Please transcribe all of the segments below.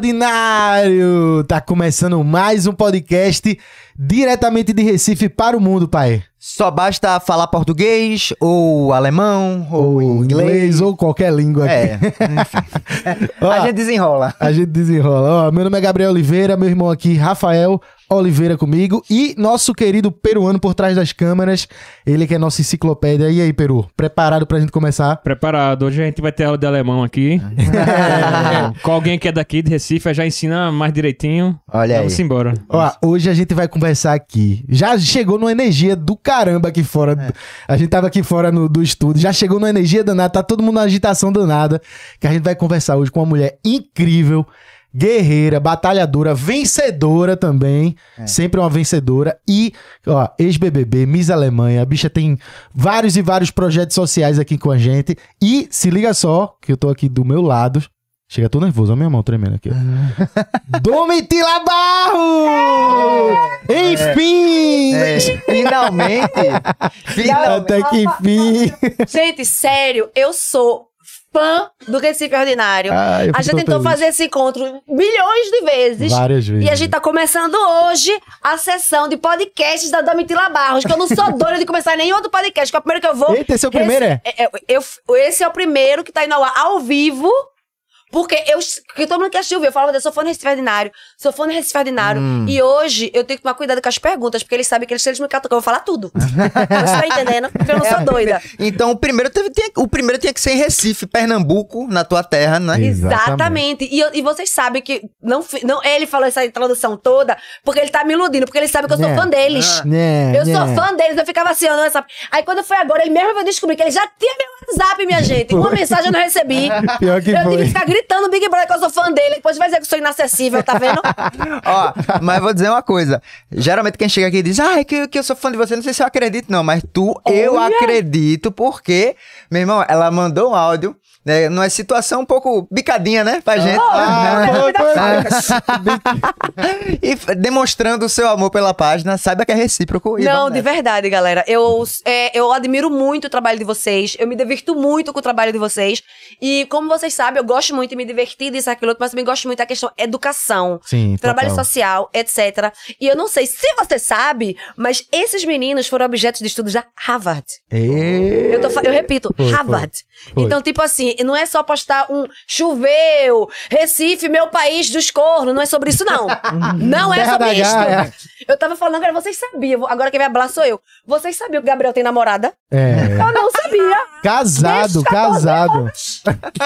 Fala, ordinário! Tá começando mais um podcast diretamente de Recife para o mundo, pai. Só basta falar português, ou alemão, ou, Ou inglês. inglês, ou qualquer língua aqui. É, enfim. Ó, a gente desenrola. a gente desenrola. Ó, meu nome é Gabriel Oliveira, meu irmão aqui, Rafael Oliveira comigo e nosso querido peruano por trás das câmeras, ele que é nossa enciclopédia. E aí, Peru, preparado pra gente começar? Preparado. Hoje a gente vai ter aula de alemão aqui. É, Com alguém que é daqui de Recife, já ensina mais direitinho. Olha aí. Vamos embora. Ó, hoje a gente vai conversar aqui. Já chegou numa energia do caramba aqui fora. A gente tava aqui fora no- do estúdio. Já chegou numa energia danada. Tá todo mundo na agitação danada. Que a gente vai conversar hoje com uma mulher incrível, guerreira, batalhadora, vencedora também. Sempre uma vencedora. E, ó, ex-BBB, Miss Alemanha. A bicha tem vários e vários projetos sociais aqui com a gente. E se liga só, que eu tô aqui do meu lado. Chega, tô nervoso, a minha mão tremendo aqui. ó. Domitila Barro! Enfim! É, finalmente, finalmente. Até que enfim! Gente, sério, eu sou fã do Recife Ordinário. Ah, a gente tentou feliz. fazer esse encontro milhões de vezes. Várias vezes. E a gente tá começando hoje a sessão de podcasts da Domitila Barros, que eu não sou doida de começar nenhum outro podcast, que é o primeiro que eu vou. Eita, esse é o primeiro, é? Esse, eu- esse é o primeiro que tá indo ao, ao vivo. Porque eu, que todo mundo que assistiu, viu? eu falava, eu sou fã do Recife Ordinário, sou fã do Recife Ordinário. Hum. E hoje eu tenho que tomar cuidado com as perguntas, porque eles sabem que eles, se eles me catam, eu vou falar tudo. Você tá entendendo? Porque eu não sou doida. Então, o primeiro, teve, tinha- o primeiro tinha que ser em Recife, Pernambuco, na tua terra, né? Exatamente. Exatamente. E, eu- e vocês sabem que não, não ele falou essa introdução toda porque ele tá me iludindo, porque ele sabe que eu sou Né. fã deles. Né, Eu sou né. fã deles, eu ficava assim, no WhatsApp. Aí quando foi agora, ele mesmo veio descobrir que ele já tinha meu WhatsApp, minha gente. Uma mensagem eu não recebi. Pior que eu tive foi. que ficar gritando no Big Brother que eu sou fã dele. Depois vai dizer que eu sou inacessível, tá vendo? Ó, mas vou dizer uma coisa. Geralmente quem chega aqui e diz, ah, é que, que eu sou fã de você, não sei se eu acredito, não, mas tu, eu Olha! acredito, porque, meu irmão, ela mandou um áudio, né, numa situação um pouco bicadinha, né, pra gente. Ah, foi, foi. e demonstrando o seu amor pela página, saiba que é recíproco. e Não, de verdade, galera. Eu, é, eu admiro muito o trabalho de vocês. Eu me divirto muito com o trabalho de vocês. E como vocês sabem, eu gosto muito de me divertir disso, aquilo, outro, mas também gosto muito da questão educação. Sim, Trabalho total. social, etc. E eu não sei se você sabe, mas esses meninos foram objetos de estudos da Harvard. E... Eu, tô eu repito, Foi, foi. Harvard. Foi. Então, tipo assim, não é só postar um choveu, Recife, meu país dos cornos. Não é sobre isso, não. não é sobre isso. Gaia. Eu tava falando, agora vocês sabiam. Agora quem vai falar sou eu. Vocês sabiam que o Gabriel tem namorada? É. Eu não sabia. Casado, Deixa casado.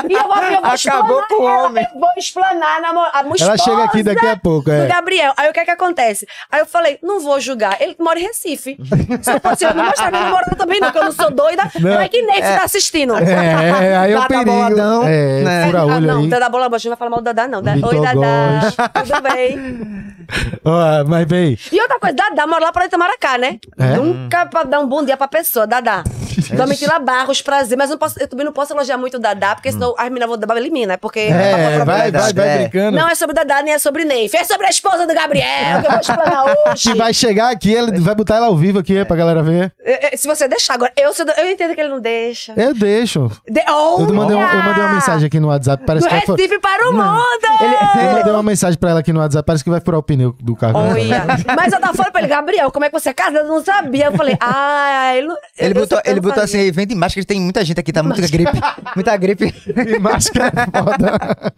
E eu vou, eu vou Acabou explanar com o homem. Eu vou explanar a, a Ela chega aqui daqui a pouco, do é. Gabriel. Aí o que é que acontece? Aí eu falei, não vou julgar. Ele mora em Recife. Se eu fosse eu, não mostrar minha namorada também, não, que eu não sou doida. Não. Não é que Neif tá assistindo. É, aí é o Dada perigo. boladão, é, né? fura Ah, olho não, aí. Dada Bola Boa, a gente não vai falar mal do Dada, não. Da- Vitor Oi, Dada. gosta. Tudo bem? Ó, mas bem, E outra coisa, Dada mora lá pra Itamaracá, né? É? Nunca pra dar um bom dia pra pessoa, Dada. Domitila Barros, prazer. Mas eu, não posso- eu também não posso elogiar muito o Dada, porque senão as meninas vão dar elimina, porque... é, vai, vai, vai É. brincando. Não é sobre Dada, nem é sobre Neif. É sobre a esposa do Gabriel, que eu vou explanar hoje. Que vai chegar aqui, ele vai botar ela ao vivo aqui pra galera ver. É, é, Se você deixar agora, eu, eu entendo que ele não deixa. Eu deixo. De... Oh, Eu mandei, uma, eu mandei uma mensagem aqui no WhatsApp, parece Do que Recife para o mundo! Eu mandei uma mensagem pra ela aqui no WhatsApp, parece que vai furar o pneu do carro. Mas eu tava falando pra ele, Gabriel, como é que você é casado? Eu não sabia. Eu falei, ah, ele, Ele eu botou, ele botou assim, vem de máscara, tem muita gente aqui, tá muita gripe. muita gripe. E máscara é foda.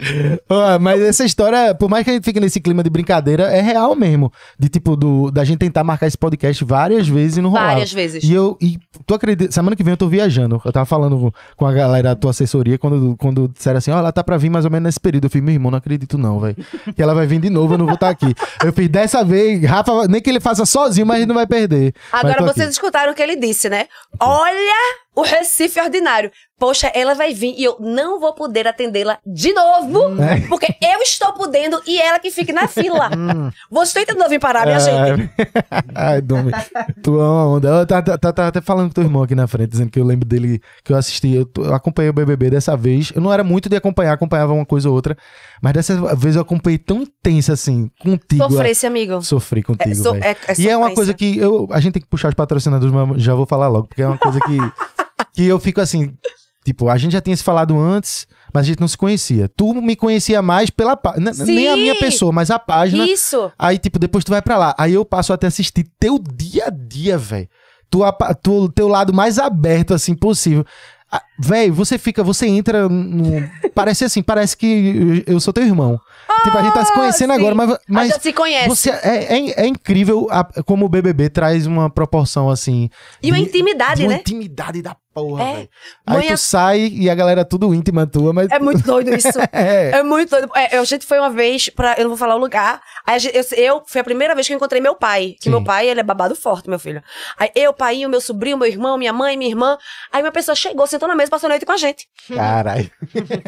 Ó, mas essa história, por mais que a gente fique nesse clima de brincadeira, é real mesmo. De tipo, do, da gente tentar marcar esse podcast várias vezes e não rolava. Várias vezes. E eu, e tu acredita, semana que vem eu tô viajando. Eu tava falando com a galera da tua assessoria quando, quando disseram assim: ó, ela tá pra vir mais ou menos nesse período. Eu fiz, meu irmão, não acredito não, velho. Que ela vai vir de novo, eu não vou estar aqui. Eu fiz, dessa vez, Rafa, nem que ele faça sozinho, mas a gente não vai perder. Agora tô vocês aqui. escutaram o que ele disse, né? Olha o Recife ordinário. Poxa, ela vai vir e eu não vou poder atendê-la de novo, É. porque eu estou podendo e ela que fique na fila. Você está entendendo vir parar, minha gente? Ai, Domi, tu é uma onda. Eu tava, tava- tava até falando com teu irmão aqui na frente, dizendo que eu lembro dele, que eu assisti, eu, eu acompanhei o BBB dessa vez. Eu não era muito de acompanhar, acompanhava uma coisa ou outra, mas dessa vez eu acompanhei tão intensa assim, contigo. Sofrer esse amigo. Sofri contigo, É, so- é- é E é uma coisa que eu, a gente tem que puxar os patrocinadores, mas já vou falar logo, porque é uma coisa que, que eu fico assim, tipo, a gente já tinha se falado antes, mas a gente não se conhecia. Tu me conhecia mais pela página. Nem a minha pessoa, mas a página. Isso. Aí, tipo, depois tu vai pra lá. Aí eu passo a te assistir teu dia a dia, velho. Tu, teu lado mais aberto, assim, possível. Ah, Véi, você fica, você entra no. Parece assim, parece que eu sou teu irmão. tipo, a gente tá se conhecendo sim. agora, mas. a mas gente se conhece. você é, é, é incrível a- como o BBB traz uma proporção assim. E uma de- intimidade, de uma né? intimidade da porra, É. velho. Aí tu sai e a galera tudo íntima tua, mas. É muito doido isso. É. É muito doido. É, a gente foi uma vez pra. Eu não vou falar o lugar. Aí gente- eu, eu- foi a primeira vez que eu encontrei meu pai. Que Sim. meu pai, ele é babado forte, meu filho. Aí eu, pai, o meu sobrinho, meu irmão, minha mãe, minha irmã. Aí uma pessoa chegou, sentou na mesa, passou a noite com a gente. Caralho.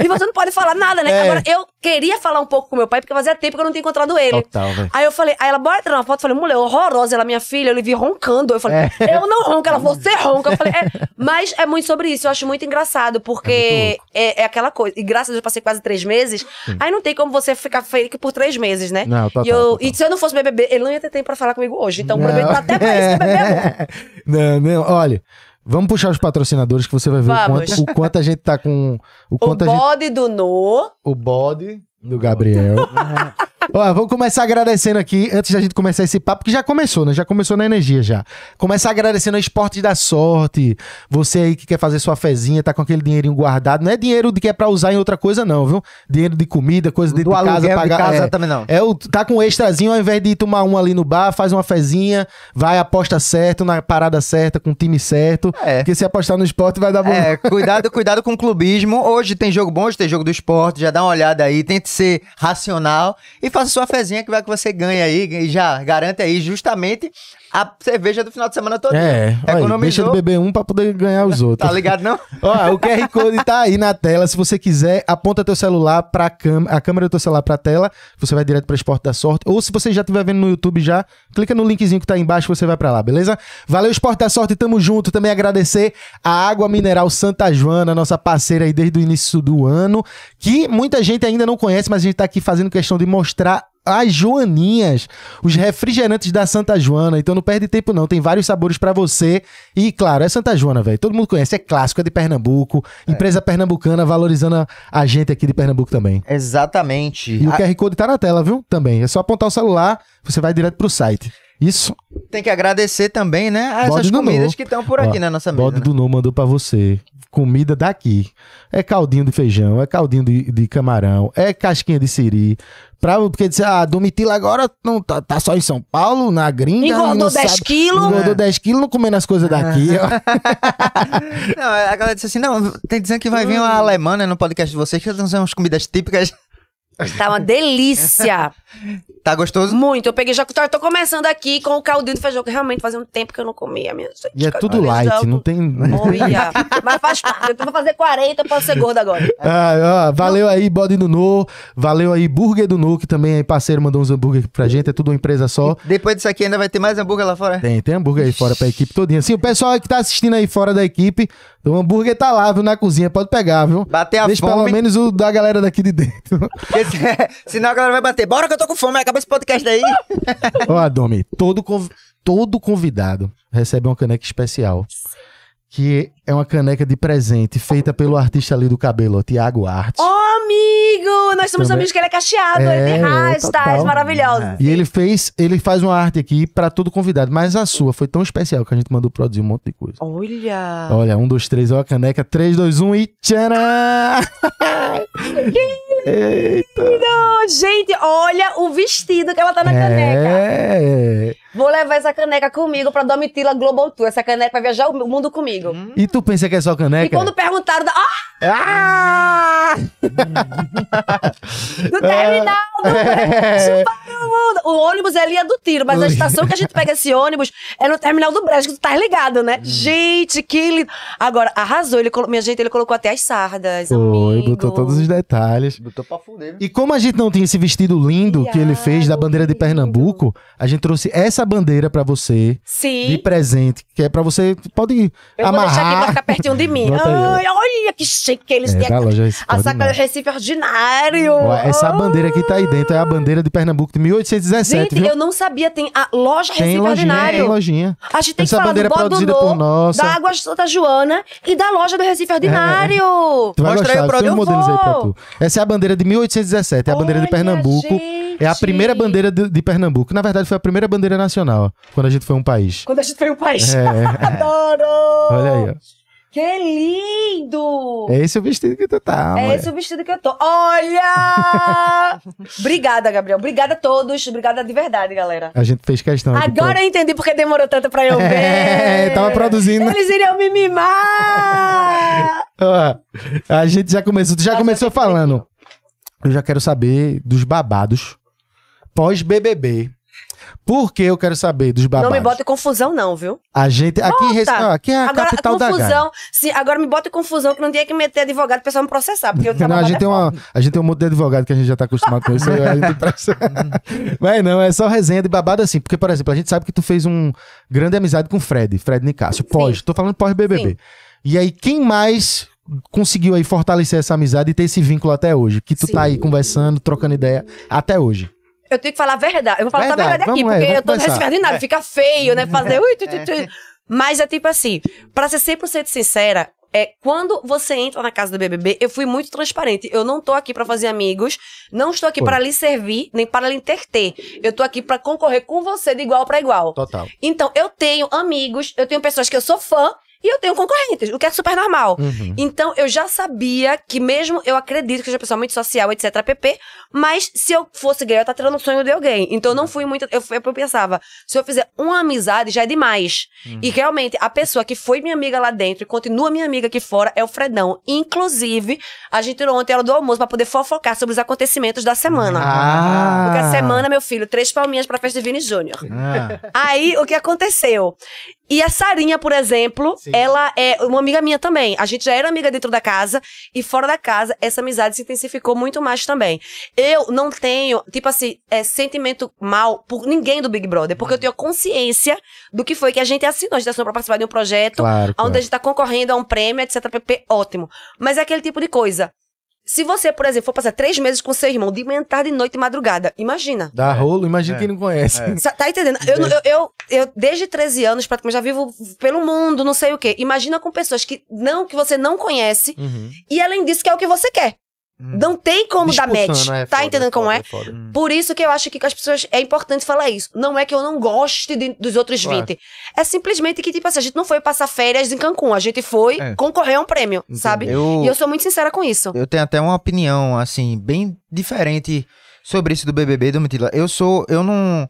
E você não pode falar nada, né? É. Agora, eu queria falar um pouco com meu pai, porque fazia tempo que eu não tinha encontrado ele. Total. Aí eu falei, aí ela, bora tirar uma foto. Eu falei, mulher, horrorosa, ela, minha filha, eu lhe vi roncando. Eu falei, É. eu não ronco, ela, você ronca. Eu falei, é. Mas é muito sobre isso, eu acho muito engraçado, porque é, é aquela coisa. E graças a Deus eu passei quase três meses, aí não tem como você ficar fake por três meses, né? Não, total, e, eu, total. e se eu não fosse BBB, ele não ia ter tempo pra falar comigo hoje. Então, Não. prometo até pra isso, BBB é bom. não, não, olha. Vamos puxar os patrocinadores que você vai ver o quanto, o quanto a gente tá com. O O a gente. bode do No. O bode do Gabriel. Ó, vamos começar agradecendo aqui, antes da gente começar esse papo, que já começou, né? Já começou na energia já. Começar agradecendo a Esporte da Sorte. Você aí que quer fazer sua fezinha, tá com aquele dinheirinho guardado. Não é dinheiro de que é pra usar em outra coisa, não, viu? Dinheiro de comida, coisa dentro Do de casa, aluguel de pagar. casa é. também não. É o, tá com um extrazinho, ao invés de tomar um ali no bar, faz uma fezinha, vai, aposta certo, na parada certa, com o time certo. É. Porque se apostar no esporte vai dar bom. É, cuidado, cuidado com o clubismo. Hoje tem jogo bom, hoje tem jogo do esporte. Já dá uma olhada aí, tente ser racional e faça sua fezinha que vai que você ganha aí e já garante aí justamente a cerveja do final de semana todo. É, olha deixa de beber um pra poder ganhar os outros. Tá ligado, não? Ó, o QR Code tá aí na tela. Se você quiser, aponta teu celular pra câmera, a câmera do teu celular pra tela, você vai direto pra Esporte da Sorte. Ou se você já estiver vendo no YouTube já, clica no linkzinho que tá aí embaixo, você vai pra lá, beleza? Valeu, Esporte da Sorte, tamo junto. Também agradecer a Água Mineral Santa Joana, nossa parceira aí desde o início do ano, que muita gente ainda não conhece, mas a gente tá aqui fazendo questão de mostrar as Joaninhas, os refrigerantes da Santa Joana. Então não perde tempo não, tem vários sabores pra você. E claro, é Santa Joana, velho. Todo mundo conhece, é clássico, é de Pernambuco, empresa pernambucana valorizando a, gente aqui de Pernambuco também. Exatamente. E o A- QR Code tá na tela, viu? Também. É só apontar o celular, você vai direto pro site. Isso, Tem que agradecer também, né? a Essas comidas Nô. que estão por aqui Ó, na nossa mesa. Bode né? do Nu mandou pra você. Comida daqui. É caldinho de feijão, é caldinho de, de camarão, é casquinha de siri. Pra, porque dizer, ah, Domitila agora não tá, tá só em São Paulo, na gringa. Engordou não 10 sabe- quilos. Engordou 10 quilos, não comendo as coisas daqui. ó. Não, a galera disse assim: não, tem dizendo que vai vir uma alemã né, no podcast de vocês, que eles umas comidas típicas. Tá uma delícia. Tá gostoso? Muito. Eu peguei já. tô- Tô começando aqui com o caldinho de feijão, que realmente fazia um tempo que eu não comia, minha gente. E é tudo light, não tem. Olha, mas faz parte. Eu vou fazer 40, eu posso ser gorda agora. Ah, ó, valeu aí, Bode do Nu. Valeu aí, Burger do Nu, que também é parceiro, mandou uns hambúrguer pra gente. É tudo uma empresa só. Depois disso aqui ainda vai ter mais hambúrguer lá fora? Tem, tem hambúrguer aí fora pra equipe todinha. Sim, o pessoal que tá assistindo aí fora da equipe, o hambúrguer tá lá, viu, na cozinha. Pode pegar, viu? Bater a Deixa pelo fome. menos o da galera daqui de dentro. Porque se- senão a galera vai bater. Bora que eu tô com fome, acaba esse podcast aí. Ó, Domi, todo, conv- todo convidado recebe uma caneca especial. Que é uma caneca de presente feita pelo artista ali do cabelo, ó, Tiago Arte. Ô, amigo! Nós somos Também- amigos que ele é cacheado, É, ele tem é, rastas total. maravilhosos. E ele fez, ele faz uma arte aqui pra todo convidado, mas a sua foi tão especial que a gente mandou produzir um monte de coisa. Olha! Olha, um, dois, três, ó a caneca, três, dois, um e tcharam! Eita! Ô, gente, olha o vestido que ela tá na caneca. É. Vou levar essa caneca comigo pra Domitila Global Tour. Essa caneca vai viajar o mundo comigo. E tu pensa que é só E caneca? quando perguntaram, da... ah, Ah! do terminal do É. O ônibus ali é do tiro, mas a estação que a gente pega esse ônibus é no terminal do Brejo, que tu tá ligado, né? Gente, que lindo. Agora, arrasou. Ele colo... Minha gente, ele colocou até as sardas, Foi, amigo. botou todos os detalhes. Botou pra fuder. E como a gente não tinha esse vestido lindo que ele fez da bandeira de Pernambuco, a gente trouxe essa bandeira pra você de Sim. presente, que é pra você pode Eu vou deixar aqui pra amarrar. ficar pertinho de mim. Ai, olha que chique que eles É, têm. da loja A Recife saca do demais. Recife ordinário. Essa bandeira aqui tá aí dentro, é a bandeira de Pernambuco de 1817, Gente, viu? eu não sabia, tem a loja Tem Recife lojinha, tem Ordinário. lojinha. A gente tem Essa que falar bandeira do é produzida Bododô, por nossa. da Água Santa Joana e da loja do Recife Ordinário. Tu vai Mostra aí gostar, o produto. tem aí pra vou. tu. Essa é a bandeira de 1817, é a bandeira de Pernambuco. É a gente. primeira bandeira de, de Pernambuco. Na verdade, foi a primeira bandeira nacional, quando a gente foi um país. Quando a gente foi um país. É, Adoro! olha aí, ó. Que lindo! É esse o vestido que tu tá, É mulher. esse o vestido que eu tô. Olha! Obrigada, Gabriel. Obrigada a todos. Obrigada de verdade, galera. A gente fez questão. aqui. Agora eu entendi porque demorou tanto pra eu ver. É, tava produzindo. Eles iriam me mimar. Ó, a gente já começou, tu já começou falando. Eu já quero saber dos babados pós-BBB. Por que eu quero saber dos babados? Não me bota em confusão, não, viu? A gente aqui, em Recife- Bota. ó, aqui é a agora, capital da confusão. Gávea. Sim, agora me bota em confusão que não tinha que meter advogado, o pessoal me processar. Porque eu Não, a gente, tem uma, a gente tem um monte de advogado que a gente já tá acostumado com isso. Mas não, é só resenha de babado assim. Porque, por exemplo, a gente sabe que tu fez um grande amizade com o Fred, Fred Nicásio. Pós, tô falando pós-BBB. Sim. E aí, quem mais conseguiu aí fortalecer essa amizade e ter esse vínculo até hoje? Que tu Sim. tá aí conversando, trocando ideia até hoje. Eu tenho que falar a verdade. Eu vou falar a Verdade, verdade aqui, vamos, é, porque eu tô começar. nesse nada. Fica feio, né? Fazer. Ui, tu, tu, tu. Mas é tipo assim, pra ser 100% sincera, é, quando você entra na casa do BBB, eu fui muito transparente. Eu não tô aqui pra fazer amigos, não estou aqui para lhe servir, nem para lhe interter. Eu tô aqui pra concorrer com você de igual pra igual. Total. Então, eu tenho amigos, eu tenho pessoas que eu sou fã e eu tenho concorrentes, o que é super normal. Uhum. Então, eu já sabia que mesmo eu acredito que seja uma pessoa muito social, etc, pp, mas se eu fosse gay, eu ia estar tirando o sonho de alguém. Então, eu não fui muito... Eu, eu pensava, se eu fizer uma amizade, já é demais. E realmente, a pessoa que foi minha amiga lá dentro e continua minha amiga aqui fora é o Fredão. Inclusive, a gente tirou ontem ela do almoço pra poder fofocar sobre os acontecimentos da semana. Ah! Porque a semana, meu filho, três palminhas pra festa de Vini Júnior. Ah. Aí, o que aconteceu? E a Sarinha, por exemplo, ela é uma amiga minha também. A gente já era amiga dentro da casa e fora da casa, essa amizade se intensificou muito mais também. Eu não tenho, tipo assim, é, sentimento mal por ninguém do Big Brother, porque eu tenho consciência do que foi que a gente assinou. A gente assinou pra participar de um projeto Claro, claro. onde a gente tá concorrendo a um prêmio, etc. pp, ótimo. Mas é aquele tipo de coisa. Se você, por exemplo, for passar três meses com seu irmão, de manhã, tarde, noite e madrugada, imagina. Dá rolo, imagina É. quem não conhece. Sa- Tá entendendo? Eu, eu, eu, eu, desde 13 anos, praticamente, já vivo pelo mundo, não sei o quê. Imagina com pessoas que não que você não conhece Uhum. e, além disso, que é o que você quer. Não tem como dar match. Disputando, é tá foda, entendendo como é? foda, foda. Por isso que eu acho que as pessoas é importante falar isso. Não é que eu não goste de- dos outros Claro. 20. É simplesmente que, tipo assim, a gente não foi passar férias em Cancún. A gente foi É. concorrer a um prêmio, sabe? Eu, E eu sou muito sincera com isso. eu tenho até uma opinião, assim, bem diferente sobre isso do BBB, Domitila. Eu sou, eu não...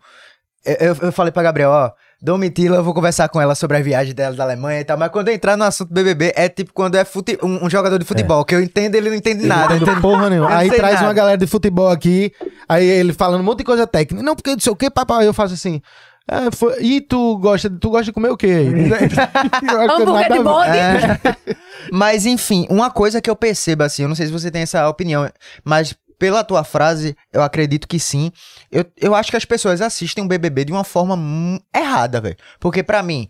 Eu, eu- eu falei pra Gabriel, ó, Domitila, eu vou conversar com ela sobre a viagem dela da Alemanha e tal, mas quando eu entrar no assunto BBB, é tipo quando é fute- um, um jogador de futebol, que eu entendo ele não entende nada. Não entendo porra nenhuma. Aí traz nada. uma galera de futebol aqui, aí ele falando um monte de coisa técnica. Não, porque não sei o que, papai. Eu faço assim. "Ah, foi- E tu gosta, tu gosta de comer o quê? Hambúrguer de bode? É. Mas, enfim, uma coisa que eu percebo, assim, eu não sei se você tem essa opinião, mas pela tua frase, eu acredito que sim. Eu, eu acho que as pessoas assistem o BBB de uma forma errada, velho. Porque, pra mim,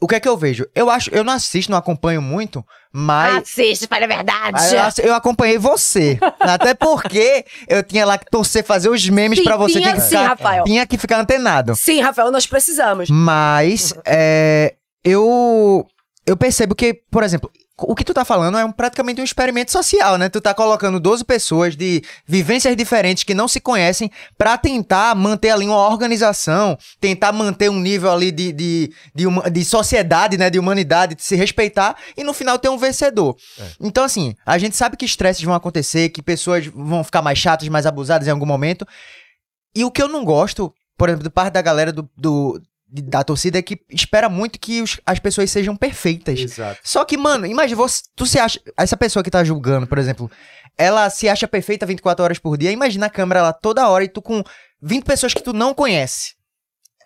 o que é que eu vejo? Eu acho, eu não assisto, não acompanho muito, mas. Assiste, fala a verdade. Eu, eu acompanhei você. Até porque eu tinha lá que torcer, fazer os memes pra você. tinha tinha que sim, ficar, Rafael. Tinha que ficar antenado. Sim, Rafael, nós precisamos. Mas é, eu eu percebo que, por exemplo, o que tu tá falando é um, praticamente um experimento social, né? Tu tá colocando 12 pessoas de vivências diferentes que não se conhecem pra tentar manter ali uma organização, tentar manter um nível ali de, de, de, huma- de sociedade, né? De humanidade, de se respeitar e no final ter um vencedor. Então, assim, a gente sabe que estresses vão acontecer, que pessoas vão ficar mais chatas, mais abusadas em algum momento. E o que eu não gosto, por exemplo, de parte da galera do, do- da torcida é que espera muito que os- as pessoas sejam perfeitas. Exato. Só que, mano, imagina, você, tu se acha. Essa pessoa que tá julgando, por exemplo, ela se acha perfeita 24 horas por dia. Imagina a câmera lá toda hora e tu com 20 pessoas que tu não conhece.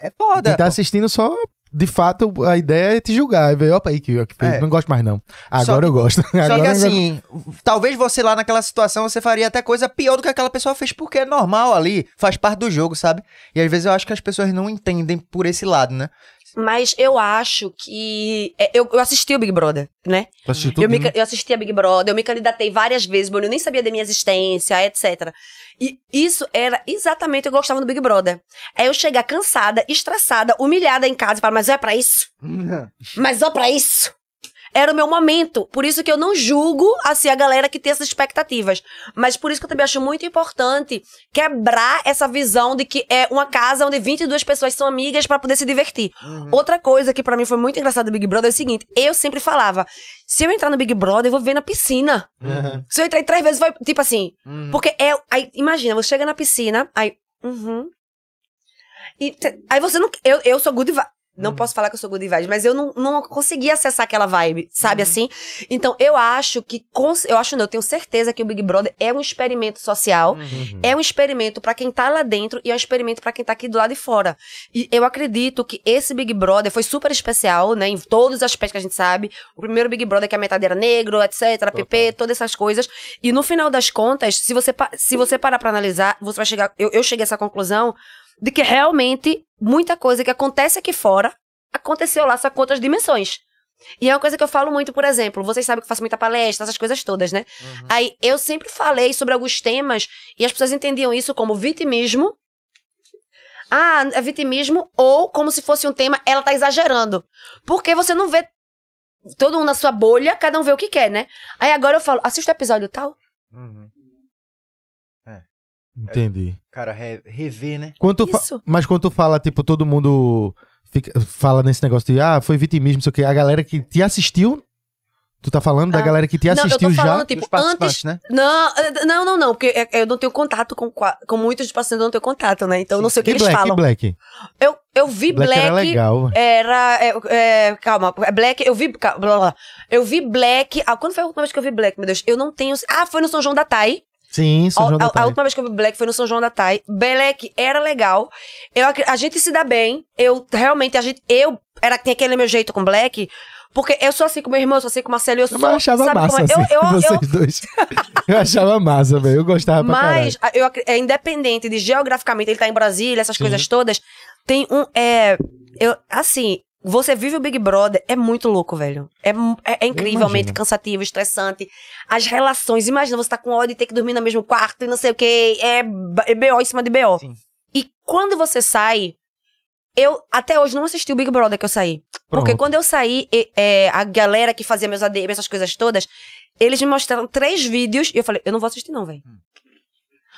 É foda. Quem tá pô. assistindo só, de fato, a ideia é te julgar. Aí vê, opa aí, que, que É. não gosto mais não. Agora que- eu gosto. Agora Só que eu gosto. assim, talvez você lá naquela situação você faria até coisa pior do que aquela pessoa fez, porque é normal ali, faz parte do jogo, sabe? E às vezes eu acho que as pessoas não entendem por esse lado, né? Mas eu acho que. é, Eu, eu assisti o Big Brother, né? Eu, me, ca- eu assisti a Big Brother, eu me candidatei várias vezes, eu nem sabia da minha existência, etc. E isso era exatamente o que eu gostava do Big Brother. É eu chegar cansada, estressada, humilhada em casa e falar, mas é pra isso? Mas ó pra isso? Era o meu momento. Por isso que eu não julgo, assim, a galera que tem essas expectativas. Mas por isso que eu também acho muito importante quebrar essa visão de que é uma casa onde 22 pessoas são amigas pra poder se divertir. Outra coisa que pra mim foi muito engraçada do Big Brother é o seguinte: eu sempre falava, se eu entrar no Big Brother, eu vou ver na piscina. Se eu entrar três vezes, vai. Tipo assim. Porque é. Aí, imagina, você chega na piscina, aí. Uhum. E aí você não. Eu, eu sou good Não posso falar que eu sou good vibes, mas eu não, não consegui acessar aquela vibe, sabe assim? Então, eu acho que. Eu acho não, eu tenho certeza que o Big Brother é um experimento social. É um experimento pra quem tá lá dentro e é um experimento pra quem tá aqui do lado de fora. E eu acredito que esse Big Brother foi super especial, né? Em todos os aspectos que a gente sabe. O primeiro Big Brother que a metade era negro, etc, PP, todas essas coisas. E no final das contas, se você, se você parar pra analisar, você vai chegar. Eu, eu cheguei a essa conclusão de que realmente muita coisa que acontece aqui fora aconteceu lá, só com outras dimensões. E é uma coisa que eu falo muito, por exemplo, vocês sabem que eu faço muita palestra, essas coisas todas, né? Aí eu sempre falei sobre alguns temas e as pessoas entendiam isso como vitimismo. Ah, é vitimismo, ou como se fosse um tema, ela tá exagerando. Porque você não vê todo mundo na sua bolha, cada um vê o que quer, né? Aí agora eu falo, assista o episódio tal. Uhum. Entendi. Cara, re- rever, né? Quando Isso. Mas quando tu fala, tipo, todo mundo fica- fala nesse negócio de, ah, foi vitimismo, não sei o quê. A galera que te assistiu, tu tá falando da Ah. galera que te não, eu assistiu tô falando, já? tipo, antes. né? Não, não, não, não, porque é- eu não tenho contato com, com muitos dos pacientes, eu não tenho contato, né? Então eu não sei o que Que eles Black, falam. que Black? Eu, eu vi Black, Black. era legal. Era. é, é, calma, é Black, eu vi. cal- blá, blá, blá. Eu vi Black. Ah, quando foi a última vez que eu vi Black, meu Deus? Eu não tenho. Ah, foi no São João da Tai. Sim, São A, João da a- a Tarde. última vez que eu vi Black foi no São João da Tai. Black era legal. Eu, a gente se dá bem. Eu realmente, a gente. Eu era, tinha aquele meu jeito com Black. Porque eu sou assim com meu irmão, eu sou assim com o Marcelo, eu sou. Mas eu achava sabe massa, como é? assim, eu, eu, eu, vocês dois. eu achava massa, velho. Eu gostava pra Mas, caralho. a- eu, é independente de geograficamente ele tá em Brasília, essas Sim. coisas todas, tem um. É, eu, assim, você vive o Big Brother, é muito louco, velho. É, é, é incrivelmente cansativo, estressante. As relações, imagina você tá com ódio e ter que dormir no mesmo quarto e não sei o quê. É, é BO em cima de BO. Sim. E quando você sai. Eu até hoje não assisti o Big Brother que eu saí. Porque Pronto. quando eu saí, é, a galera que fazia meus ADM, essas coisas todas, eles me mostraram três vídeos e eu falei, eu não vou assistir não, velho.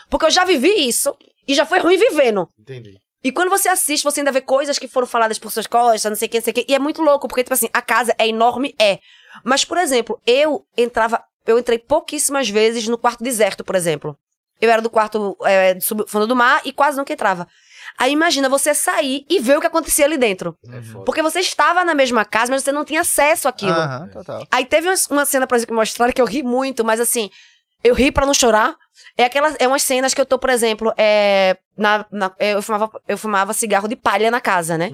Porque eu já vivi isso e já foi ruim vivendo. Entendi. E quando você assiste, você ainda vê coisas que foram faladas por suas costas, não sei o que, não sei o que. E é muito louco, porque, tipo assim, a casa é enorme, é. Mas, por exemplo, eu entrava. Eu entrei pouquíssimas vezes no quarto deserto, por exemplo. Eu era do quarto é, sub- fundo do mar e quase nunca entrava. Aí imagina você sair e ver o que acontecia ali dentro. Porque você estava na mesma casa, mas você não tinha acesso àquilo. Aham, total. Aí teve uma- uma cena, por exemplo, que mostraram que eu ri muito, mas assim, eu ri pra não chorar. É aquelas, é umas cenas que eu tô, por exemplo, é, na, na- eu, fumava, eu fumava cigarro de palha na casa, né?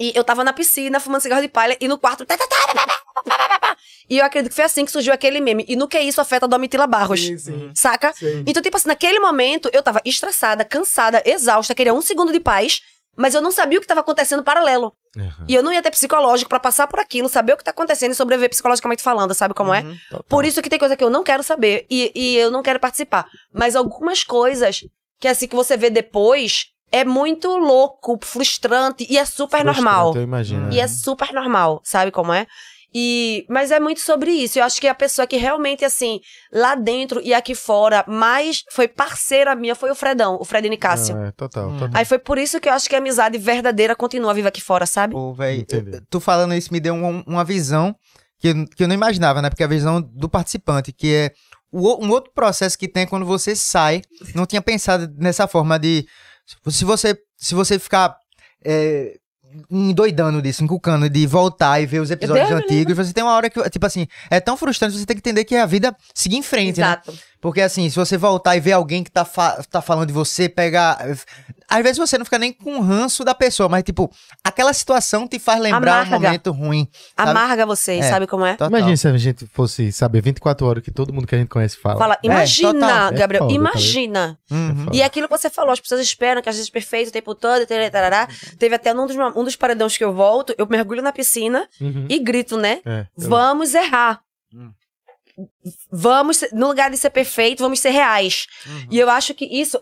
E eu tava na piscina fumando cigarro de palha e no quarto. tá, tá, tá. E eu acredito que foi assim que surgiu aquele meme. E no que isso afeta a Domitila Barros. Saca? Então, tipo assim, naquele momento eu tava estressada, cansada, exausta, queria um segundo de paz, mas eu não sabia o que tava acontecendo paralelo. E eu não ia ter psicológico pra passar por aquilo, saber o que tá acontecendo e sobreviver psicologicamente falando, sabe como é? Por isso que tem coisa que eu não quero saber e, e eu não quero participar. Mas algumas coisas que assim que você vê depois é muito louco, frustrante e é super normal. Eu imagino. E é super normal, sabe como é? E, mas é muito sobre isso. Eu acho que a pessoa que realmente, assim, lá dentro e aqui fora, mais foi parceira minha foi o Fredão, o Fred Nicásio. É, total, Hum. total. Aí foi por isso que eu acho que a amizade verdadeira continua viva aqui fora, sabe? Pô, velho, tu falando isso me deu um- uma visão que, eu- que eu não imaginava, né? Porque a visão do participante, que é o o- um outro processo que tem quando você sai. Não tinha pensado nessa forma de. Se você, se você ficar. É, endoidando disso, encucando, de voltar e ver os episódios antigos, você tem uma hora que, tipo assim, é tão frustrante você tem que entender que a vida siga em frente, né? Porque assim, se você voltar e ver alguém que tá, fa- tá falando de você, pegar. Às vezes você não fica nem com ranço da pessoa, mas tipo, aquela situação te faz lembrar Amarga. um momento ruim. sabe? Amarga vocês, É. sabe como é? Total. Imagina se a gente fosse saber 24 horas que todo mundo que a gente conhece fala. Fala, imagina, total. É Gabriel, foda, tá imagina. Uhum. E é aquilo que você falou, as pessoas esperam que a gente perfeito o tempo todo, tarará, tarará. Teve até um dos, um dos paredões que eu volto, eu mergulho na piscina Uhum. e grito, né? É, eu- Vamos errar. Hum. Vamos, no lugar de ser perfeito, vamos ser reais. Uhum. E eu acho que isso,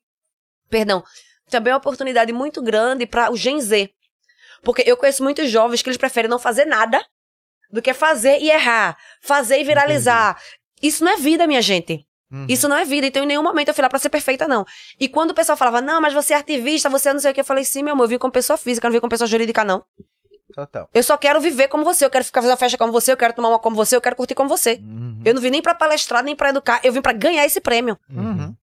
perdão, também é uma oportunidade muito grande para o Gen Z. Porque eu conheço muitos jovens que eles preferem não fazer nada do que fazer e errar, fazer e viralizar. Isso não é vida, minha gente. Uhum. Isso não é vida. Então, em nenhum momento eu fui lá pra ser perfeita, não. E quando o pessoal falava, não, mas você é ativista, você é não sei o que, eu falei, sim, meu amor, eu vim como pessoa física, não vim como pessoa jurídica, não. Total. Eu só quero viver como você, eu quero ficar fazendo uma festa como você, eu quero tomar uma como você, eu quero curtir como você. Uhum. Eu não vim nem pra palestrar, nem pra educar, eu vim pra ganhar esse prêmio. Uhum.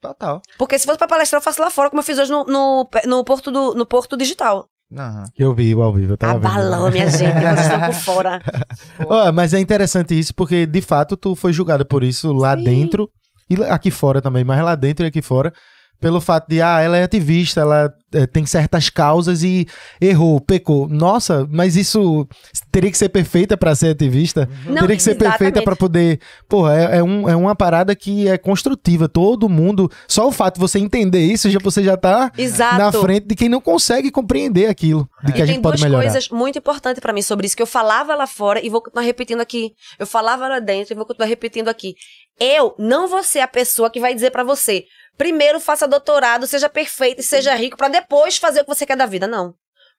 Total. Porque se fosse pra palestrar, eu faço lá fora, como eu fiz hoje no, no, no Porto, do, no Porto Digital. Uhum. Eu vi ao vivo, eu tava vendo. Abalou, minha gente, vocês estão por fora. Ó, mas é interessante isso porque, de fato, tu foi julgada por isso lá Sim. dentro e aqui fora também, mas lá dentro e aqui fora, pelo fato de, ah, ela é ativista, ela eh, tem certas causas e errou, pecou. Nossa, mas isso teria que ser perfeita pra ser ativista? Não, teria que ser perfeita exatamente. pra poder. Porra, é, é, um, é uma parada que é construtiva. Todo mundo. Só o fato de você entender isso, já, você já tá Exato. na frente de quem não consegue compreender aquilo. De que E a tem gente pode duas melhorar. coisas muito importantes pra mim sobre isso, que eu falava lá fora e vou continuar repetindo aqui. Eu falava lá dentro e vou continuar repetindo aqui. Eu não vou ser a pessoa que vai dizer pra você, primeiro faça doutorado, seja perfeito e seja rico, pra depois fazer o que você quer da vida. Não.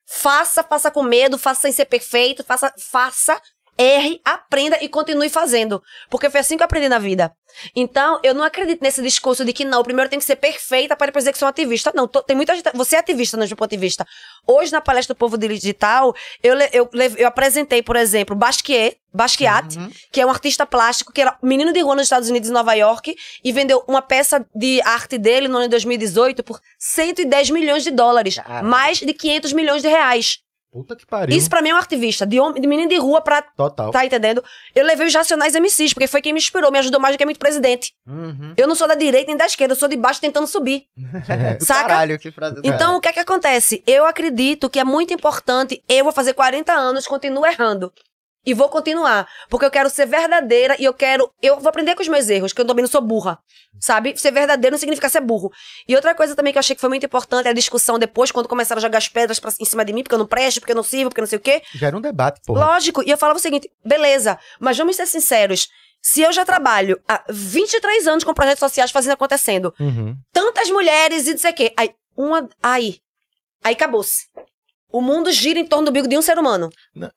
Faça, faça com medo, faça sem ser perfeito, faça, faça, erre, aprenda e continue fazendo. Porque foi assim que eu aprendi na vida. Então, eu não acredito nesse discurso de que não, primeiro tem que ser perfeita para depois dizer que sou um ativista. Não, tô- tem muita gente. Você é ativista no meu ponto de vista. Hoje, na palestra do Povo Digital, eu, eu, leve- eu apresentei, por exemplo, Basquiat, Basquiat que é um artista plástico, que era menino de rua nos Estados Unidos, em Nova York, e vendeu uma peça de arte dele no ano de 2018 por 110 milhões de dólares. Caramba. Mais de 500 milhões de reais. Puta que pariu. Isso pra mim é um ativista, de, homem, de menino de rua pra. Total. Tá entendendo? Eu levei os Racionais MCs, porque foi quem me inspirou, me ajudou mais do que muito presidente. Uhum. Eu não sou da direita nem da esquerda, eu sou de baixo tentando subir. Do Saca? Caralho, que frase Então, o que é que acontece? Eu acredito que é muito importante. Eu vou fazer 40 anos, continuo errando. E vou continuar. Porque eu quero ser verdadeira e eu quero. Eu vou aprender com os meus erros, que eu também não sou burra. Sabe? Ser verdadeiro não significa ser burro. E outra coisa também que eu achei que foi muito importante é a discussão depois, quando começaram a jogar as pedras pra, em cima de mim, porque eu não presto, porque eu não sirvo, porque eu não sei o quê. Gera um debate, porra. Lógico. E eu falava o seguinte: beleza, mas vamos ser sinceros. Se eu já trabalho há 23 anos com projetos sociais fazendo acontecendo, Uhum. tantas mulheres e não sei o quê. Aí, uma. Aí. Aí acabou-se. O mundo gira em torno do bico de um ser humano.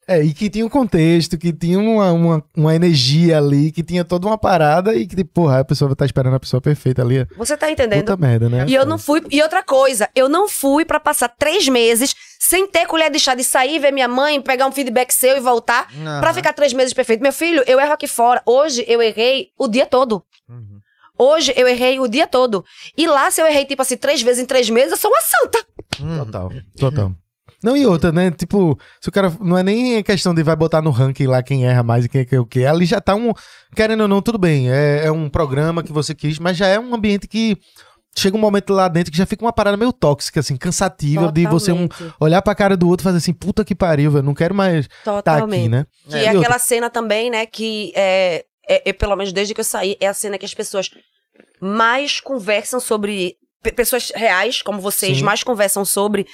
É, e que tinha um contexto, que tinha uma, uma, uma energia ali, que tinha toda uma parada e que, tipo, porra, a pessoa vai estar esperando a pessoa perfeita ali. Você tá entendendo? Puta merda, né? E eu não fui. E outra coisa, eu não fui pra passar três meses sem ter colher de chá de sair, ver minha mãe, pegar um feedback seu e voltar. Aham. Pra ficar três meses perfeito. Meu filho, eu erro aqui fora. Hoje eu errei o dia todo. Uhum. Hoje eu errei o dia todo. E lá, se eu errei, tipo assim, três vezes em três meses, eu sou uma santa. Uhum. Total, total. Não, e outra, né? Tipo, se o cara. Não é nem questão de vai botar no ranking lá quem erra mais e quem é o quê. Ali já tá um. Querendo ou não, tudo bem. É, é um programa que você quis, mas já é um ambiente que. Chega um momento lá dentro que já fica uma parada meio tóxica, assim, cansativa, de você um, Totalmente. olhar pra cara do outro e fazer assim, puta que pariu, velho. Não quero mais tá Totalmente. aqui, né? Que É. é, outra- aquela cena também, né, que é, é- é, pelo menos desde que eu saí, é a cena que as pessoas mais conversam sobre. pe- Pessoas reais, como vocês, Sim. mais conversam sobre.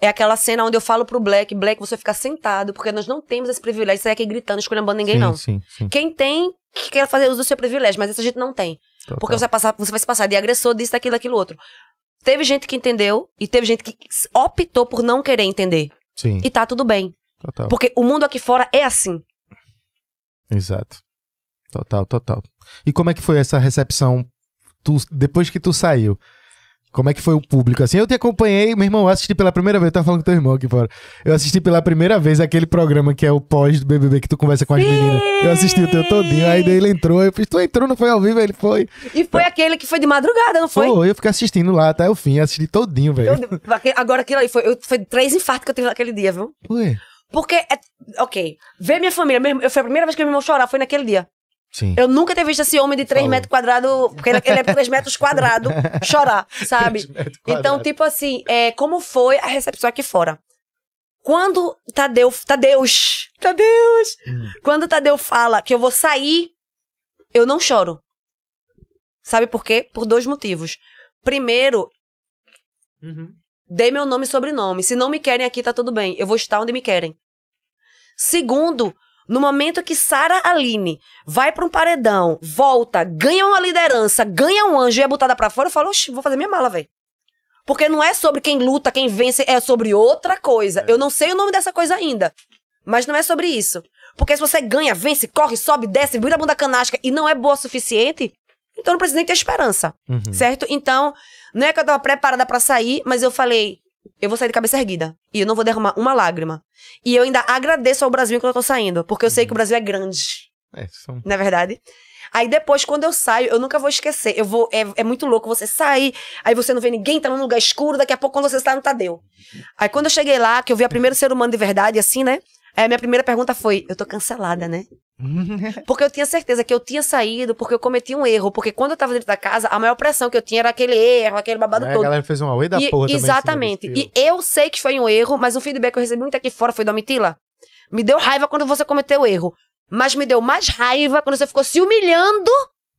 É aquela cena onde eu falo pro Black, Black, você fica sentado, porque nós não temos esse privilégio de sair aqui gritando, escolhendo ninguém, sim, não. Sim, sim. Quem tem, que quer fazer uso do seu privilégio, mas essa gente não tem. Total. Porque você vai, passar, você vai se passar de agressor, disso, daquilo, daquilo outro. Teve gente que entendeu e teve gente que optou por não querer entender. Sim, E tá tudo bem. total. Porque o mundo aqui fora é assim. Exato. Total, total. E como é que foi essa recepção tu- depois que tu saiu? Como é que foi o público? Assim, eu te acompanhei, meu irmão, eu assisti pela primeira vez, eu tava falando com teu irmão aqui fora. Eu assisti pela primeira vez aquele programa que é o pós do BBB, que tu conversa com as meninas. Eu assisti o teu todinho, aí daí ele entrou, eu fiz, tu entrou, não foi ao vivo? Ele foi. E foi aquele que foi de madrugada, não foi? Foi, eu fiquei assistindo lá até o fim, assisti todinho, velho. Agora aquilo aí foi, eu- foi três infartos que eu tive naquele dia, viu? Ué, Porque, é, ok, ver minha família, meu eu, foi a primeira vez que meu irmão chorar, foi naquele dia. Sim. Eu nunca ter visto esse homem de 3 Falou. metros quadrados, porque ele, ele é 3 metros quadrados, chorar, sabe? Então, tipo assim, é, como foi a recepção aqui fora? Quando Tadeu, Tadeus, Tadeus, Hum. quando Tadeu fala que eu vou sair, eu não choro. Sabe por quê? Por dois motivos. Primeiro, dei meu nome e sobrenome. Se não me querem aqui, tá tudo bem. Eu vou estar onde me querem. Segundo, no momento que Sara Aline vai pra um paredão, volta, ganha uma liderança, ganha um anjo e é botada pra fora, eu falo, oxi, vou fazer minha mala, velho. Porque não é sobre quem luta, quem vence, é sobre outra coisa. Eu não sei o nome dessa coisa ainda. Mas não é sobre isso. Porque se você ganha, vence, corre, sobe, desce, vira a bunda canasca e não é boa o suficiente, então não precisa nem ter esperança. Uhum. Certo? Então, não é que eu tava preparada pra sair, mas eu falei, eu vou sair de cabeça erguida. E eu não vou derramar uma lágrima. E eu ainda agradeço ao Brasil que eu tô saindo, porque eu sei que o Brasil é grande, É, são- não é verdade? Aí depois, quando eu saio, eu nunca vou esquecer. Eu vou. É, é muito louco você sair, aí você não vê ninguém, tá num lugar escuro, daqui a pouco, quando você está no Tadeu. Aí quando eu cheguei lá, que eu vi a primeiro ser humano de verdade, assim, né? Aí a minha primeira pergunta foi: eu tô cancelada, né? Porque eu tinha certeza que eu tinha saído porque eu cometi um erro. Porque quando eu tava dentro da casa, a maior pressão que eu tinha era aquele erro, aquele babado a todo. galera fez uma oi da E- porra também. exatamente. desse E eu sei que foi um erro, mas o feedback que eu recebi muito aqui fora foi do Amitila. Me deu raiva quando você cometeu o erro. Mas me deu mais raiva quando você ficou se humilhando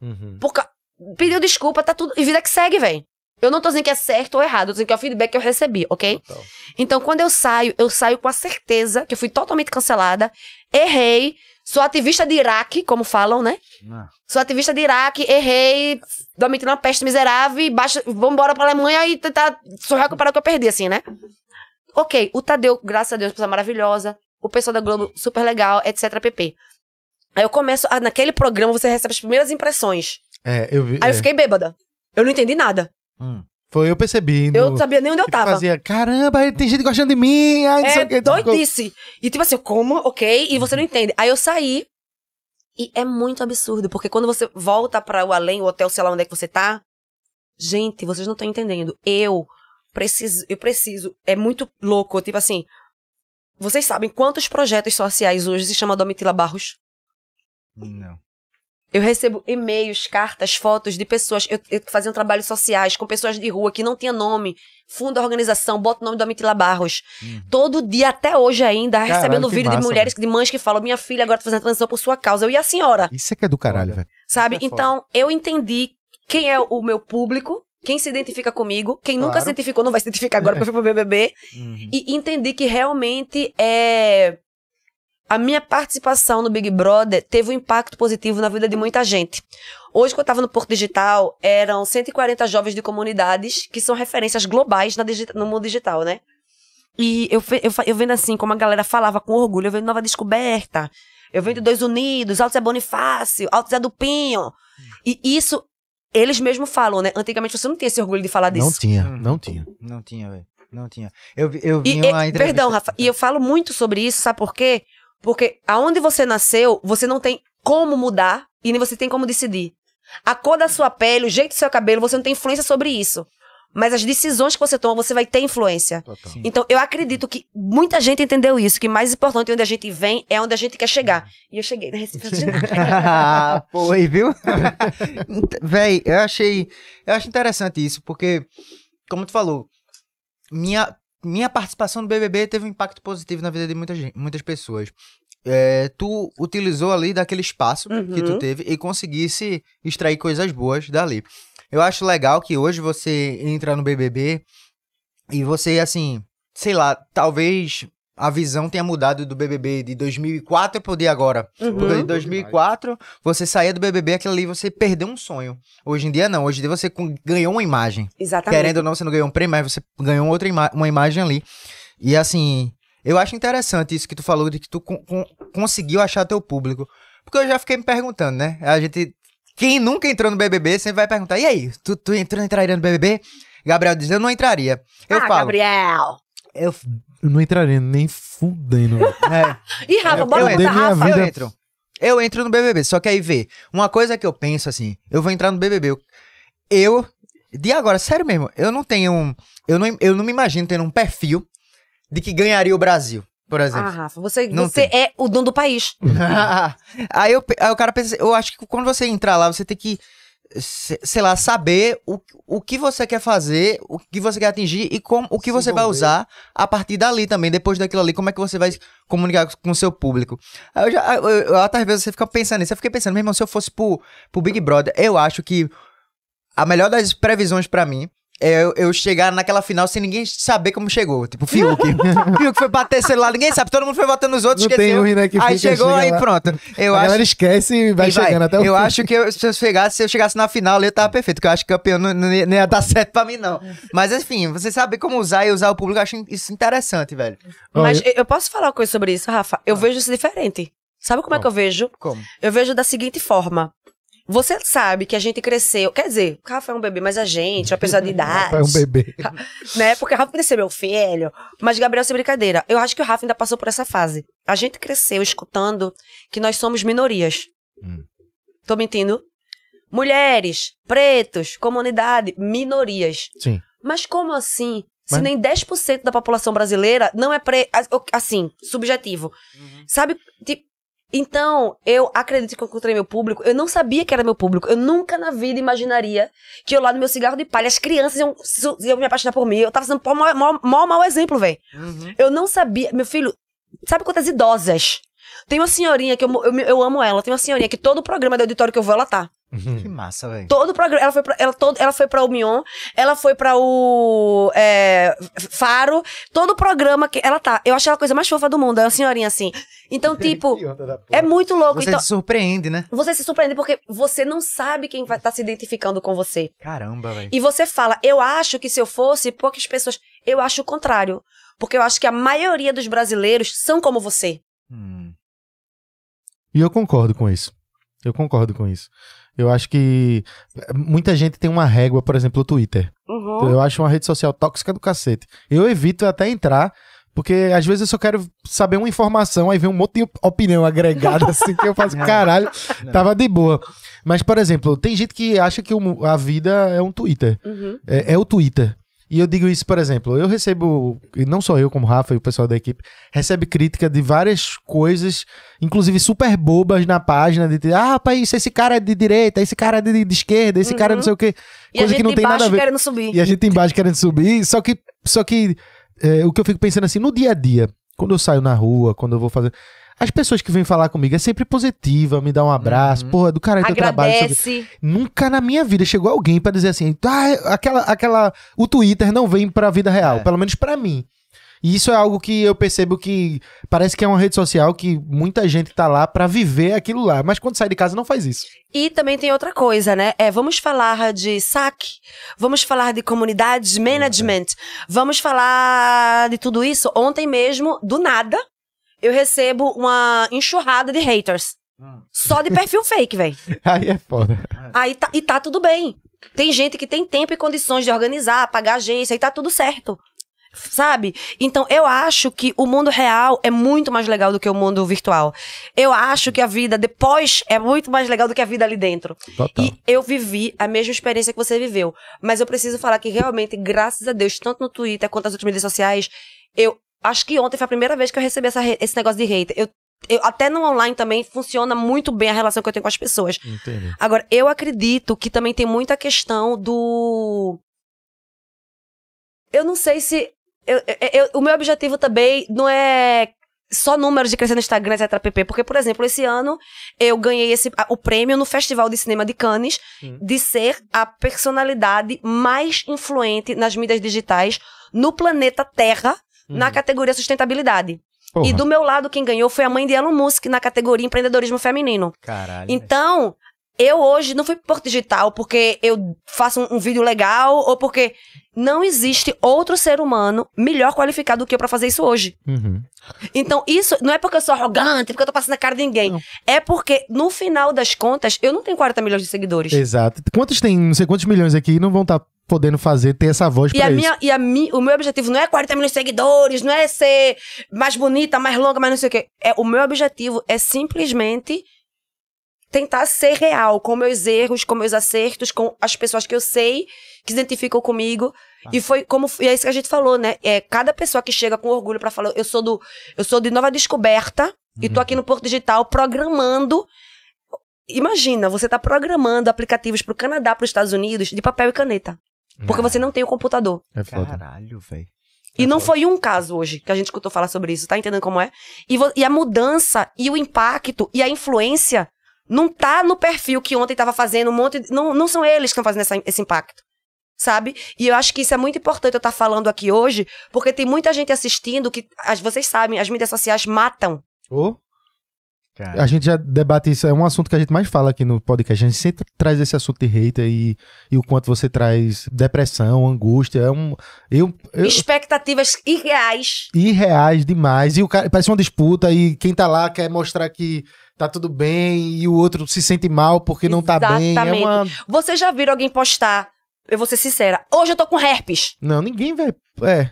Uhum. por ca- pediu desculpa, tá tudo. E vida que segue, velho. Eu não tô dizendo que é certo ou errado, eu tô dizendo que é o feedback que eu recebi, ok? Total. Então, quando eu saio, eu saio com a certeza que eu fui totalmente cancelada, errei, sou ativista de Iraque, como falam, né? Não. Sou ativista de Iraque, errei, domiti uma peste miserável, e baixa, vamos embora pra Alemanha e tentar só recuperar o que eu perdi, assim, né? Ok, o Tadeu, graças a Deus, pessoa maravilhosa, o pessoal da Globo, super legal, etc, pp. Aí eu começo, a- naquele programa você recebe as primeiras impressões. É, eu vi. Aí é. eu fiquei bêbada. Eu não entendi nada. Hum. Foi, eu percebi. Eu não sabia nem onde eu tava. Fazia, caramba, tem gente gostando de mim. Ai, não sei É o que. doidice. E tipo assim, como? Ok. E você não entende. Aí eu saí. E é muito absurdo, porque quando você volta para o além, o hotel, sei lá onde é que você tá. Gente, vocês não estão entendendo. Eu preciso, eu preciso. É muito louco. Tipo assim. Vocês sabem quantos projetos sociais hoje se chama Domitila Barros? Não. Eu recebo e-mails, cartas, fotos de pessoas eu, eu que faziam trabalhos sociais com pessoas de rua que não tinha nome. Funda a organização, bota o nome do Amitila Barros. Todo dia, até hoje ainda, Caralho, recebendo vídeo de massa, mulheres, de mães que falam: Minha filha agora tá fazendo a transição por sua causa. Eu e a senhora, Isso é que é do caralho, velho. sabe? é foda. então, eu entendi quem é o meu público, quem se identifica comigo, quem nunca Claro. se identificou não vai se identificar agora porque eu fui pro BBB. Uhum. E entendi que realmente é. A minha participação no Big Brother teve um impacto positivo na vida de muita gente. Hoje, quando eu estava no Porto Digital, eram 140 jovens de comunidades que são referências globais no mundo digital, né? E eu, eu, eu vendo assim, como a galera falava com orgulho, eu vendo Nova Descoberta, eu vendo Dois Unidos, Alto Zé Bonifácio, Alto Zé do Pinho. E isso, eles mesmos falam, né? Antigamente você não tinha esse orgulho de falar disso. Não tinha, Uhum. não tinha. Não tinha, velho. Não tinha. Eu, vi- eu vi E, uma e- entrevista... perdão, Rafa, e eu falo muito sobre isso, sabe por quê? Porque aonde você nasceu, você não tem como mudar e nem você tem como decidir. A cor da sua pele, o jeito do seu cabelo, você não tem influência sobre isso. Mas as decisões que você toma, você vai ter influência. Então, eu acredito que muita gente entendeu isso, que mais importante onde a gente vem é onde a gente quer chegar. E eu cheguei na Recife. nada. Foi, viu? Véi, eu achei. Eu acho interessante isso, porque, como tu falou, minha, minha participação no BBB teve um impacto positivo na vida de muita gente, muitas pessoas. É, tu utilizou ali daquele espaço que tu Uhum. teve e conseguisse extrair coisas boas dali. Eu acho legal que hoje você entra no BBB e você, assim, sei lá, talvez a visão tenha mudado do BBB de 2004 pro de agora. Porque Uhum. em 2004, você saía do BBB, aquilo ali você perdeu um sonho. Hoje em dia, não. Hoje em dia você ganhou uma imagem. Exatamente. Querendo ou não, você não ganhou um prêmio, mas você ganhou outra ima uma imagem ali. E assim, eu acho interessante isso que tu falou, de que tu con- con- conseguiu achar teu público. Porque eu já fiquei me perguntando, né? A gente. Quem nunca entrou no BBB sempre vai perguntar: e aí, tu, tu entrou, entraria no BBB? Gabriel diz: eu não entraria. Eu ah, falo. Gabriel. Eu, Eu não entraria nem fudendo. é, Ih, Rafa, Eu bora botar minha Rafa. vida. Eu entro. Eu entro no BBB, só que aí vê. Uma coisa que eu penso assim, eu vou entrar no BBB. Eu, eu de agora, sério mesmo, eu não tenho um, eu não, eu não me imagino tendo um perfil de que ganharia o Brasil. por Ah, exemplo. Rafa, você, Não você é o dono do país. aí, eu, aí o cara pensa, eu acho que quando você entrar lá, você tem que, sei lá, saber o, o que você quer fazer, o que você quer atingir e como, o que Se você vai envolver. usar a partir dali também, depois daquilo ali, como é que você vai comunicar com o seu público. Eu já, eu, eu, às vezes você fica pensando nisso, eu fiquei pensando, meu irmão, se eu fosse pro, pro Big Brother, eu acho que a melhor das previsões pra mim eu, eu chegar naquela final sem ninguém saber como chegou. Tipo, Fiuk. Fiuk foi terceiro lá, ninguém sabe. Todo mundo foi votando nos outros, Não tem esqueceu. um, né, que aí fica, chegou, chega aí lá. pronto. Eu a acho galera esquece e vai e vai. chegando até o Eu fim. acho que eu- se eu chegasse, se eu chegasse na final, ali, eu tava perfeito. Porque eu acho que campeão não, não ia não ia dar certo pra mim, não. Mas enfim, você sabe como usar e usar o público, eu acho isso interessante, velho. Mas eu eu posso falar uma coisa sobre isso, Rafa? Eu vejo isso diferente. Sabe como é que eu vejo? Como? Eu vejo da seguinte forma. Você sabe que a gente cresceu. Quer dizer, o Rafa é um bebê, mas a gente, uma pessoa de idade. é um bebê. né? Porque o Rafa ser meu filho. Mas Gabriel, sem brincadeira. Eu acho que o Rafa ainda passou por essa fase. A gente cresceu escutando que nós somos minorias. Hum. Tô mentindo? Mulheres, pretos, comunidade, minorias. Sim. Mas como assim? Se nem 10% da população brasileira não é pre... assim, subjetivo. Sabe? Ti- Então, eu acredito que eu encontrei meu público. Eu não sabia que era meu público. Eu nunca na vida imaginaria que eu lá no meu cigarro de palha, as crianças iam, iam me apaixonar por mim. Eu tava sendo o maior, maior, maior mau exemplo, velho. Eu não sabia. Meu filho, sabe quantas idosas? Tem uma senhorinha que eu, eu, eu amo ela. Tem uma senhorinha que todo programa de auditório que eu vou, ela tá. Que massa, velho. Todo programa. Ela foi pra, ela, todo, ela foi pra o Mion, ela foi pra o é, Faro. Todo programa que ela tá. Eu achei ela a coisa mais fofa do mundo. É uma senhorinha assim. Então, tipo, é muito louco. Você Então, se surpreende, né? você se surpreende porque você não sabe quem vai estar se identificando com você. Caramba, velho. E você fala, eu acho que se eu fosse, poucas pessoas. Eu acho o contrário. Porque eu acho que a maioria dos brasileiros são como você. Hum. E eu concordo com isso. Eu concordo com isso. Eu acho que muita gente tem uma régua, por exemplo, o Twitter. Uhum. Eu acho uma rede social tóxica do cacete. Eu evito até entrar, porque às vezes eu só quero saber uma informação, aí vem um monte de opinião agregada, assim, que eu faço, caralho, tava de boa. Mas, por exemplo, tem gente que acha que a vida é um Twitter. Uhum. É, é o Twitter. E eu digo isso, por exemplo, eu recebo, e não só eu, como o Rafa e o pessoal da equipe, recebe crítica de várias coisas, inclusive super bobas na página, de ah, rapaz, esse cara é de direita, esse cara é de, de esquerda, esse cara é não sei o quê. E a Coisa gente que não tem nada a ver. querendo subir. E a gente embaixo querendo subir, só que, só que é, o que eu fico pensando assim, no dia a dia, quando eu saio na rua, quando eu vou fazer. As pessoas que vêm falar comigo é sempre positiva, me dá um abraço, Uhum. porra, do cara teu trabalho. não sei o quê. Agradece. Nunca na minha vida chegou alguém pra dizer assim, ah, aquela, aquela, o Twitter não vem pra vida real, É. pelo menos pra mim. E isso é algo que eu percebo que parece que é uma rede social que muita gente tá lá pra viver aquilo lá, mas quando sai de casa não faz isso. E também tem outra coisa, né? É, vamos falar de saque, vamos falar de comunidades, management, vamos falar de tudo isso. Ontem mesmo, do nada, eu recebo uma enxurrada de haters. Hum. Só de perfil fake, velho. Aí é foda. Aí tá, e tá tudo bem. Tem gente que tem tempo e condições de organizar, pagar agência e tá tudo certo. Sabe? Então eu acho que o mundo real é muito mais legal do que o mundo virtual. Eu acho que a vida depois é muito mais legal do que a vida ali dentro. Total. E eu vivi a mesma experiência que você viveu. Mas eu preciso falar que realmente, graças a Deus, tanto no Twitter quanto nas outras mídias sociais, eu acho que ontem foi a primeira vez que eu recebi essa esse negócio de hater. Eu, eu, até no online também funciona muito bem a relação que eu tenho com as pessoas. Entendi. Agora, eu acredito que também tem muita questão do. Eu não sei se. eu- eu- o meu objetivo também não é só números de crescer no Instagram, etc. pp. Porque, por exemplo, esse ano eu ganhei esse, o prêmio no Festival de Cinema de Cannes de ser a personalidade mais influente nas mídias digitais no planeta Terra na categoria sustentabilidade. Porra. E do meu lado, quem ganhou foi a mãe de Elon Musk na categoria empreendedorismo feminino. Caralho. Então, eu hoje não fui por digital porque eu faço um, um vídeo legal ou porque não existe outro ser humano melhor qualificado do que eu pra fazer isso hoje. Uhum. Então, isso não é porque eu sou arrogante, porque eu tô passando a cara de ninguém. Não. É porque, no final das contas, eu não tenho 40 milhões de seguidores. Exato. Quantos tem, não sei quantos milhões aqui não vão estar podendo fazer, ter essa voz E, pra a isso. minha, e a mi, o meu objetivo não é 40 milhões de seguidores, não é ser mais bonita, mais longa, mais não sei o quê. É, o meu objetivo é simplesmente tentar ser real com meus erros, com meus acertos, com as pessoas que eu sei que se identificam comigo. E foi como e é isso que a gente falou, né? É cada pessoa que chega com orgulho pra falar, eu sou do eu sou de Nova Descoberta e tô aqui no Porto Digital programando Imagina, você tá programando aplicativos pro Canadá, pros Estados Unidos de papel e caneta. Porque você não tem o computador. É foda. Caralho, velho. E não foi um caso hoje que a gente escutou falar sobre isso, tá entendendo como é? E, e a mudança, e o impacto, e a influência não tá no perfil que ontem tava fazendo um monte de, não, não são eles que estão fazendo essa- esse impacto. Sabe? E eu acho que isso é muito importante eu estar falando aqui hoje, porque tem muita gente assistindo que, as, vocês sabem, as mídias sociais matam. Ô, Cara. A gente já debate isso, é um assunto que a gente mais fala aqui no podcast. A gente sempre traz esse assunto de hater e, e o quanto você traz depressão, angústia. É um. Eu, eu, Expectativas irreais. irreais demais. E o cara parece uma disputa e quem tá lá quer mostrar que tá tudo bem e o outro se sente mal porque não tá bem. É Exatamente. uma. Vocês já viram alguém postar? Eu vou ser sincera. Hoje eu tô com herpes. Não, ninguém vai. É.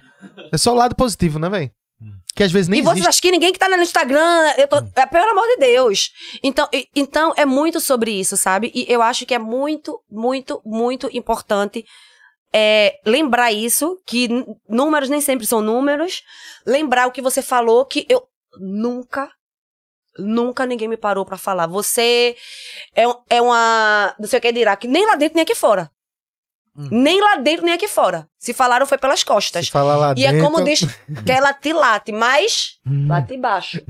É só o lado positivo, né, velho? Que às vezes nem e vocês existe. acham que ninguém que tá no Instagram, eu tô, é, pelo amor de Deus. Então, e- então é muito sobre isso, sabe? E eu acho que é muito, muito, muito importante é, lembrar isso, que números nem sempre são números. Lembrar o que você falou, que eu nunca, nunca ninguém me parou pra falar. Você é, é uma, não sei o que dirá, que nem lá dentro nem aqui fora. Hum. Nem lá dentro nem aqui fora. Se falaram foi pelas costas. Se falar lá E dentro. é como diz, que é late-late, mas Hum. late embaixo.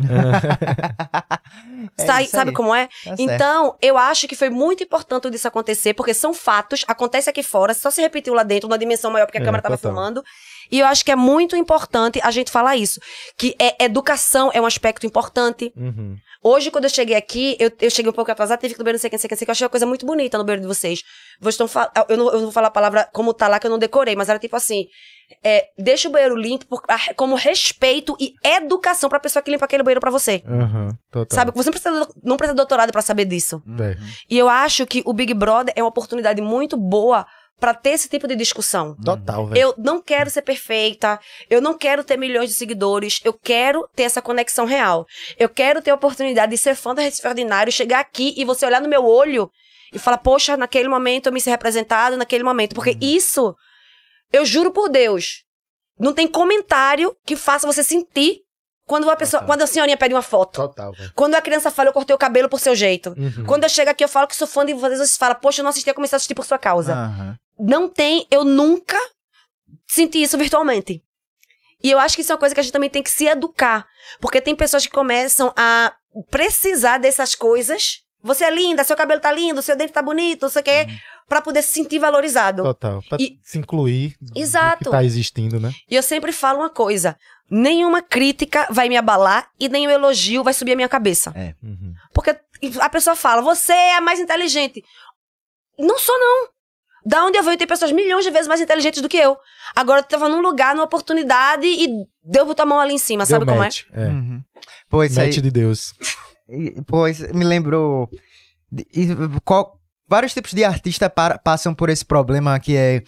É sabe, isso sabe como é? Tá certo. Então, eu acho que foi muito importante disso acontecer, porque são fatos, acontece aqui fora, só se repetiu lá dentro, numa dimensão maior, porque a É, câmera tava total. filmando. E eu acho que é muito importante a gente falar isso. Que é, educação é um aspecto importante. Uhum. Hoje, quando eu cheguei aqui, eu, eu cheguei um pouco atrasada, tive que ir no banheiro, não sei o que, não sei o que, eu achei uma coisa muito bonita no banheiro de vocês. Vocês estão eu, não, eu não vou falar a palavra como tá lá, que eu não decorei, mas era tipo assim, é, deixa o banheiro limpo por- como respeito e educação pra pessoa que limpa aquele banheiro pra você. Uhum. Total. Sabe? Você não precisa, não precisa de doutorado pra saber disso. É. E eu acho que o Big Brother é uma oportunidade muito boa pra ter esse tipo de discussão. Total, velho. Eu não quero ser perfeita, eu não quero ter milhões de seguidores, eu quero ter essa conexão real. Eu quero ter a oportunidade de ser fã da Recife Ordinário, chegar aqui e você olhar no meu olho e falar, poxa, naquele momento eu me ser representado, naquele momento. Porque isso, eu juro por Deus, não tem comentário que faça você sentir quando a pessoa, quando a senhorinha pede uma foto. Total. Quando a criança fala, eu cortei o cabelo por seu jeito. Uhum. Quando eu chego aqui, eu falo que sou fã de vocês, vocês falam, poxa, eu não assisti, eu comecei a assistir por sua causa Aham. não tem, eu nunca senti isso virtualmente. E eu acho que isso é uma coisa que a gente também tem que se educar. Porque tem pessoas que começam a precisar dessas coisas. Você é linda, seu cabelo tá lindo, seu dente tá bonito, não sei o quê, pra poder se sentir valorizado. Total. Pra E- se incluir Exato. que tá existindo, né? E eu sempre falo uma coisa: nenhuma crítica vai me abalar e nenhum elogio vai subir a minha cabeça. Uhum. Porque a pessoa fala, você é a mais inteligente. Não sou, não. Da onde eu venho, tem pessoas milhões de vezes mais inteligentes do que eu. Agora eu tava num lugar, numa oportunidade e deu botar a mão ali em cima, sabe Deu como match. É. Uhum. Pô, isso aí. Match de Deus. Pois, me lembrou. e qual- vários tipos de artistas para- passam por esse problema que é.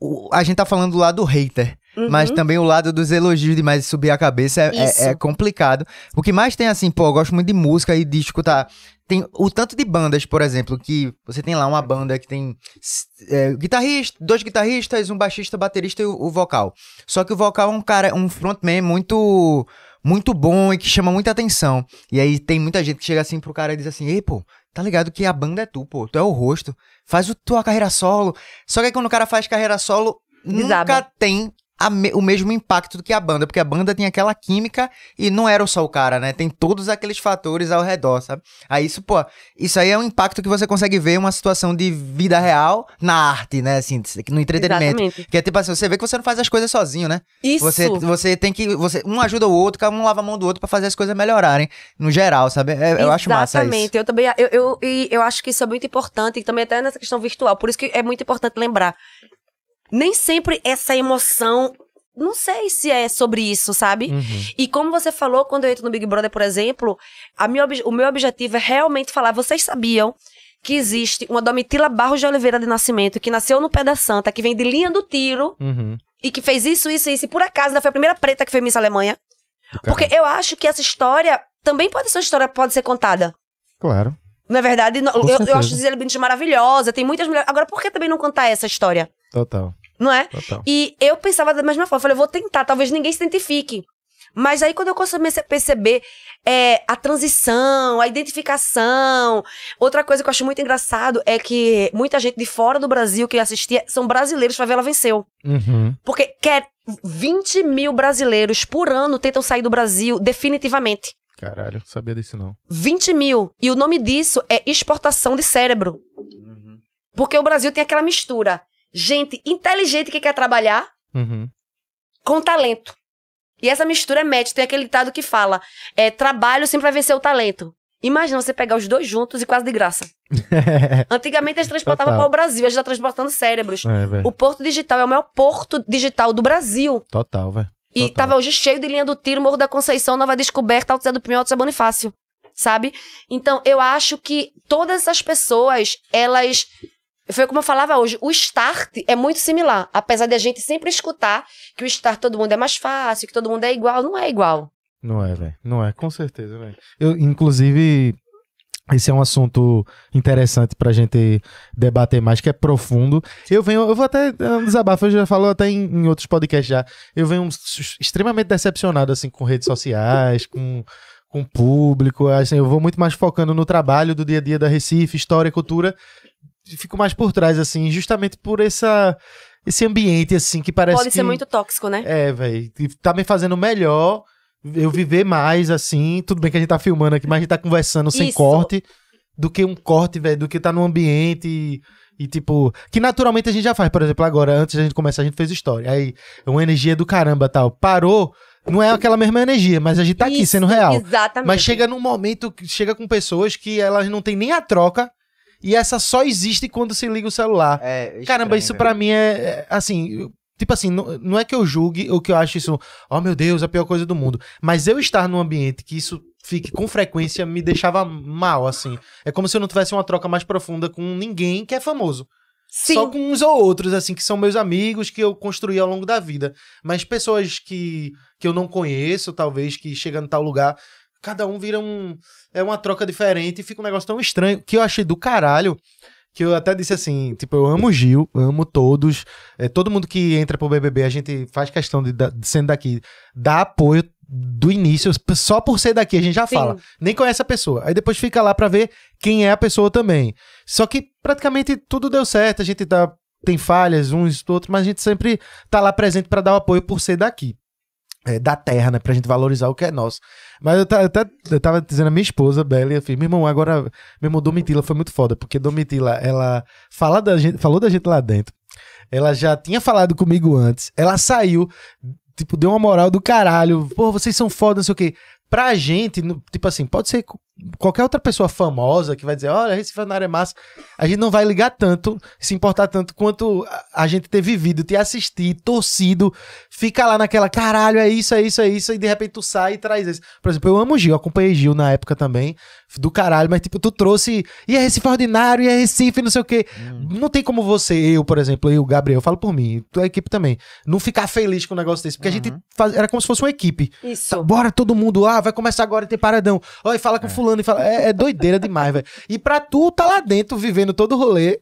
o- a gente tá falando do lado do hater? Uhum. mas também o lado dos elogios demais de subir a cabeça é, é- é complicado. O que mais tem assim, pô, eu gosto muito de música e de escutar. Tem o tanto de bandas, por exemplo, que você tem lá uma banda que tem é, guitarrista, dois guitarristas, um baixista, baterista e o, o vocal. Só que o vocal é um cara, um frontman muito muito bom e que chama muita atenção. E aí tem muita gente que chega assim pro cara e diz assim: "Ei, pô, tá ligado que a banda é tu, pô, tu é o rosto. Faz o tua carreira solo". Só que aí quando o cara faz carreira solo, Desaba. nunca tem me- o mesmo impacto do que a banda, porque a banda tem aquela química e não era só o cara, né? Tem todos aqueles fatores ao redor, sabe? Aí isso, pô, isso aí é um impacto que você consegue ver uma situação de vida real na arte, né? Assim, no entretenimento. Exatamente. Que é tipo assim, você vê que você não faz as coisas sozinho, né? Isso. Você, você tem que. Você, um ajuda o outro, cada um lava a mão do outro pra fazer as coisas melhorarem, no geral, sabe? É- eu acho massa isso. Exatamente. Eu também, eu, eu, e eu acho que isso é muito importante, e também até nessa questão virtual. Por isso que é muito importante lembrar. Nem sempre essa emoção, não sei se é sobre isso, sabe? Uhum. E como você falou, quando eu entro no Big Brother, por exemplo, a minha o meu objetivo é realmente falar, vocês sabiam que existe uma Domitila Barros de Oliveira de Nascimento, que nasceu no Pé da Santa, que vem de linha do tiro, Uhum. e que fez isso, isso, isso, e por acaso ela foi a primeira preta que foi Miss Alemanha. Porque eu acho que essa história também pode ser uma história, pode ser contada. Claro. Na verdade, Com eu, eu certeza. acho Gisele Bündchen maravilhosa, tem muitas mulheres. Agora, por que também não contar essa história? Total, Não é? total. E eu pensava da mesma forma. Falei, eu vou tentar, talvez ninguém se identifique. Mas aí, quando eu comecei a perceber é, a transição, a identificação. Outra coisa que eu acho muito engraçado é que muita gente de fora do Brasil que assistia são brasileiros. Favela venceu. Uhum. Porque quer 20 mil brasileiros por ano tentam sair do Brasil definitivamente. Caralho, sabia disso não. 20 mil. E o nome disso é exportação de cérebro. Porque o Brasil tem aquela mistura. Gente inteligente que quer trabalhar Uhum. com talento. E essa mistura é match. Tem aquele ditado que fala: é, trabalho sempre vai vencer o talento. Imagina você pegar os dois juntos e quase de graça. Antigamente eles transportavam Total. para o Brasil, a gente está transportando cérebros. é. O Porto Digital é o maior porto digital do Brasil. Total, velho. E Total. tava hoje cheio de linha do tiro, Morro da Conceição, Nova Descoberta, Alto Zé do Pinhal, Alto Zé Bonifácio. Sabe? Então, eu acho que todas essas pessoas, elas. Foi como eu falava hoje, o start é muito similar. Apesar de a gente sempre escutar que o start todo mundo é mais fácil, que todo mundo é igual, não é igual. Não é, velho. Não é, com certeza, velho. Eu, inclusive, esse é um assunto interessante pra gente debater mais, que é profundo. Eu venho, eu vou até, é um desabafo, eu já falo até em, em outros podcasts já. Eu venho extremamente decepcionado, assim, com redes sociais, com, com público. Assim, eu vou muito mais focando no trabalho do dia a dia da Recife, história, cultura. Fico mais por trás, assim, justamente por essa, esse ambiente, assim, que parece Pode que... ser muito tóxico, né? É, velho. Tá me fazendo melhor eu viver mais, assim. Tudo bem que a gente tá filmando aqui, mas a gente tá conversando sem Isso. corte. Do que um corte, velho. Do que tá no ambiente e, e, tipo... Que naturalmente a gente já faz. Por exemplo, agora, antes da gente começar, a gente fez história. Aí, uma energia do caramba tal. Parou. Não é aquela mesma energia, mas a gente tá aqui Isso, sendo real. Exatamente. Mas chega num momento, que chega com pessoas que elas não tem nem a troca. E essa só existe quando se liga o celular. É, Caramba, estranho, isso velho. pra mim é, é, assim, tipo assim, não, não é que eu julgue ou que eu acho isso, oh meu Deus, a pior coisa do mundo, mas eu estar num ambiente que isso fique com frequência me deixava mal, assim. É como se eu não tivesse uma troca mais profunda com ninguém que é famoso. Sim. Só com uns ou outros, assim, que são meus amigos que eu construí ao longo da vida. Mas pessoas que, que eu não conheço, talvez, que chegam em tal lugar, cada um vira um. É uma troca diferente e fica um negócio tão estranho que eu achei do caralho. Que eu até disse assim, tipo, eu amo o Gil, amo todos. É, todo mundo que entra pro BBB, a gente faz questão de, de sendo daqui, dar apoio do início, só por ser daqui a gente já Sim. fala. Nem conhece a pessoa. Aí depois fica lá pra ver quem é a pessoa também. Só que praticamente tudo deu certo, a gente tá, tem falhas uns do outro, mas a gente sempre tá lá presente pra dar o apoio por ser daqui. É, da terra, né? Pra gente valorizar o que é nosso. Mas eu, ta- eu, ta- eu tava dizendo a minha esposa, Bela, eu fiz, meu irmão, agora, meu irmão, Domitila foi muito foda, porque Domitila, ela fala da gente, falou da gente lá dentro. Ela já tinha falado comigo antes. Ela saiu, tipo, deu uma moral do caralho. Pô, vocês são foda, não sei o quê. Pra gente, tipo assim, pode ser qualquer outra pessoa famosa que vai dizer, olha, Recife área é massa. A gente não vai ligar tanto, se importar tanto quanto a, gente ter vivido, ter assistido, torcido, fica lá naquela, caralho, é isso, é isso, é isso, e de repente tu sai e traz isso. Por exemplo, eu amo o Gil, acompanhei Gil na época também, do caralho, mas tipo, tu trouxe, e é Recife ordinário, e é Recife, não sei o quê. Não tem como você, eu, por exemplo, eu, Gabriel, eu falo por mim, tua equipe também, não ficar feliz com um negócio desse, porque a gente faz, era como se fosse uma equipe. Isso. Bora todo mundo, ah, vai começar agora a ter paradão. Ó, e fala com fulano e fala. É, é doideira demais, velho. E pra tu tá lá dentro, vivendo todo o rolê.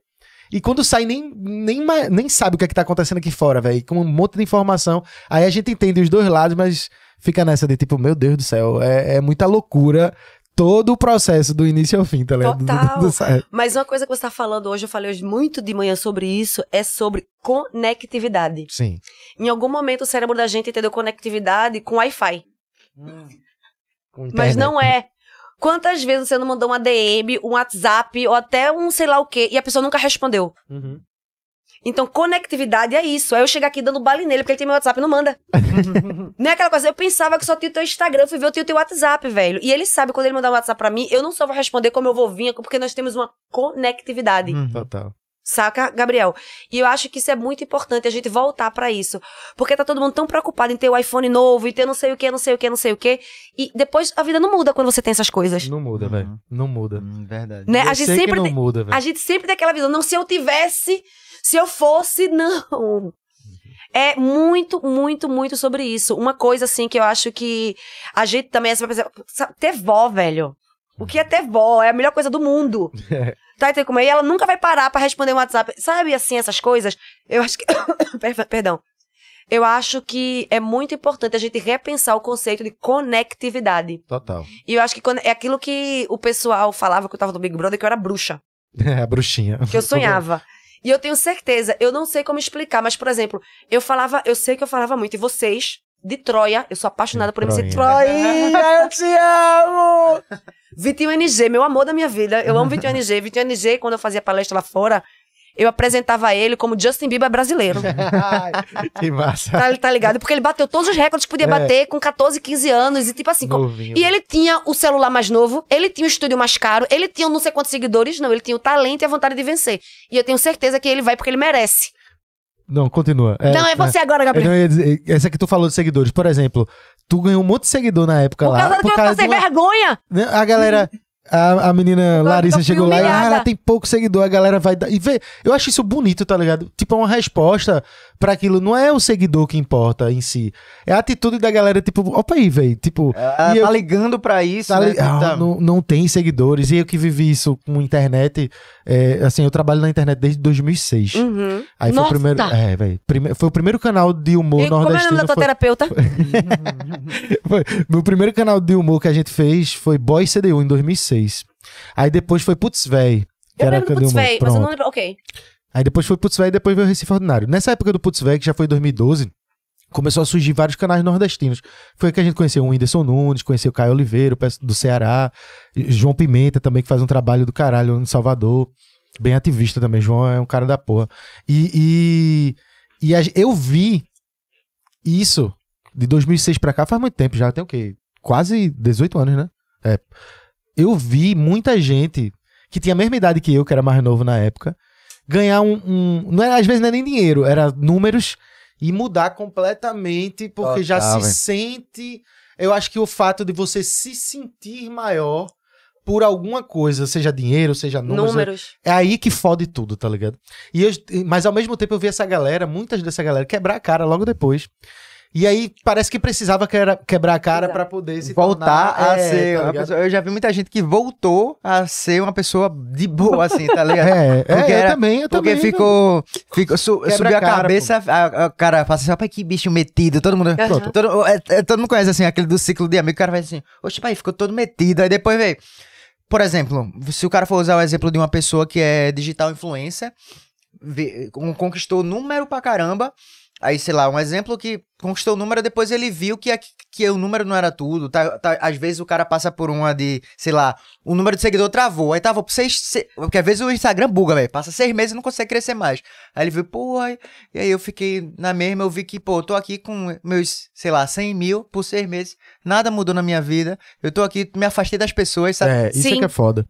E quando sai, nem, nem, nem sabe o que é que tá acontecendo aqui fora, velho. Com um monte de informação. Aí a gente entende os dois lados, mas fica nessa de tipo, meu Deus do céu, é, é muita loucura todo o processo do início ao fim, tá ligado? Do- do- Total. do- do- Mas uma coisa que você tá falando hoje, eu falei hoje muito de manhã sobre isso, é sobre conectividade. Sim. Em algum momento o cérebro da gente entendeu conectividade com Wi-Fi. Com Mas não é. Quantas vezes você não mandou uma DM, um WhatsApp ou até um sei lá o quê e a pessoa nunca respondeu? Uhum. Então, conectividade é isso. Aí eu chego aqui dando bala nele porque ele tem meu WhatsApp e não manda. não é aquela coisa, eu pensava que só tinha o teu Instagram, eu fui ver eu tinha o teu WhatsApp, velho. E ele sabe, quando ele mandar um WhatsApp pra mim, eu não só vou responder como eu vou vir, porque nós temos uma conectividade. Uhum. Total. Saca, Gabriel? E eu acho que isso é muito importante a gente voltar pra isso. Porque tá todo mundo tão preocupado em ter o iPhone novo e ter não sei o que, não sei o que, não sei o que. E depois a vida não muda quando você tem essas coisas. Não muda, velho. Não muda. Hum, verdade. Né? Eu A gente sei sempre que não tem- muda, velho. A gente sempre tem aquela visão, não, se eu tivesse, se eu fosse, não. É muito, muito, muito sobre isso. Uma coisa, assim, que eu acho que a gente também... Sabe, ter vó, velho. O que é ter vó, é a melhor coisa do mundo. Tá entendendo como é? E ela nunca vai parar pra responder um WhatsApp. Sabe, assim, essas coisas? Eu acho que... Per- Perdão. Eu acho que é muito importante a gente repensar o conceito de conectividade. Total. E eu acho que é aquilo que o pessoal falava que eu tava no Big Brother, que eu era bruxa. É, a bruxinha. Que eu sonhava. E eu tenho certeza, eu não sei como explicar, mas, por exemplo, eu falava, eu sei que eu falava muito, e vocês, de Troia, eu sou apaixonada por MC Troinha. Troia, eu te amo! Vitinho NG, meu amor da minha vida. Eu amo Vitinho NG. Vitinho NG, quando eu fazia palestra lá fora, eu apresentava ele como Justin Bieber brasileiro. Que massa. Tá, tá ligado? Porque ele bateu todos os recordes que podia É. bater com 14, 15 anos. E tipo assim, Novinho. e ele tinha o celular mais novo, ele tinha o estúdio mais caro, ele tinha não sei quantos seguidores, não, ele tinha o talento e a vontade de vencer. E eu tenho certeza que ele vai porque ele merece. Não, continua. não, é você agora, Eu Gabriel. não dizer, essa que tu falou de seguidores, por exemplo, tu ganhou um monte de seguidor na época Por lá. causa do que eu passei de uma- vergonha. né, A galera. A, a menina Larissa chegou lá e ah, ela tem pouco seguidor, a galera vai dar. E vê, eu acho isso bonito, tá ligado? Tipo, é uma resposta pra aquilo. Não é o seguidor que importa em si. É a atitude da galera, tipo, opa aí, velho. Tipo, Ela E tá eu- ligando pra isso, tá né? li- ah, Tá- não, não tem seguidores. E eu que vivi isso com internet. é, assim, eu trabalho na internet desde 2006. Uhum. Aí foi Nossa! o primeiro. É, velho. prime- foi o primeiro canal de humor E como é o nome nordestino. da tua foi- terapeuta? foi- meu primeiro canal de humor que a gente fez foi Boy CDU em 2006. Aí depois foi Putz Véi. Que Eu era lembro Putz. Véi, mas eu não lembro. Ok. Aí depois foi Putz Véi e depois veio o Recife Ordinário. Nessa época do Putz Véi, que já foi em 2012, começou a surgir vários canais nordestinos. Foi que a gente conheceu o Whindersson Nunes, conheceu o Caio Oliveira, do Ceará, João Pimenta também, que faz um trabalho do caralho em Salvador. Bem ativista também, João é um cara da porra. E, e, e a- eu vi isso de 2006 pra cá, faz muito tempo já, tem o quê? Quase 18 anos, né? É. Eu vi muita gente que tinha a mesma idade que eu, que era mais novo na época, ganhar um. um- não era, às vezes não é nem dinheiro, era números e mudar completamente, porque já se sente. Eu acho que o fato de você se sentir maior por alguma coisa, seja dinheiro, seja números, Números. é aí que fode tudo, tá ligado? E eu- mas ao mesmo tempo eu vi essa galera, muitas dessa galera, quebrar a cara logo depois. E aí parece que precisava quebra- quebrar a cara pra poder se voltar tornar, a é, ser tá pessoa. Eu já vi muita gente que voltou a ser uma pessoa de boa, assim, tá ligado? É, é, Porque eu era- também, eu Porque também. ficou. ficou su, subiu a a cara, cabeça, a, a- o cara fala assim, rapaz, que bicho metido. Todo mundo. Pronto. Todo, é- é- todo mundo conhece assim, aquele do ciclo de amigo, o cara vai assim, oxe, pai, ficou todo metido. Aí depois veio. Por exemplo, se o cara for usar o exemplo de uma pessoa que é digital influencer, vê- conquistou número pra caramba. Aí, sei lá, um exemplo que conquistou o número, depois ele viu que, aqui- que o número não era tudo. Tá, tá- às vezes o cara passa por uma de, sei lá, o número de seguidor travou. Aí tava por seis. se- porque às vezes o Instagram buga, velho. Passa seis meses e não consegue crescer mais. Aí ele viu, pô, aí, e aí eu fiquei na mesma, eu vi que, pô, eu tô aqui com meus, sei lá, 100 mil por seis meses. Nada mudou na minha vida. Eu tô aqui, me afastei das pessoas, sabe? É, isso é Sim. que é foda.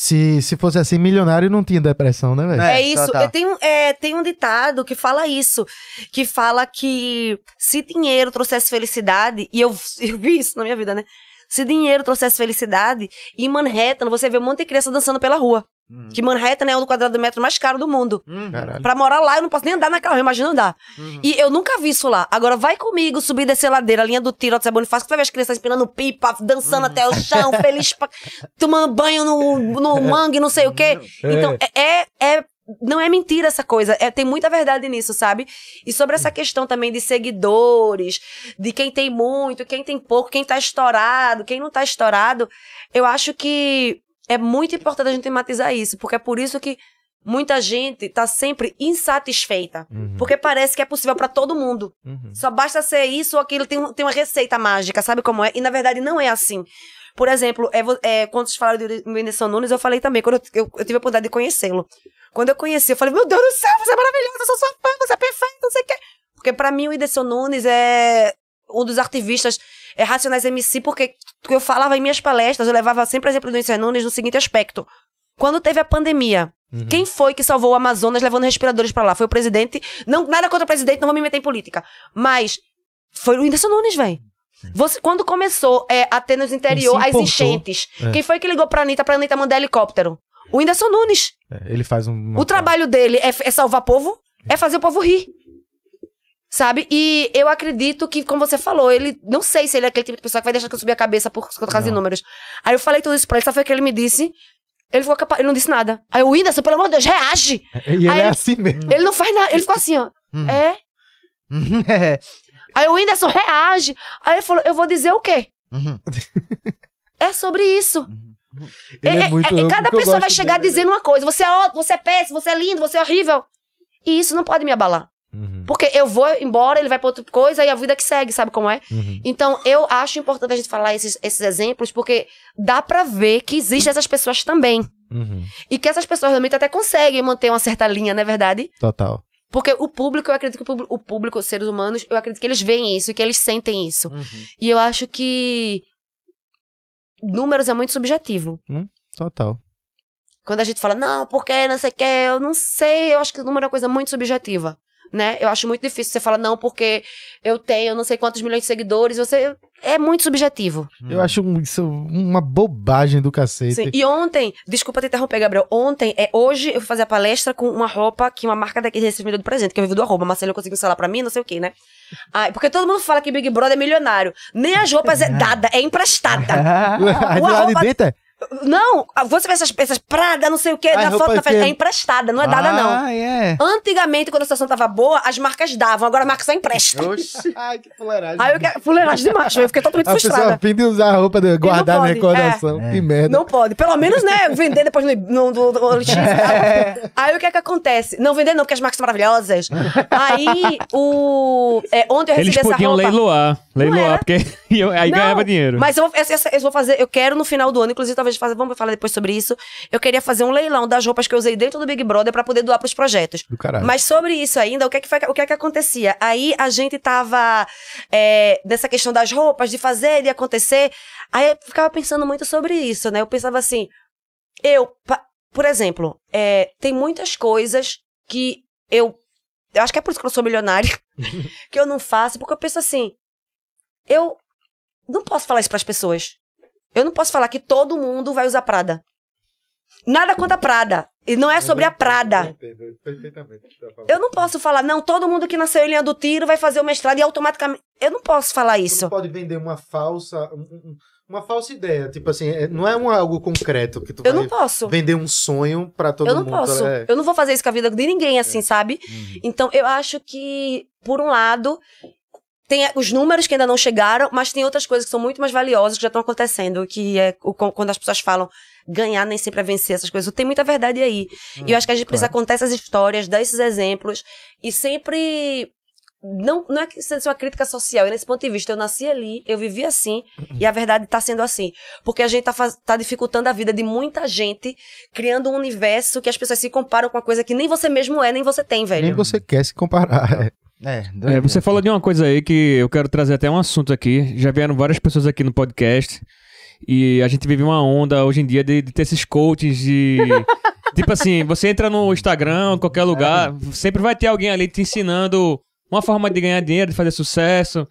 Se, se fosse assim, milionário não tinha depressão, né, velho? É, É, isso. total. Eu tenho, é, tem um ditado que fala isso. Que fala que se dinheiro trouxesse felicidade, e eu, eu vi isso na minha vida, né? Se dinheiro trouxesse felicidade, em Manhattan você vê um monte de criança dançando pela rua. Hum. Que Manhattan é o quadrado de metro mais caro do mundo. Uhum. Caralho. Pra morar lá, eu não posso nem andar naquela rua, imagina andar. Uhum. E eu nunca vi isso lá. Agora vai comigo subir e descer a ladeira, a linha do tiro, Alto Bonifácio, que tu vai ver as crianças empinando pipa, dançando Uhum. até o chão, feliz, pra... tomando banho no, no mangue, não sei o quê. Então, é, é, é- Não é mentira essa coisa. É, tem muita verdade nisso, sabe? E sobre essa questão também de seguidores, de quem tem muito, quem tem pouco, quem tá estourado, quem não tá estourado, eu acho que é muito importante a gente tematizar isso, porque é por isso que muita gente tá sempre insatisfeita. Uhum, Porque parece que é possível pra todo mundo. uhum. Só basta ser isso ou aquilo, tem, tem uma receita mágica, sabe como é? E na verdade não é assim. Por exemplo, é, é, quando vocês falaram do Whindersson Nunes, eu falei também, quando eu, eu- eu tive a oportunidade de conhecê-lo. Quando eu conheci, eu falei, meu Deus do céu, você é maravilhosa, eu sou sua fã, você é perfeita, não sei o quê. Porque pra mim o Whindersson Nunes é um dos ativistas é, Racionais MC, porque eu falava em minhas palestras, eu levava sempre exemplo do Whindersson Nunes no seguinte aspecto. Quando teve a pandemia, Uhum. quem foi que salvou o Amazonas levando respiradores pra lá? Foi o presidente. Não, nada contra o presidente, não vou me meter em política. Mas foi o Whindersson Nunes, velho. Você, quando começou é, a ter nos interior as enchentes, É. quem foi que ligou pra Anitta pra Anitta mandar helicóptero? O Whindersson Nunes. É, ele faz um. O trabalho dele é, é salvar povo, é fazer o povo rir. Sabe? E eu acredito que, como você falou, ele. Não sei se ele é aquele tipo de pessoa que vai deixar que eu subir a cabeça por causa de números. Aí eu falei tudo isso pra ele, só foi o que ele me disse. Ele ficou capaz, ele não disse nada. Aí o Whindersson, pelo amor de Deus, reage! E ele é ele- assim mesmo. Ele não faz nada. Ele ficou assim, ó. Hum. É. É. Aí o Whindersson reage. Aí ele falou: eu vou dizer o quê? Uhum. É sobre isso. Ele é, É- muito. é- cada pessoa vai chegar dele- dizendo uma coisa. Você é ótimo, você é péssimo, você é lindo, você é horrível. E isso não pode me abalar. Uhum, Porque eu vou embora, ele vai pra outra coisa e a vida que segue, sabe como é? uhum. Então, eu acho importante a gente falar esses, esses exemplos, porque dá pra ver que existem essas pessoas também. Uhum. E que essas pessoas realmente até conseguem manter uma certa linha, não é verdade? Total. Porque o público, eu acredito que o público, o público, os seres humanos, eu acredito que eles veem isso e que eles sentem isso. Uhum. E eu acho que números é muito subjetivo. Total. Quando a gente fala, não, porque não sei o que, eu não sei, eu acho que o número é uma coisa muito subjetiva. Né? Eu acho muito difícil você falar, não, porque eu tenho não sei quantos milhões de seguidores, você. É muito subjetivo. Eu acho um- isso uma bobagem do cacete. Sim. E ontem, desculpa te interromper, Gabriel. Ontem, é, hoje eu fui fazer a palestra com uma roupa que uma marca daqui me deu de presente, que eu vivi do arroba. Marcelo conseguiu instalar pra mim, não sei o que, né? Ai, porque todo mundo fala que Big Brother é milionário. Nem as roupas é dada, é emprestada. Uma lado de roupa- dentro é. Não, você vê essas peças Prada, não sei o que, Ai, da foto na que- festa, é emprestada, não é dada, não. Ah, é. Antigamente, quando a situação tava boa, as marcas davam, agora a marca só empresta. Oxi. Ai, que fuleiragem. Aí eu quero. Fuleiragem demais, eu fiquei totalmente A pessoa frustrada. fim de usar a roupa de guardar na pode, recordação. é. Que merda. Não pode. Pelo menos, né, vender depois no, no, no, no OLX. Aí o que é que acontece? Não vender não, porque as marcas são maravilhosas. Aí, o... É, ontem eu recebi Eles essa podiam roupa. leiloar. Leiloar, porque eu- aí Não, ganhava dinheiro. Mas eu vou, essa- essa- eu vou fazer, eu quero no final do ano, inclusive talvez fazer, vamos falar depois sobre isso. Eu queria fazer um leilão das roupas que eu usei dentro do Big Brother pra poder doar pros projetos. Do caralho. Mas sobre isso ainda, o que é que, foi- o que, é que acontecia? Aí a gente tava é, nessa questão das roupas, de fazer, de acontecer. Aí eu ficava pensando muito sobre isso, né? Eu pensava assim, eu, por exemplo, é, tem muitas coisas que eu. Eu acho que é por isso que eu sou milionária, que eu não faço, porque eu penso assim, eu não posso falar isso pras pessoas. Eu não posso falar que todo mundo vai usar Prada. Nada contra a Prada. E não é sobre a Prada. Eu não posso falar, não, todo mundo que nasceu em linha do tiro vai fazer o mestrado e automaticamente. Eu não posso falar isso. pode vender uma falsa. Uma falsa ideia. Tipo assim, é- não é um algo concreto que tu Eu não posso. vender um sonho pra todo Eu não mundo. posso. é. Eu não vou fazer isso com a vida de ninguém, assim, sabe? Então, eu acho que, por um lado, tem os números que ainda não chegaram, mas tem outras coisas que são muito mais valiosas que já estão acontecendo, que é o- quando as pessoas falam ganhar nem sempre é vencer essas coisas. Tem muita verdade aí. e eu acho que a gente precisa contar essas histórias, dar esses exemplos e sempre. Não, não é que seja uma crítica social, é nesse ponto de vista. Eu nasci ali, eu vivi assim, e a verdade tá sendo assim. Porque a gente tá, faz- tá dificultando a vida de muita gente, criando um universo que as pessoas se comparam com uma coisa que nem você mesmo é, nem você tem, velho. Nem você quer se comparar. É, É, você falou de uma coisa aí que eu quero trazer até um assunto aqui. Já vieram várias pessoas aqui no podcast. E a gente vive uma onda hoje em dia de, de ter esses coaches de. tipo assim, você entra no Instagram, em qualquer lugar, sempre vai ter alguém ali te ensinando uma forma de ganhar dinheiro, de fazer sucesso.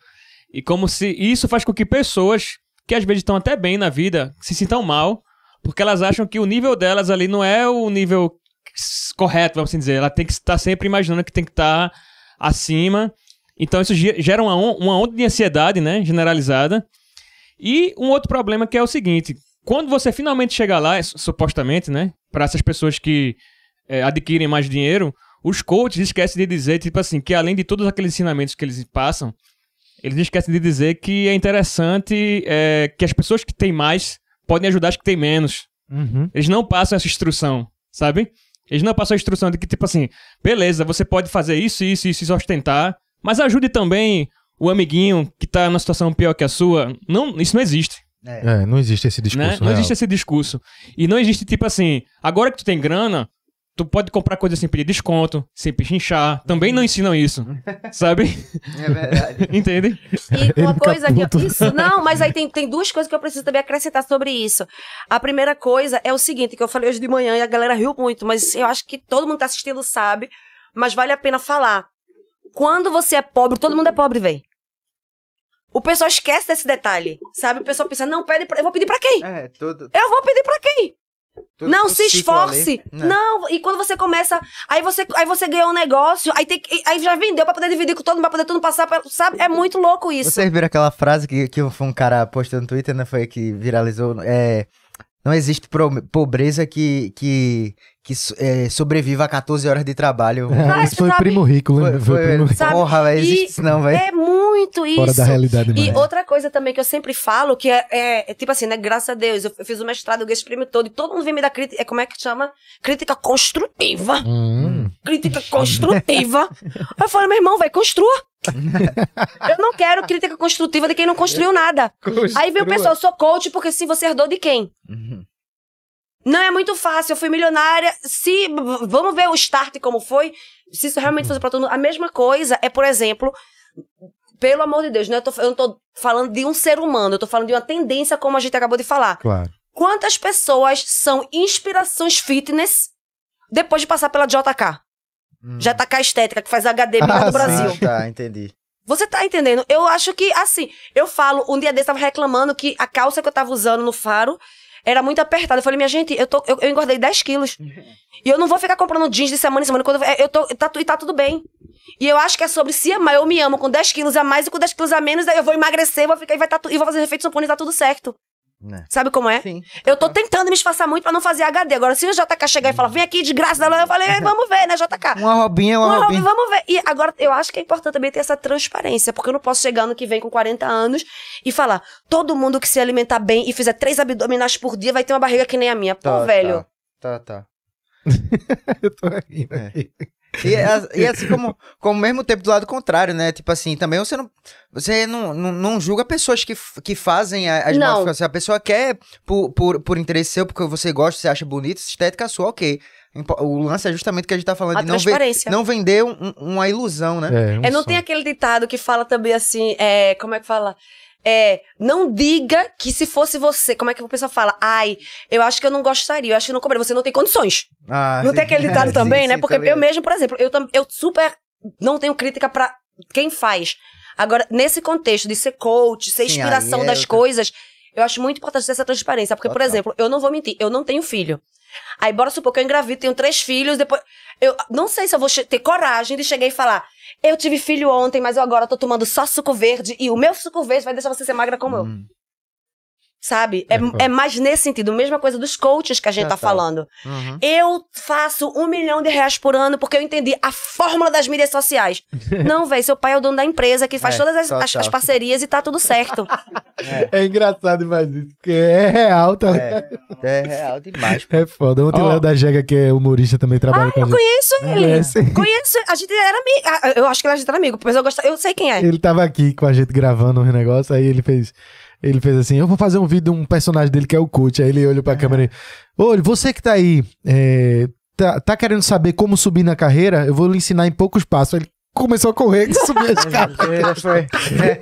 E como se. Isso faz com que pessoas que às vezes estão até bem na vida se sintam mal, porque elas acham que o nível delas ali não é o nível correto, vamos assim dizer. Ela tem que estar sempre imaginando que tem que estar acima. Então isso ge- gera uma, uma onda de ansiedade, né, generalizada. E um outro problema que é o seguinte, quando você finalmente chega lá, su- supostamente, né, para essas pessoas que é, adquirem mais dinheiro, os coaches esquecem de dizer, tipo assim, que além de todos aqueles ensinamentos que eles passam, eles esquecem de dizer que é interessante é, que as pessoas que têm mais podem ajudar as que têm menos. Uhum. Eles não passam essa instrução, sabe? Eles não passam a instrução de que, tipo assim, beleza, você pode fazer isso, isso, isso e sustentar, mas ajude também o amiguinho que tá numa situação pior que a sua. Não, isso não existe, É, não existe esse discurso. né? Não existe esse discurso. E não existe, tipo assim, agora que tu tem grana, tu pode comprar coisa sem pedir desconto, sem pechinchar. Também não ensinam isso, sabe? É verdade. Entende? E uma coisa que. puto. Isso, não, mas aí tem, tem duas coisas que eu preciso também acrescentar sobre isso. A primeira coisa é o seguinte, que eu falei hoje de manhã e a galera riu muito, mas eu acho que todo mundo que tá assistindo sabe, mas vale a pena falar. Quando você é pobre, todo mundo é pobre, véi. O pessoal esquece desse detalhe, sabe? O pessoal pensa, não, pede pra... eu vou pedir pra quem? É, tudo. Eu vou pedir pra quem? Tudo não se esforce. ali. Né? Não, e quando você começa, aí você, aí você ganhou um negócio, aí tem aí já vendeu pra poder dividir com todo mundo, pra poder tudo passar, pra- sabe? É muito louco isso. Vocês viram aquela frase que, que foi um cara postou no Twitter, né? Foi que viralizou. É, não existe pro- pobreza que, que, que é, sobreviva a 14 horas de trabalho. Ah, Esse foi o sabe- primo rico, Foi, lembra? Foi foi, primo rico. Sabe? porra, velho, existe E isso não, velho. É muito isso. Fora da realidade, E mano. outra coisa também que eu sempre falo, que é, é- é tipo assim, né? Graças a Deus, eu, eu fiz o mestrado, eu ganhei esse prêmio todo, e todo mundo vem me dar crítica. É, como é que chama? Crítica construtiva. Hum. Crítica construtiva. Eu falei, meu irmão, vai, construa. eu não quero crítica construtiva de quem não construiu nada. Aí vem o pessoal, eu sou coach, porque se você herdou de quem? Uhum. Não é muito fácil, eu fui milionária. Se vamos ver o start como foi, se isso realmente fosse pra todo mundo. A mesma coisa é, por exemplo, pelo amor de Deus, né? eu, tô, eu não tô falando de um ser humano, eu tô falando de uma tendência, como a gente acabou de falar. Claro. Quantas pessoas são inspirações fitness depois de passar pela JK? Hum. JK Estética, que faz HD Ah, do sim. Brasil. Ah, tá, entendi. Você tá entendendo? Eu acho que, assim, eu falo, um dia desse eu tava reclamando que a calça que eu tava usando no faro era muito apertada. Eu falei, minha gente, eu, tô, eu, eu engordei 10 quilos. e eu não vou ficar comprando jeans de semana em semana. Quando eu, eu tô, tá, e tá tudo bem. E eu acho que é sobre se amar. Eu me amo com 10 quilos a mais e com 10 quilos a menos. Aí eu vou emagrecer, vou ficar, e, vai tá, e vou fazer efeito sampone e tá tudo certo. Né. Sabe como é? Sim. Eu tô tentando me esforçar muito pra não fazer HD. Agora, se o JK chegar e falar, vem aqui de graça, eu falei, "É, vamos ver, né, JK? Uma robinha, uma Não, robinha. vamos ver. E agora, eu acho que é importante também ter essa transparência, porque eu não posso chegar ano que vem com 40 anos e falar, todo mundo que se alimentar bem e fizer três abdominais por dia vai ter uma barriga que nem a minha. Pô, Tá, velho. Tá, tá. tá. Eu tô rindo É. E, as- e assim como, como ao mesmo tempo do lado contrário, né? Tipo assim, também você não, você não, não, não julga pessoas que, que fazem as Não. modificações. A pessoa quer por, por, por interesse seu, porque você gosta, você acha bonito, estética sua, ok. O lance é justamente o que a gente tá falando A de não, ve- transparência. não vender um- um- uma ilusão, né? É, um É, não sonho. tem aquele ditado que fala também assim, é, como é que fala? É, não diga que se fosse você, como é que a pessoa fala? Ai, eu acho que eu não gostaria, eu acho que eu não cobraria, você não tem condições. Ah, Não sim. tem aquele ditado Sim, também, sim, né? tô Porque eu mesmo, por exemplo, eu, eu super não tenho crítica pra quem faz. Agora, nesse contexto de ser coach, ser Sim, inspiração é das outra- coisas, eu acho muito importante ter essa transparência. Porque, por Total. exemplo, eu não vou mentir, eu não tenho filho. Aí, bora supor que eu engravido, tenho três filhos, depois. Eu não sei se eu vou ter coragem de chegar e falar. Eu tive filho ontem, mas eu agora tô tomando só suco verde e o meu suco verde vai deixar você ser magra como eu. Sabe? É, É, é mais nesse sentido. Mesma coisa dos coaches que a gente tá Total. falando. uhum. Eu faço um milhão de reais por ano porque eu entendi a fórmula das mídias sociais. Não, velho, seu pai é o dono da empresa que faz É, todas as, as- total. as parcerias e tá tudo certo. É engraçado demais isso, porque é real, tá? É, é real demais. pô. É foda. Ontem o Ó. Léo da Jega, que é humorista, também trabalha com a Eu gente. conheço ele. Conhece? Conheço. A gente era amigo. Ah, Eu acho que a gente era amigo, mas eu gosto. Eu sei quem é. Ele tava aqui com a gente gravando uns negócios, aí ele fez. Ele fez assim: Eu vou fazer um vídeo de um personagem dele que é o coach. Aí ele olhou pra câmera e. Olha, você que tá aí, é, tá, tá querendo saber como subir na carreira? Eu vou lhe ensinar em poucos passos. Aí ele começou a correr e subiu as escada. Foi.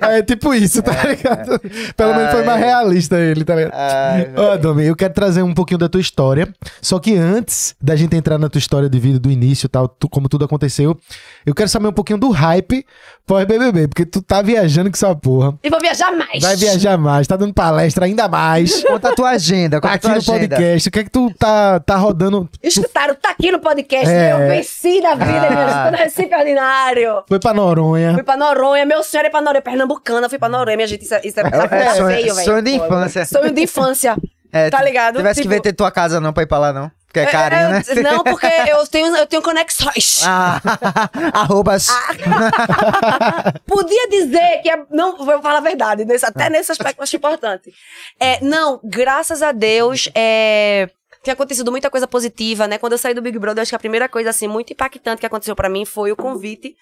É tipo isso, tá ligado? Pelo menos foi mais Ai. realista ele, tá ligado? Ai, Ó, Domi, eu quero trazer um pouquinho da tua história. Só que antes da gente entrar na tua história de vida do início e tal, tu- como tudo aconteceu, eu quero saber um pouquinho do hype pós-BBB, porque tu tá viajando com essa porra. E vou viajar mais. Vai viajar mais, tá dando palestra ainda mais. Conta a tua agenda, conta a aqui tua no agenda. podcast. O que é que tu tá, tá rodando? Escutaram, tá aqui no podcast. É. Eu venci na vida, Ah. Tô no Recife Ordinário. Foi pra Noronha. Fui pra Noronha. Meu sonho era ir pra Noronha. Pernambucana, fui pra Noronha, minha gente. Isso é, isso é, É, é sonho, feio, velho. sonho de infância. Sonho de infância. É, Tá ligado? Tivesse que Tipo- vender tua casa não pra ir pra lá, não. Porque é carinho, né? É, Não, porque eu tenho, eu tenho conexões. Ah, arrobas. Podia dizer que é, não, vou falar a verdade, nesse- até nesse aspecto eu acho importante. É, não, graças a Deus, é, tem acontecido muita coisa positiva, né? Quando eu saí do Big Brother, acho que a primeira coisa assim muito impactante que aconteceu pra mim foi o convite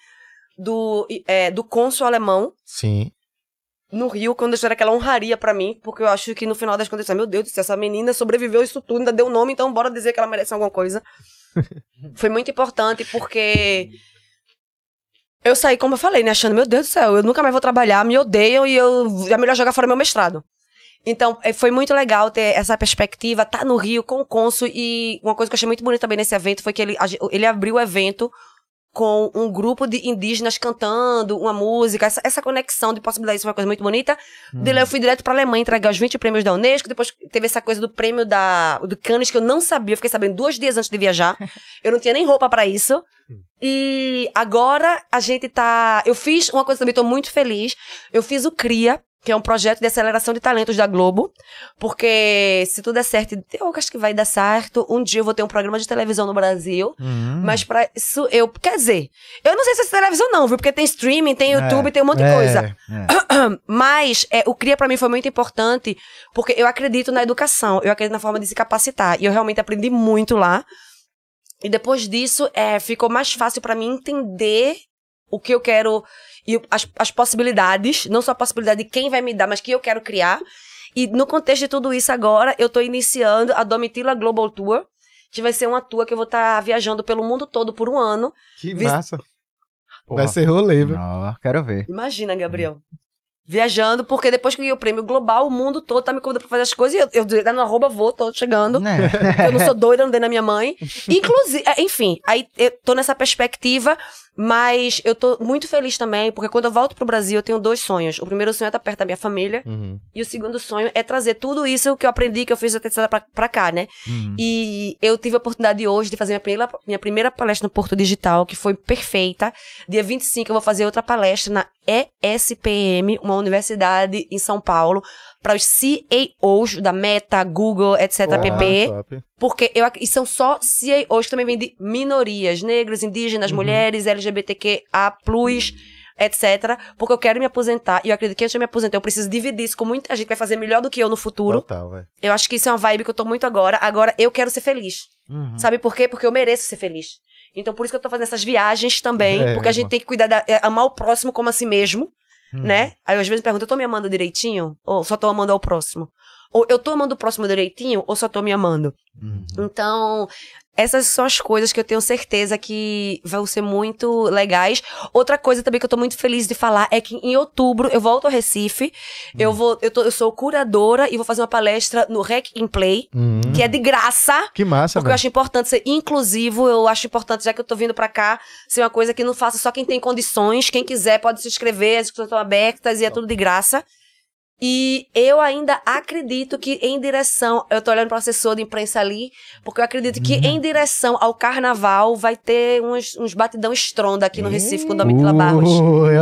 do é, do cônsul alemão Sim. no Rio, quando eu era aquela honraria pra mim, porque eu acho que no final das contas, disse, meu Deus do céu, essa menina sobreviveu isso tudo, ainda deu nome, então bora dizer que ela merece alguma coisa. Foi muito importante porque eu saí, como eu falei, né, achando, meu Deus do céu, eu nunca mais vou trabalhar, me odeiam e eu é melhor jogar fora meu mestrado. Então, eh, foi muito legal ter essa perspectiva, tá no Rio com o cônsul e uma coisa que eu achei muito bonita também nesse evento foi que ele, ele abriu o evento com um grupo de indígenas cantando uma música, essa, essa conexão de possibilidades foi uma coisa muito bonita. De lá eu fui direto pra Alemanha entregar os 20 prêmios da Unesco, depois teve essa coisa do prêmio da, do Cannes que eu não sabia, eu fiquei sabendo dois dias antes de viajar. eu não tinha nem roupa pra isso. E agora a gente tá. Eu fiz uma coisa também, tô muito feliz. Eu fiz o CRIA, que é um projeto de aceleração de talentos da Globo. Porque se tudo der certo, eu acho que vai dar certo. Um dia eu vou ter um programa de televisão no Brasil. Hum. Mas pra isso eu. Quer dizer, eu não sei se é televisão, não, viu? Porque tem streaming, tem YouTube, tem um monte de É, coisa. É. Mas é, o CRIA pra mim foi muito importante, porque eu acredito na educação, eu acredito na forma de se capacitar. E eu realmente aprendi muito lá. E depois disso, é, ficou mais fácil pra mim entender o que eu quero e as, as possibilidades, não só a possibilidade de quem vai me dar, mas que eu quero criar. E no contexto de tudo isso agora, eu tô iniciando a Domitila Global Tour, que vai ser uma tour que eu vou estar viajando pelo mundo todo por um ano. Que massa. Porra. Vai ser rolê, viu? Quero ver. Imagina, Gabriel. Viajando, porque depois que eu ganhei o prêmio global, o mundo todo tá me convidando pra fazer as coisas. E eu, eu no arroba vou, tô chegando. Né? Eu não sou doida, não dei na minha mãe. Inclusive, é, enfim, aí eu tô nessa perspectiva, mas eu tô muito feliz também, porque quando eu volto pro Brasil, eu tenho dois sonhos. O primeiro sonho é estar perto da minha família, Uhum. e o segundo sonho é trazer tudo isso que eu aprendi, que eu fiz até pra, pra cá, né? Uhum. E eu tive a oportunidade hoje de fazer minha primeira, minha primeira palestra no Porto Digital, que foi perfeita. Dia 25 eu vou fazer outra palestra na ESPM, uma universidade em São Paulo, para os CEOs da Meta, Google, etc. Ah, pp. top. Porque eu, e são só CEOs que também vêm de minorias, negros, indígenas, mulheres, LGBTQA+, etc. Porque eu quero me aposentar e eu acredito que antes de eu me aposentar eu preciso dividir isso com muita gente que vai fazer melhor do que eu no futuro. Total, velho. Eu acho que isso é uma vibe que eu tô muito agora. Agora eu quero ser feliz. Uhum. Sabe por quê? Porque eu mereço ser feliz. Então por isso que eu tô fazendo essas viagens também. É, porque a gente tem que cuidar da, é, amar o próximo como a si mesmo, Uhum. né? Aí às vezes pergunto, eu tô me amando direitinho? Ou só tô amando ao próximo? Ou eu tô amando o próximo direitinho? Ou só tô me amando? Uhum. Então, essas são as coisas que eu tenho certeza que vão ser muito legais. Outra coisa também que eu tô muito feliz de falar é que em outubro eu volto ao Recife. Eu vou, eu, tô, eu sou curadora e vou fazer uma palestra no Rec in Play, Uhum. que é de graça. Que massa, Porque eu acho importante ser inclusivo, eu acho importante, já que eu tô vindo pra cá, ser uma coisa que não faça só quem tem condições, quem quiser pode se inscrever, as discussões estão abertas e é tudo de graça. E eu ainda acredito que em direção, eu tô olhando para o assessor de imprensa ali, porque eu acredito que em direção ao carnaval vai ter uns, uns batidão estronda aqui no Recife com Domitila Barros. Ui.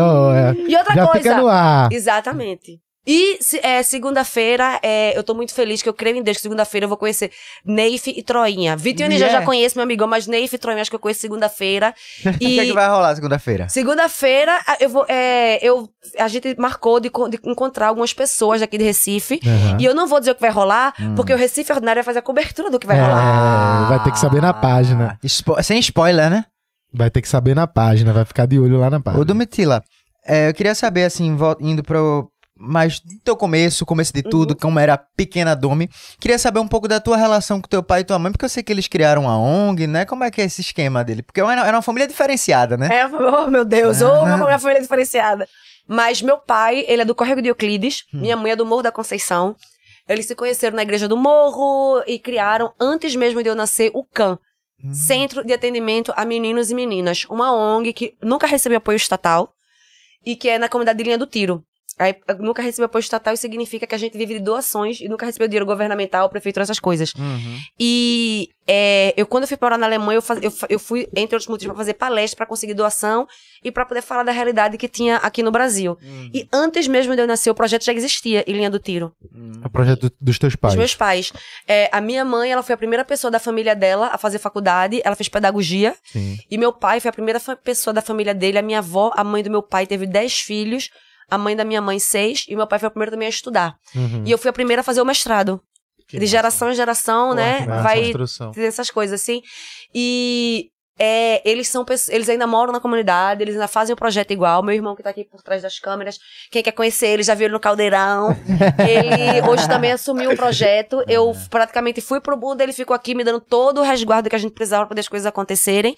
E outra Já coisa, fica no ar. Exatamente. E se- é, segunda-feira, é, eu tô muito feliz que eu creio em Deus que segunda-feira eu vou conhecer Neif e Troinha. Vitinho Yeah. já já conheço, meu amigão, mas Neif e Troinha acho que eu conheço segunda-feira. O que é que vai rolar segunda-feira? Segunda-feira, a- eu vou. é, eu, a gente marcou de, de encontrar algumas pessoas aqui de Recife. Aham. E eu não vou dizer o que vai rolar, porque o Recife Ordinário vai fazer a cobertura do que vai É, rolar. vai ter que saber na página. Spo- sem spoiler, né? Vai ter que saber na página, vai ficar de olho lá na página. Ô, Domitila, é, eu queria saber, assim, indo pro. Mas do teu começo, começo de tudo, como era pequena Domi. Queria saber um pouco da tua relação com teu pai e tua mãe, porque eu sei que eles criaram a ONG, né? Como é que é esse esquema dele? Porque era era uma família diferenciada, né? É, oh meu Deus, ô, minha minha família é diferenciada. Mas meu pai, ele é do Córrego de Euclides, minha mãe é do Morro da Conceição. Eles se conheceram na igreja do Morro e criaram, antes mesmo de eu nascer, o CAN. Centro de Atendimento a Meninos e Meninas. Uma ONG que nunca recebeu apoio estatal e que é na comunidade de Linha do Tiro. Aí, nunca recebeu apoio estatal e significa que a gente vive de doações e nunca recebeu dinheiro governamental, prefeitura, essas coisas. Uhum. E é, eu, quando eu fui morar na Alemanha, eu, faz- eu, eu fui, entre outros motivos, para fazer palestra, para conseguir doação e para poder falar da realidade que tinha aqui no Brasil. E antes mesmo de eu nascer, o projeto já existia em linha do tiro. É o projeto do- dos teus pais. Os meus pais. É, a minha mãe, ela foi a primeira pessoa da família dela a fazer faculdade, ela fez pedagogia. Sim. E meu pai foi a primeira pessoa da família dele. A minha avó, a mãe do meu pai, teve 10 filhos. A mãe da minha mãe, seis. E meu pai foi o primeiro também a estudar. Uhum. E eu fui a primeira a fazer o mestrado. Que de massa. geração em geração, Porra, né? Vai ter essas coisas assim. E é, eles são eles ainda moram na comunidade, eles ainda fazem o projeto igual. Meu irmão que tá aqui por trás das câmeras, quem quer conhecer ele já viu ele no Caldeirão. ele hoje também assumiu o projeto. Eu praticamente fui pro mundo, ele ficou aqui me dando todo o resguardo que a gente precisava para as coisas acontecerem.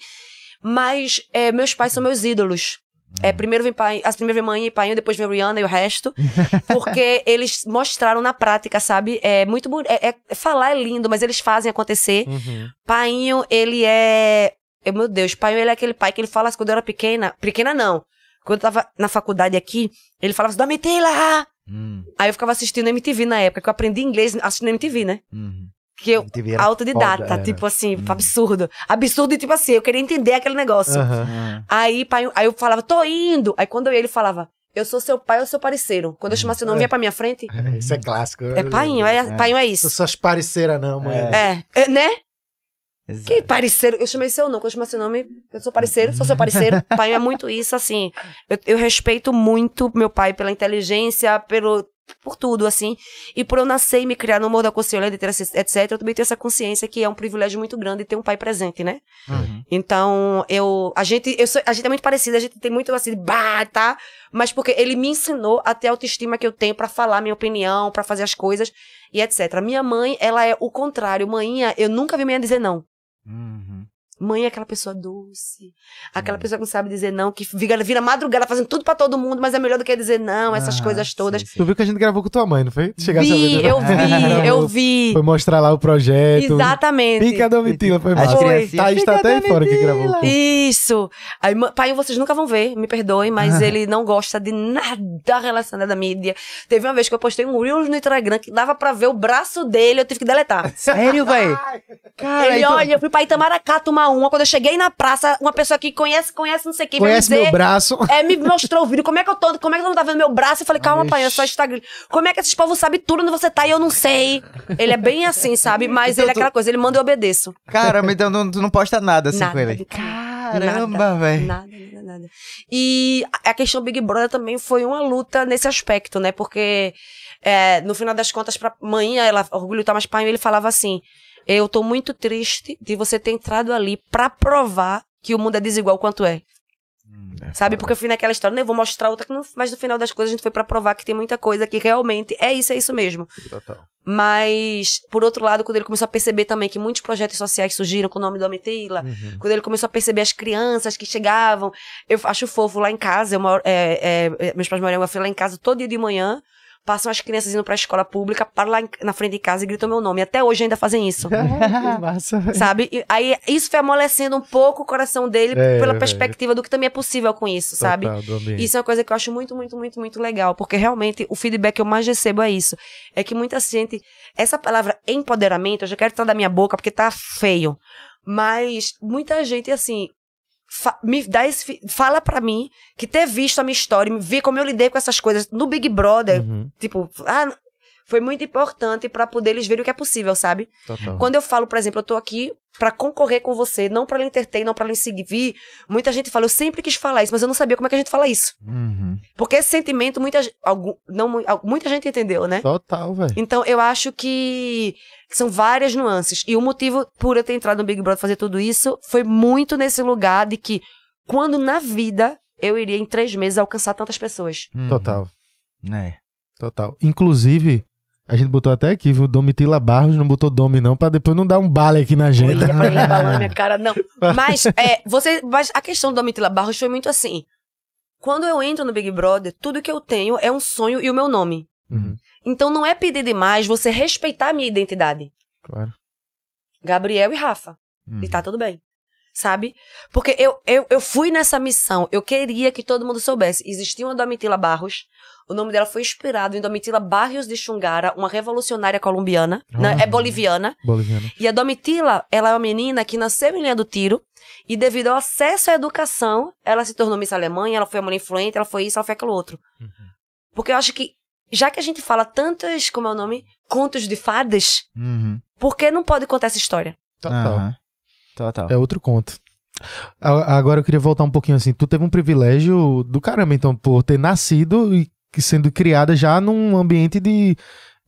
Mas é, meus pais são meus ídolos. É, primeiro vem pai, as primeiro vem mãe e pai, depois vem Rihanna e o resto. Porque eles mostraram na prática, sabe? É muito bonito. É, é- falar é lindo, mas eles fazem acontecer. Uhum. Painho, ele é. eu, meu Deus, pai, ele é aquele pai que ele fala assim, quando eu era pequena. Pequena não. Quando eu tava na faculdade aqui, ele falava assim, Domitila! Hum, Aí eu ficava assistindo MTV na época, que eu aprendi inglês assistindo MTV, né? uhum. Que eu, autodidata, foda, tipo assim, absurdo. Absurdo e tipo assim, eu queria entender aquele negócio. Aham. Hum. Aí, pai, aí eu falava, tô indo. Aí quando eu ia, ele falava, eu sou seu pai ou seu parceiro. Quando eu chamasse seu nome, É. ia pra minha frente. Isso é clássico. É painho, é, painho é Não isso. sou as parceiras, não, mãe. É, é, né? Exato. Que parceiro. Eu chamei seu nome. Quando eu chamei seu nome, eu sou parceiro, sou seu parceiro. pai é muito isso, assim. Eu, eu respeito muito meu pai pela inteligência, pelo. Por tudo, assim. E por eu nascer e me criar no Morro da Conselheira, etc., eu também tenho essa consciência que é um privilégio muito grande ter um pai presente, né? Uhum. Então, eu. A gente, eu sou- a gente é muito parecida, a gente tem muito assim, bah, tá? Mas porque ele me ensinou a ter a autoestima que eu tenho pra falar minha opinião, pra fazer as coisas e etc. Minha mãe, ela é o contrário. Mãinha, eu nunca vi minha dizer não. Uhum. Mãe é aquela pessoa doce, aquela pessoa que não sabe dizer não, que vira, vira madrugada fazendo tudo pra todo mundo, mas é melhor do que dizer não, essas Ah, coisas todas. sim, sim. Tu viu que a gente gravou com tua mãe, não foi? A ver, Vi, eu vi, eu vi. Foi mostrar lá o projeto. Exatamente. Fica Domitila, foi criancinhas, Thaís tá "Fica até aí fora que Domitila". gravou. Isso. Aí, pai, vocês nunca vão ver, me perdoem, mas ele não gosta de nada relacionado à mídia. Teve uma vez que eu postei um Reels no Instagram que dava pra ver o braço dele, eu tive que deletar. Sério, velho? Ele, então- olha, eu fui pra Itamaracá tomar uma, quando eu cheguei na praça, uma pessoa que conhece, conhece não sei quem, vai me Conhece dizer... meu braço. É, me mostrou o vídeo, como é que eu tô, como é que tu não tá vendo meu braço? Eu falei, calma, pai, é só Instagram. Como é que esses povos sabem tudo onde você tá e eu não sei? Ele é bem assim, sabe? Mas Então ele é aquela coisa, ele manda e eu obedeço. Caramba, então não, tu não posta nada assim Nada com ele. Caramba, velho. Nada, nada, nada. E a questão Big Brother também foi uma luta nesse aspecto, né? Porque é, no final das contas, pra mãe, ela orgulho tá mais pai, ele falava assim: Eu tô muito triste de você ter entrado ali pra provar que o mundo é desigual quanto é. Sabe? Porque eu fui naquela história, né? Eu vou mostrar outra que não. Mas no final das coisas a gente foi pra provar que tem muita coisa que realmente é isso, é isso mesmo. Total. Mas, por outro lado, quando ele começou a perceber também que muitos projetos sociais surgiram com o nome do Amitila, Uhum. quando ele começou a perceber as crianças que chegavam, eu acho fofo lá em casa, eu moro, é, é, é, meus pais moram uma fila lá em casa todo dia de manhã, passam as crianças indo pra escola pública, param lá na frente de casa e gritam meu nome. Até hoje ainda fazem isso. que massa. Sabe? E aí isso foi amolecendo um pouco o coração dele É, pela é. perspectiva do que também é possível com isso, sabe? Total, ambiente. Isso é uma coisa que eu acho muito, muito, muito, muito legal, porque realmente o feedback que eu mais recebo é isso. É que muita gente. Essa palavra empoderamento, eu já quero tirar da minha boca porque tá feio. Mas muita gente, assim. Fa- me dá esse, fala pra mim que ter visto a minha história, me ver como eu lidei com essas coisas no Big Brother, Uhum, tipo, ah, foi muito importante pra poder eles verem o que é possível, sabe? total. Quando eu falo, por exemplo, eu tô aqui pra concorrer com você, não pra lhe entertain, não pra lhe seguir, muita gente fala, eu sempre quis falar isso, mas eu não sabia como é que a gente fala isso. Uhum. Porque esse sentimento, muita, algum, não, muita gente entendeu, né? Total, velho. Então, eu acho que são várias nuances. E o motivo por eu ter entrado no Big Brother fazer tudo isso foi muito nesse lugar de que, quando na vida eu iria em três meses alcançar tantas pessoas. Uhum. Total, É. total. Inclusive, a gente botou até aqui, viu? Domitila Barros não botou Domi não, pra depois não dar um bale aqui na gente. Olha, pra ele na minha cara, não. Mas, é, você, mas a questão do Domitila Barros foi muito assim. Quando eu entro no Big Brother, tudo que eu tenho é um sonho e o meu nome. Uhum, Então não é pedir demais você respeitar a minha identidade. claro. Gabriel e Rafa. Uhum. E tá tudo bem. Sabe? Porque eu, eu, eu fui nessa missão. Eu queria que todo mundo soubesse. Existia uma Domitila Barros. O nome dela foi inspirado em Domitila Barrios de Xungara, uma revolucionária colombiana. né? Ah. É boliviana. Boliviano. E a Domitila, ela é uma menina que nasceu em linha do tiro. E devido ao acesso à educação, ela se tornou Miss Alemanha, ela foi uma mulher influente, ela foi isso, ela foi aquilo outro. Porque eu acho que, já que a gente fala tantos, como é o nome? Contos de fadas, Uhum. por que não pode contar essa história? Total. Total. É outro conto. Agora eu queria voltar um pouquinho assim. Tu teve um privilégio do caramba, então, por ter nascido e que sendo criada já num ambiente de.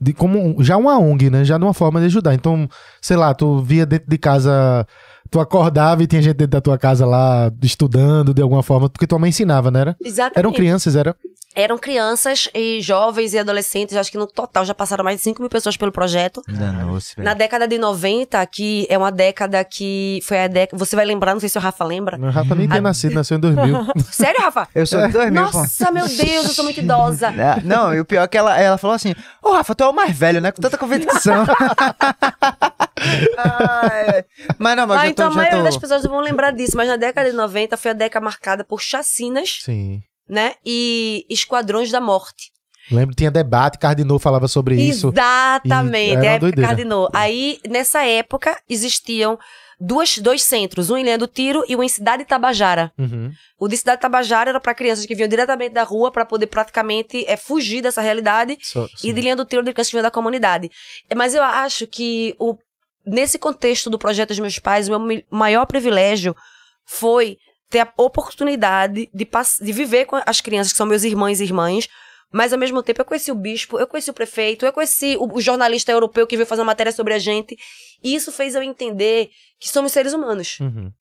de como já uma ONG, né? Já numa forma de ajudar. Então, sei lá, tu via dentro de casa. Tu acordava e tinha gente dentro da tua casa lá estudando de alguma forma, porque tua mãe ensinava, né? Era? Exatamente. Eram crianças, era? Eram crianças e jovens e adolescentes, acho que no total já passaram mais de 5 mil pessoas pelo projeto. Velho. Na década de 90, que é uma década que foi a década. Você vai lembrar, não sei se o Rafa lembra. O Rafa nem tinha nascido, nasceu em 2000. Sério, Rafa? Eu sou de 2000, pô. Nossa, meu Deus, eu sou muito idosa. É, Não, e o pior é que ela, ela falou assim: Ô Rafa, tu é o mais velho, né? Com tanta convicção. Ai, mas não, mas Ah, já então tô, a já maioria tô... das pessoas não vão lembrar disso, mas na década de 90 foi a década marcada por chacinas, Sim. Né? E esquadrões da morte. Lembro, tinha debate, Cardinô falava sobre isso. Exatamente, E era é época. Cardinô. Aí, nessa época, existiam duas, dois centros, um em do Tiro e um em Cidade Tabajara. Uhum. O de Cidade Tabajara era para crianças que vinham diretamente da rua para poder praticamente é, fugir dessa realidade Só- e de do tiro de crianças que vinham da comunidade. É, Mas eu acho que o, nesse contexto do projeto dos meus pais, o meu maior privilégio foi ter a oportunidade de, de viver com as crianças, que são meus irmãos e irmãs, mas ao mesmo tempo eu conheci o bispo, eu conheci o prefeito, eu conheci o, o jornalista europeu que veio fazer uma matéria sobre a gente. E isso fez eu entender que somos seres humanos, Uhum.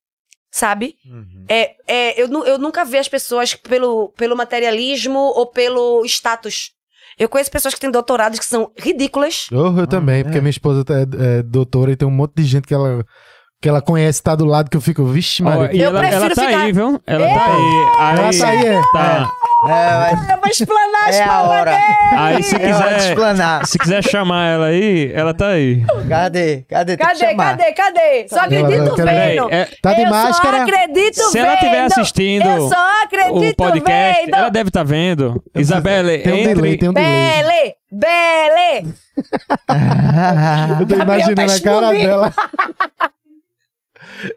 sabe? Uhum. É, é, eu, eu nunca vi as pessoas pelo, pelo materialismo ou pelo status. Eu conheço pessoas que têm doutorados que são ridículas. Oh, eu também, porque minha esposa é, é doutora e tem um monte de gente que ela, que ela conhece, tá do lado, que eu fico, vixe, Ó, Maria. e Eu ela, prefiro ela tá ficar- aí, viu? Ela tá aí. Ela Aí, tá aí, é. tá. É, mas Eu vou explanar é a hora. Aí se É quiser, explanar. se quiser chamar ela aí, ela tá aí. Cadê? Cadê? Cadê, cadê, cadê? Só Eu- eu acredito quero- vendo. É, Tá de eu máscara? só acredito Se vendo. ela estiver assistindo Eu só acredito o podcast, vendo. ela deve estar vendo. Isabelle, Tem um entre. delay, tem um delay. Bele, Bele. Eu tô tá imaginando a cara dela.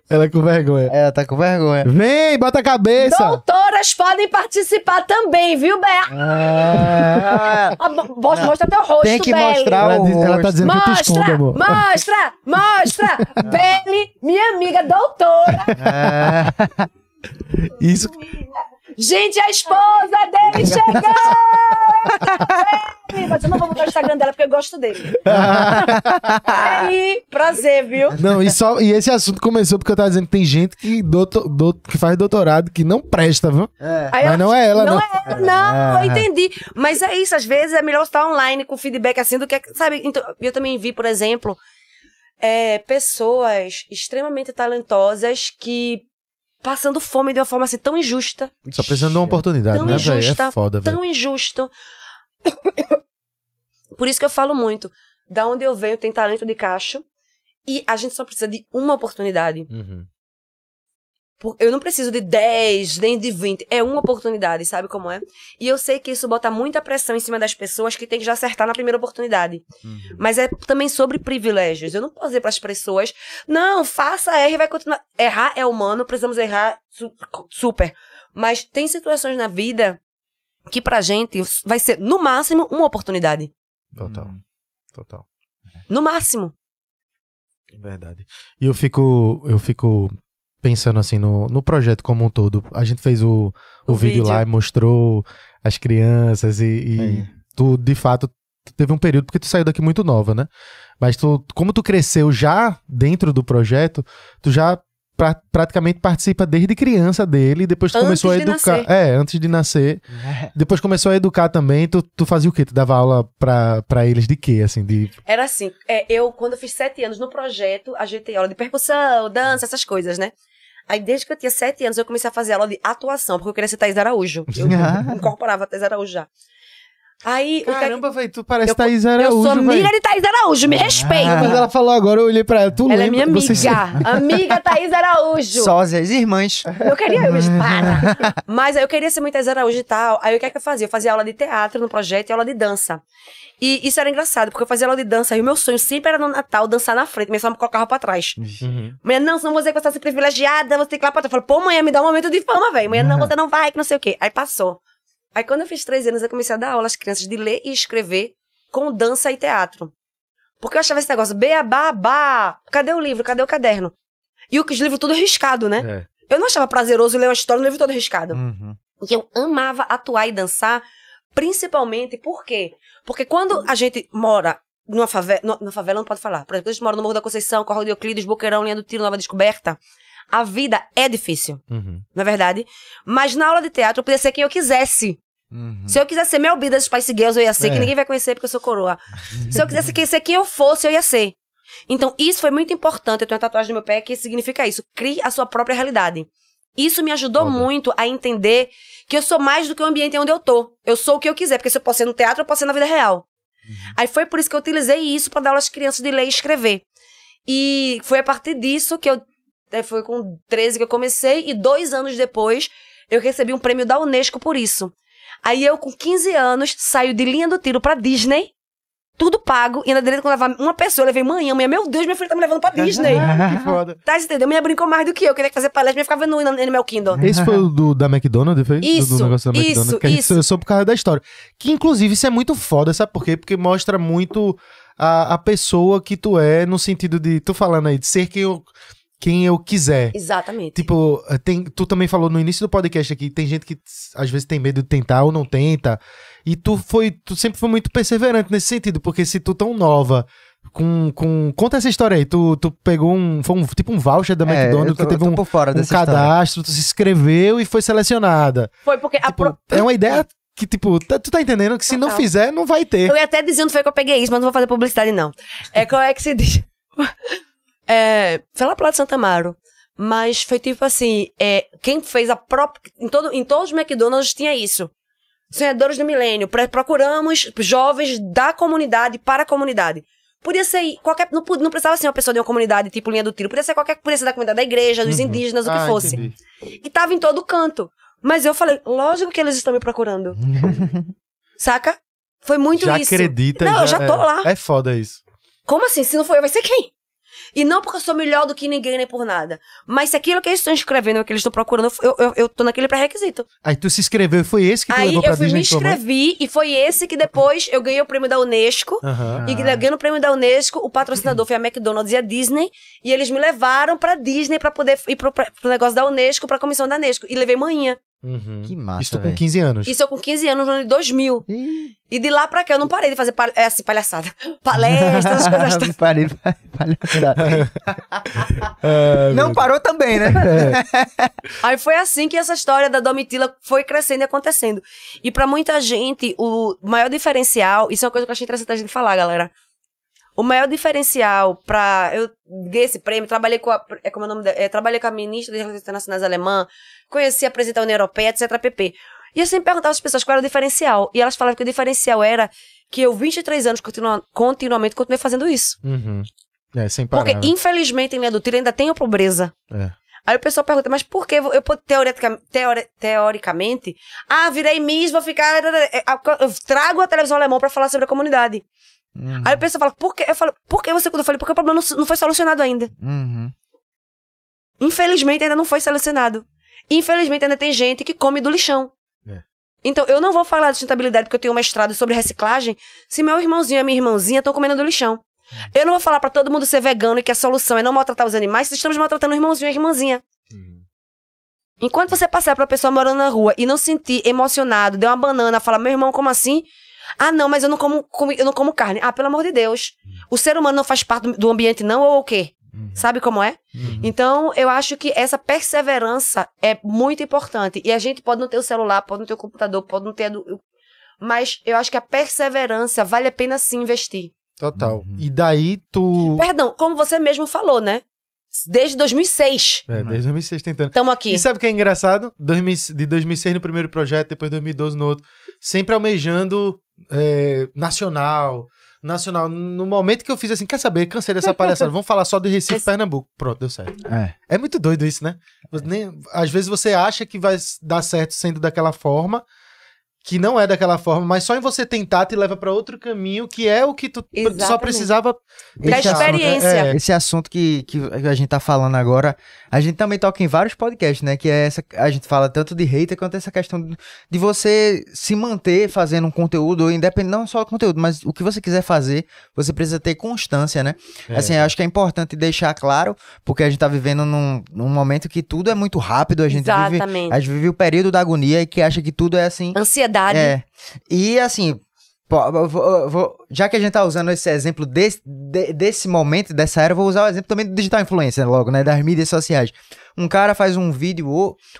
ela com vergonha. Ela tá com vergonha. Vem, bota a cabeça. Doutoras podem participar também, viu, Bé? Ah, Ah, mo- Mostra, mostra teu rosto, Tem que Beli. mostrar Ela, o diz- ela tá rosto. dizendo que tu esconde, Mostra, amor. mostra, mostra. Beli, minha amiga doutora. Ah, Isso. Gente, a esposa dele chegou! Mas eu não vou botar o Instagram dela porque eu gosto dele. Aí, prazer, viu? Não, e, só, e esse assunto começou porque eu tava dizendo que tem gente que, doutor, dou- que faz doutorado que não presta, viu? é. Mas não é ela, não. não. é ela, não, eu entendi. Mas é isso, às vezes é melhor estar online com feedback assim do que, sabe? Então, eu também vi, por exemplo, é, pessoas extremamente talentosas que passando fome de uma forma assim tão injusta, Só precisando de uma oportunidade, tão né, velho? injusta, É foda, velho. tão injusto. Por isso que eu falo muito. Da onde eu venho tem talento de cacho e a gente só precisa de uma oportunidade. Uhum. Eu não preciso de 10, nem de 20. É uma oportunidade, sabe como é? E eu sei que isso bota muita pressão em cima das pessoas que tem que já acertar na primeira oportunidade. Mas é também sobre privilégios. Eu não posso dizer para as pessoas, não, faça, erre e vai continuar. Errar é humano, precisamos errar su- super. Mas tem situações na vida que pra gente vai ser, no máximo, uma oportunidade. Total. Total. No máximo. Verdade. E eu fico, eu fico pensando assim no, no projeto como um todo. A gente fez o, o, O vídeo, vídeo. lá e mostrou as crianças e, e Aí. tu, de fato, tu teve um período porque tu saiu daqui muito nova, né? Mas tu, como tu cresceu já dentro do projeto, tu já pra- praticamente participa desde criança dele, e depois tu Antes começou a educar. nascer. É, antes de nascer. Depois começou a educar também, tu, tu fazia o quê? Tu dava aula pra, pra eles de quê, assim, de... Era assim, é, eu, quando eu fiz sete anos no projeto, a gente tem aula de percussão, dança, essas coisas, né? Aí, desde que eu tinha sete anos, eu comecei a fazer aula de atuação, porque eu queria ser Thaís Araújo. Eu incorporava a Thaís Araújo já. Aí, o que é que- Caramba, velho, tu parece eu, Thaís eu Araújo, sou amiga velho. de Thaís Araújo, me respeita. Mas ela falou agora, eu olhei pra ela, tu Ela é lembra? minha amiga. Vocês- Amiga Thaís Araújo. Sósias, irmãs. Eu queria, eu, mas para. Mas aí eu queria ser muito Thaís Araújo e tal. Aí o que é que eu fazia? Eu fazia aula de teatro no projeto e aula de dança. E isso era engraçado, porque eu fazia aula de dança e o meu sonho sempre era no Natal dançar na frente, mas só me colocava pra trás. Uhum. Mulher, não, senão você vai estar privilegiada, você tem que ir lá pra trás. Eu falei, pô, mãe, me dá um momento de fama, velho. Mulher, não, você não vai, que não sei o quê. Aí passou. Aí quando eu fiz três anos, eu comecei a dar aula às crianças de ler e escrever com dança e teatro. Porque eu achava esse negócio, beabá, bá, cadê o livro, cadê o caderno? E os livros tudo riscado, né? É. Eu não achava prazeroso ler uma história no livro todo riscado. Uhum. E eu amava atuar e dançar, principalmente por quê? Porque quando a gente mora numa favela, na favela não pode falar, por exemplo, a gente mora no Morro da Conceição, Corral de Euclides, Boqueirão, Linha do Tiro, Nova Descoberta, a vida é difícil, Uhum. não é verdade? Mas na aula de teatro eu podia ser quem eu quisesse. Uhum. Se eu quisesse ser Mel B das Spice Girls, eu ia ser, É. que ninguém vai conhecer porque eu sou coroa. Se eu quisesse ser quem eu fosse, eu ia ser. Então, isso foi muito importante. Eu tenho uma tatuagem no meu pé que significa isso. Crie a sua própria realidade. Isso me ajudou Foda. muito a entender que eu sou mais do que o ambiente onde eu tô. Eu sou o que eu quiser, porque se eu posso ser no teatro, eu posso ser na vida real. Aí foi por isso que eu utilizei isso pra dar aula às crianças de ler e escrever. E foi a partir disso que eu. eh, Foi com 13 que eu comecei, e dois anos depois eu recebi um prêmio da Unesco por isso. Aí eu, com 15 anos, saio de linha do tiro pra Disney, tudo pago, e ainda direito quando levar uma pessoa, eu levei manhã, manhã, meu Deus, minha filha tá me levando pra Disney. que foda. tá, você entendeu? Minha brincou mais do que eu, queria fazer palestra, minha ficava no Animal Kingdom. Esse foi o do, da McDonald's, foi? Do- Isso, do negócio da isso, McDonald's. Que a gente isso. soube por causa da história. Que, inclusive, isso é muito foda, sabe por quê? Porque mostra muito a, a pessoa que tu é, no sentido de, tu falando aí, de ser quem eu, quem eu quiser. Exatamente. Tipo, tem, tu também falou no início do podcast aqui, tem gente que às vezes tem medo de tentar ou não tenta. E tu foi, tu sempre foi muito perseverante nesse sentido, porque se tu tão nova, com, com conta essa história aí, tu, tu pegou um, foi um tipo um voucher da É, McDonald's, tô- tu teve um, por fora um cadastro, tu se inscreveu e foi selecionada. Foi porque a Tipo, pro- é uma ideia que tipo, tá- tu tá entendendo que se não Total. fizer, não vai ter. Eu ia até dizer onde foi que eu peguei isso, mas não vou fazer publicidade, não. É qual é que se diz? É, foi lá pro lado de Santa Amaro. Mas foi tipo assim, é, quem fez a própria. Em, todo, em todos os McDonald's tinha isso. Sonhadores do milênio. Procuramos jovens da comunidade para a comunidade. Podia ser qualquer. Não, não precisava ser uma pessoa de uma comunidade, tipo linha do tiro. Podia ser qualquer. Podia ser da comunidade da igreja, dos Uhum. indígenas, o que Ah, fosse. entendi. E tava em todo canto. Mas eu falei, lógico que eles estão me procurando. Saca? Foi muito já isso. acredita. Não, eu já tô é, lá. É foda isso. Como assim? Se não for eu, vai ser quem? E não porque eu sou melhor do que ninguém, nem por nada. Mas se aquilo que eles estão escrevendo o que eles estão procurando, eu, eu, eu tô naquele pré-requisito. Aí tu se inscreveu e foi esse que tu Aí levou pra eu fui, me Disney tua mãe? inscrevi e foi esse que depois eu ganhei o prêmio da Unesco. Aham. E ganhando o prêmio da Unesco, o patrocinador foi a McDonald's e a Disney. E eles me levaram pra Disney pra poder ir pro, pro negócio da Unesco, pra comissão da Unesco. E levei manhã. Uhum. Que massa, Isso com velho. 15 anos. Isso eu com 15 anos, no ano de 2000. Ih, E de lá pra cá eu não parei de fazer pal- é assim, palhaçada. Palestras, coisas. Parei, parei. É, Não parou também, né? Aí foi assim que essa história da Domitila foi crescendo e acontecendo. E pra muita gente, o maior diferencial, isso é uma coisa que eu achei interessante a gente falar, galera. O maior diferencial pra. Eu ganhei esse prêmio, trabalhei com a. É como é o nome? É, trabalhei com a ministra de Relações Internacionais alemã, conheci a presidente da União Europeia, etc. pp. E eu sempre perguntava às pessoas qual era o diferencial. E elas falavam que o diferencial era que eu, 23 anos, continua, continuamente, continuei fazendo isso. Uhum. É, sem parar. Porque, né? infelizmente, em linha do tiro ainda a pobreza. É. Aí o pessoal pergunta, mas por que eu, eu teoreticamente, teori- teoricamente, ah, virei Miss, vou ficar. Eu trago a televisão alemã pra falar sobre a comunidade. Uhum. Aí o pessoal fala, por que? Eu falo, por que você. Eu falei, porque o problema não, não foi solucionado ainda. Uhum. Infelizmente ainda não foi solucionado. Infelizmente ainda tem gente que come do lixão. É. Então eu não vou falar de sustentabilidade porque eu tenho um mestrado sobre reciclagem se meu irmãozinho e minha irmãzinha estão comendo do lixão. Eu não vou falar pra todo mundo ser vegano e que a solução é não maltratar os animais se estamos maltratando o irmãozinho e a irmãzinha. Uhum. Enquanto você passar pra pessoa morando na rua e não sentir emocionado, der uma banana, falar, meu irmão, como assim? Ah, não, mas eu não como, comi- eu não como carne. Ah, pelo amor de Deus. O ser humano não faz parte do, do ambiente, não, ou o quê? Sabe como é? Então, eu acho que essa perseverança é muito importante. E a gente pode não ter o celular, pode não ter o computador, pode não ter. a do- Mas eu acho que a perseverança vale a pena sim investir. Total. Uhum. E daí tu. Perdão, como você mesmo falou, né? Desde 2006. É, desde 2006 tentando. Estamos aqui. E sabe o que é engraçado? 2000 de 2006 no primeiro projeto, depois 2012 no outro. Sempre almejando é, nacional. Nacional. No momento que eu fiz assim, quer saber? Cansei dessa palhaçada. Vamos falar só de Recife e Esse- Pernambuco. Pronto, deu certo. É. É muito doido isso, né? Nem- às vezes você acha que vai dar certo sendo daquela forma, que não é daquela forma, mas só em você tentar te leva pra outro caminho, que é o que tu só Exatamente. precisava Da Esse assunto- experiência. é, Esse assunto que, que a gente tá falando agora, a gente também toca em vários podcasts, né? Que é essa. A gente fala tanto de hater quanto essa questão de, você se manter fazendo um conteúdo, independente, não só o conteúdo, mas o que você quiser fazer, você precisa ter constância, né? É. Assim, eu acho que é importante deixar claro, porque a gente tá vivendo num, num momento que tudo é muito rápido, a gente vive. Exatamente. A gente vive o período da agonia e que acha que tudo é assim. Ansiedade. É. E assim, Pô, vou- vou- já que a gente tá usando esse exemplo desse, de- desse momento, dessa era, vou usar o exemplo também do digital influencer logo, né? Das mídias sociais. Um cara faz um vídeo,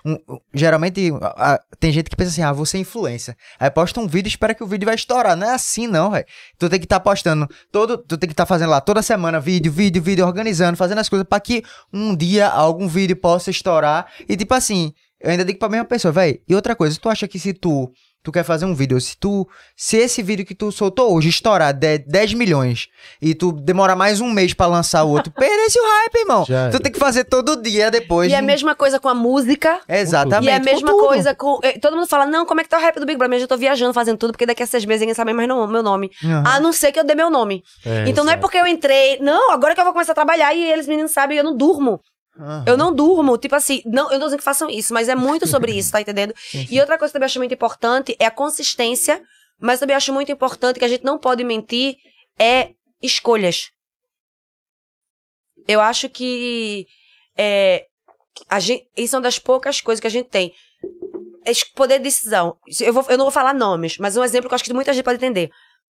um- geralmente a- tem gente que pensa assim, ah, vou ser influencer. Aí posta um vídeo e espera que o vídeo vai estourar. Não é assim não, velho. Tu tem que estar postando todo, tu tem que estar fazendo lá toda semana vídeo, vídeo, vídeo, organizando, fazendo as coisas pra que um dia algum vídeo possa estourar. E tipo assim, eu ainda digo pra mesma pessoa, velho. E outra coisa, tu acha que se tu tu quer fazer um vídeo, se tu se esse vídeo que tu soltou hoje estourar de- 10 milhões e tu demorar mais um mês pra lançar o outro, perdesse o hype, irmão. Já Tu era. tem que fazer todo dia depois. E é a mesma coisa com a música. Exatamente. E é a com mesma tudo. coisa com. eh, Todo mundo fala, não, como é que tá o rap do Big Brother? Mas eu tô viajando, fazendo tudo, porque daqui a seis meses ninguém sabe mais no- meu nome. Aham. A não ser que eu dê meu nome. É, então não é porque eu entrei. Não, agora que eu vou começar a trabalhar e eles, meninos, sabem, eu não durmo. Aham. Eu não durmo. Tipo assim, não, eu não tô dizendo que façam isso, mas é muito sobre isso, tá entendendo? E outra coisa que eu também acho muito importante é a consistência, mas também acho muito importante que a gente não pode mentir é escolhas. Eu acho que é, a gente, isso é uma das poucas coisas que a gente tem. Es- Poder de decisão. Eu, vou- eu não vou falar nomes, mas um exemplo que eu acho que muita gente pode entender.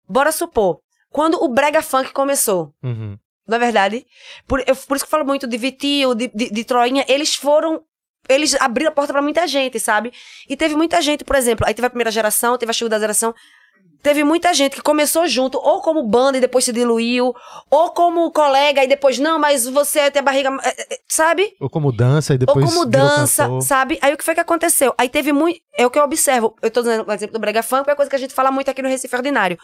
Bora supor, quando o Brega Funk começou, Uhum. Na verdade. Por, eu- por isso que eu falo muito de Vitinho, de, de, de Troinha. Eles foram. Eles abriram a porta pra muita gente, sabe? E teve muita gente, por exemplo, aí teve a primeira geração, teve a segunda geração. Teve muita gente que começou junto, ou como banda e depois se diluiu, ou como colega e depois, não, mas você tem a barriga. é, é, Sabe? Ou como dança e Ou depois. como virou dança, cantor. sabe? Aí o que foi que aconteceu? Aí teve muito. É o que eu observo. Eu tô dando o exemplo do Brega Funk, é coisa que a gente fala muito aqui no Recife Ordinário.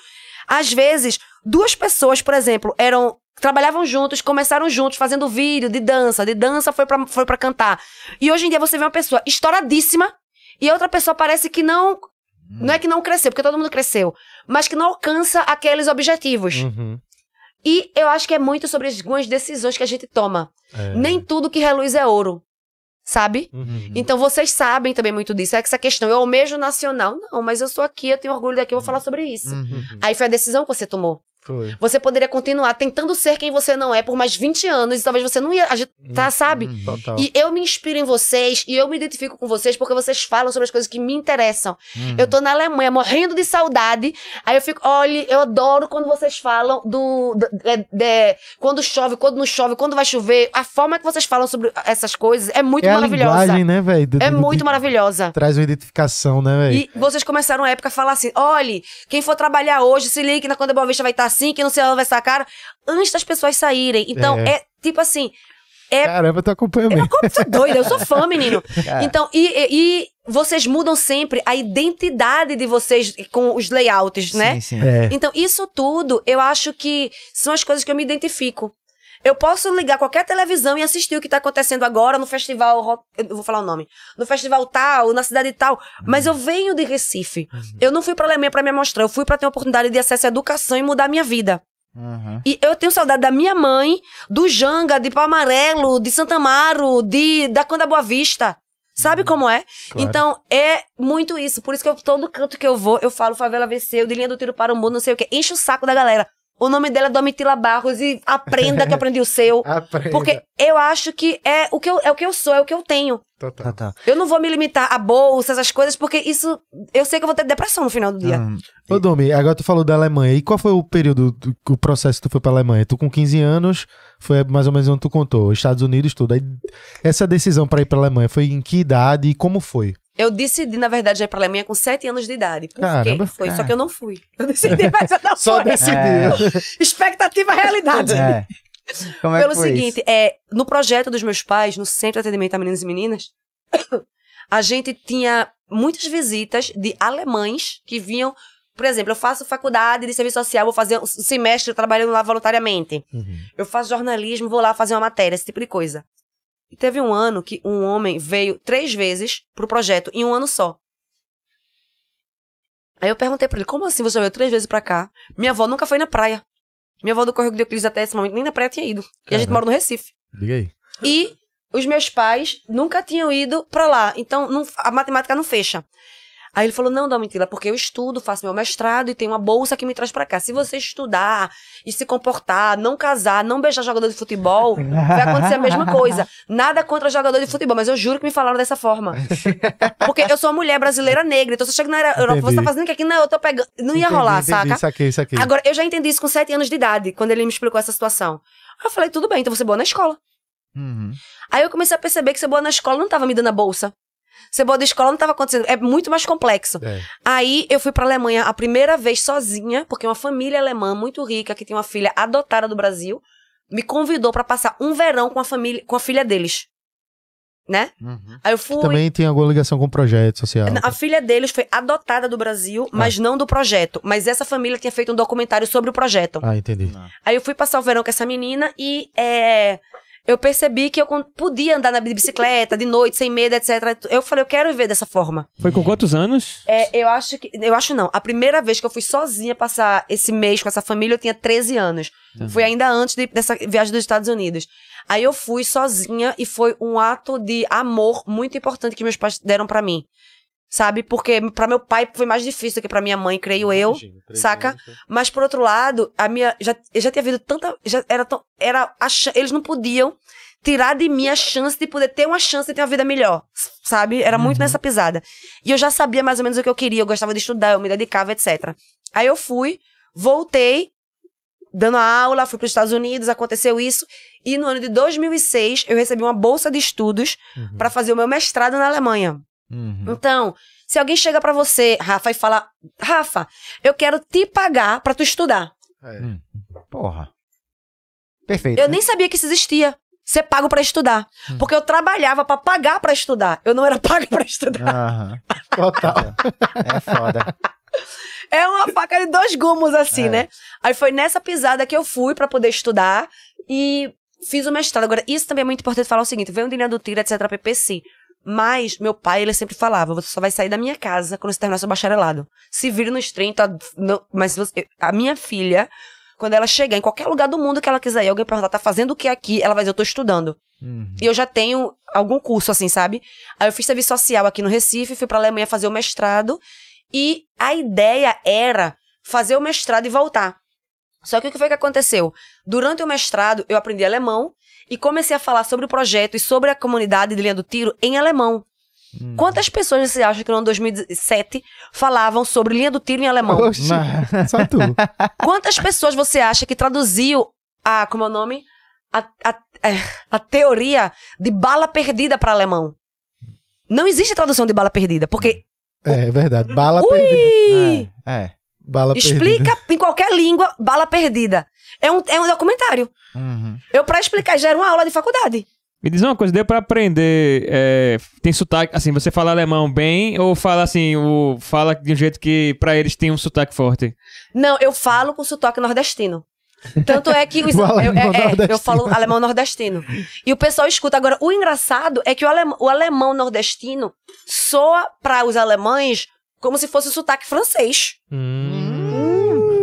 Às vezes, duas pessoas, por exemplo, eram. Trabalhavam juntos, começaram juntos, fazendo vídeo de dança. De dança foi pra, foi pra cantar. E hoje em dia você vê uma pessoa estouradíssima e outra pessoa parece que não. Não é que não cresceu, porque todo mundo cresceu, mas que não alcança aqueles objetivos. Uhum. E eu acho que é muito sobre as- algumas decisões que a gente toma. É. Nem tudo que reluz é ouro. Sabe? Uhum. Então vocês sabem também muito disso. É que essa questão, eu almejo nacional. Não, mas eu sou aqui, eu tenho orgulho daqui, eu vou falar sobre isso. Uhum. Aí foi a decisão que você tomou. Foi. Você poderia continuar tentando ser quem você não é por mais 20 anos e talvez você não ia. A gente, tá, sabe? Uhum. Total. E eu me inspiro em vocês e eu me identifico com vocês porque vocês falam sobre as coisas que me interessam. Uhum. Eu tô na Alemanha morrendo de saudade. Aí eu fico, olha, eu adoro quando vocês falam do. do- de- de- quando chove, quando não chove, quando vai chover. A forma que vocês falam sobre essas coisas é muito é a maravilhosa. linguagem, né, velho? É muito maravilhosa. Traz uma identificação, né, velho? E vocês começaram a época a falar assim: olhe, quem for trabalhar hoje, se ligue que na quando a Boa Vista vai estar assim, que não sei ela vai estar cara, antes das pessoas saírem. Então, É. é, tipo assim, é- Caramba, tu acompanha mesmo. como você é doida, eu sou fã, menino. Cara. Então, e, e- e vocês mudam sempre a identidade de vocês com os layouts, né? Sim, sim. É. Então, isso tudo, eu acho que são as coisas que eu me identifico. Eu posso ligar qualquer televisão e assistir o que tá acontecendo agora no festival. Eu vou falar o nome. No festival tal, na cidade tal. Mas eu venho de Recife. Eu não fui pra Alemanha pra me mostrar. Eu fui pra ter uma oportunidade de acesso à educação e mudar a minha vida. Uhum. E eu tenho saudade da minha mãe, do Janga, de Pau Amarelo, de Santa Amaro, de, da Canda Boa Vista. Sabe como é? Claro. Então, é muito isso. Por isso que eu, todo canto que eu vou, eu falo Favela venceu, de linha do tiro para o mundo, não sei o quê. Enche o saco da galera. O nome dela é Domitila Barros e aprenda que eu aprendi o seu. Aprenda. Porque eu acho que é o que eu, é o que eu sou, é o que eu tenho. Total. Tá, tá. Eu não vou me limitar a bolsa, essas coisas, porque isso. Eu sei que eu vou ter depressão no final do dia. Uhum. Ô, Domi, agora tu falou da Alemanha. E qual foi o período, do, o processo que tu foi pra Alemanha? Tu com 15 anos, foi mais ou menos onde tu contou, Estados Unidos, tudo. Aí, essa decisão pra ir pra Alemanha foi em que idade e como foi? Eu decidi, na verdade, já ir pra Alemanha com 7 anos de idade. Por Caramba. quê? Foi, só Cara. que eu não fui. Eu decidi, mas eu não Só fui. decidiu. Expectativa realidade. É. Como é Pelo que foi seguinte, é, no projeto dos meus pais, no Centro de Atendimento a Meninos e Meninas, a gente tinha muitas visitas de alemães que vinham. Por exemplo, eu faço faculdade de serviço social, vou fazer um semestre trabalhando lá voluntariamente. Uhum. Eu faço jornalismo, vou lá fazer uma matéria, esse tipo de coisa. E teve um ano que um homem veio três vezes pro projeto, em um ano só. Aí eu perguntei pra ele, como assim você veio três vezes pra cá? Minha avó nunca foi na praia. Minha avó do Correio de Euclides até esse momento nem na praia tinha ido. E a gente mora no Recife. Liga aí. E os meus pais nunca tinham ido pra lá. Então não- a matemática não fecha. Aí ele falou: Não, Domitila, porque eu estudo, faço meu mestrado e tenho uma bolsa que me traz pra cá. Se você estudar e se comportar, não casar, não beijar jogador de futebol, vai acontecer a mesma coisa. Nada contra jogador de futebol, mas eu juro que me falaram dessa forma. Porque eu sou uma mulher brasileira negra, então eu chego na Europa, você tá fazendo o que aqui? Não, eu tô pegando. Não ia Entendi, rolar, entendi, saca? Saquei, saquei. Agora, eu já entendi isso com sete anos de idade, quando ele me explicou essa situação. Aí eu falei, tudo bem, então você é boa na escola. Uhum. Aí eu comecei a perceber que ser boa na escola não tava me dando a bolsa. Ser boa da escola não tava acontecendo. É muito mais complexo. É. Aí eu fui pra Alemanha a primeira vez sozinha, porque uma família alemã muito rica, que tem uma filha adotada do Brasil, me convidou pra passar um verão com a família, com a filha deles. Né? Uhum. Aí eu fui. Também tem alguma ligação com o projeto social. A filha deles foi adotada do Brasil, mas não do projeto. Mas essa família tinha feito um documentário sobre o projeto. Ah, entendi. Aí eu fui passar o verão com essa menina e é, eu percebi que eu podia andar na bicicleta de noite, sem medo, etc. Eu falei, eu quero viver dessa forma. Foi com quantos anos? É, eu acho que. Eu acho não. A primeira vez que eu fui sozinha passar esse mês com essa família, eu tinha 13 anos. Foi ainda antes de- dessa viagem dos Estados Unidos. Aí eu fui sozinha e foi um ato de amor muito importante que meus pais deram pra mim. Sabe? Porque pra meu pai foi mais difícil do que pra minha mãe, creio eu. saca? Mas por outro lado, a minha já já tinha havido tanta já era tão, era a eles não podiam tirar de mim a chance de poder ter uma chance de ter uma vida melhor, sabe? Era muito nessa pisada. E eu já sabia mais ou menos o que eu queria, eu gostava de estudar, eu me dedicava, etc. Aí eu fui, voltei dando a aula, fui para os Estados Unidos, aconteceu isso, e no ano de 2006 eu recebi uma bolsa de estudos pra fazer o meu mestrado na Alemanha. Uhum. Então, se alguém chega pra você, Rafa, e fala: Rafa, eu quero te pagar pra tu estudar. Porra. Perfeito. Eu né? nem sabia que isso existia. Ser pago pra estudar. Porque eu trabalhava pra pagar pra estudar. Eu não era paga pra estudar. Aham. Total. É foda. É uma faca de dois gumes, assim, É. né? Aí foi nessa pisada que eu fui pra poder estudar e fiz o mestrado. Agora, isso também é muito importante falar o seguinte: veio um dinheiro do tiro, etc, PPC. Mas meu pai, ele sempre falava: você só vai sair da minha casa quando você terminar seu bacharelado. Se vire nos 30, não- mas você- a minha filha, quando ela chegar em qualquer lugar do mundo que ela quiser ir, alguém perguntar, tá fazendo o que aqui? Ela vai dizer, eu tô estudando. Uhum. E eu já tenho algum curso, assim, sabe? Aí eu fiz serviço social aqui no Recife, fui pra Alemanha fazer o mestrado. E a ideia era fazer o mestrado e voltar. Só que o que foi que aconteceu? Durante o mestrado, eu aprendi alemão e comecei a falar sobre o projeto e sobre a comunidade de linha do tiro em alemão. Quantas pessoas você acha que no ano 2007 falavam sobre linha do tiro em alemão? Oxi, só tu. Quantas pessoas você acha que traduziu a, como é o nome? A, a, é, a teoria de bala perdida para alemão. Não existe tradução de bala perdida, porque É, é verdade. Bala perdida. Ui, É. é. Bala explica perdida. em qualquer língua bala perdida. É um, é um documentário. Uhum. Eu, pra explicar, já era uma aula de faculdade. Me diz uma coisa, deu pra aprender. é, tem sotaque. Assim, você fala alemão bem ou fala assim, o, fala de um jeito que pra eles tem um sotaque forte? Não, eu falo com sotaque nordestino. Tanto é que os- O eu, é- é, eu falo alemão nordestino. E o pessoal escuta. Agora, o engraçado é que o alemão, o alemão nordestino soa para os alemães como se fosse o sotaque francês.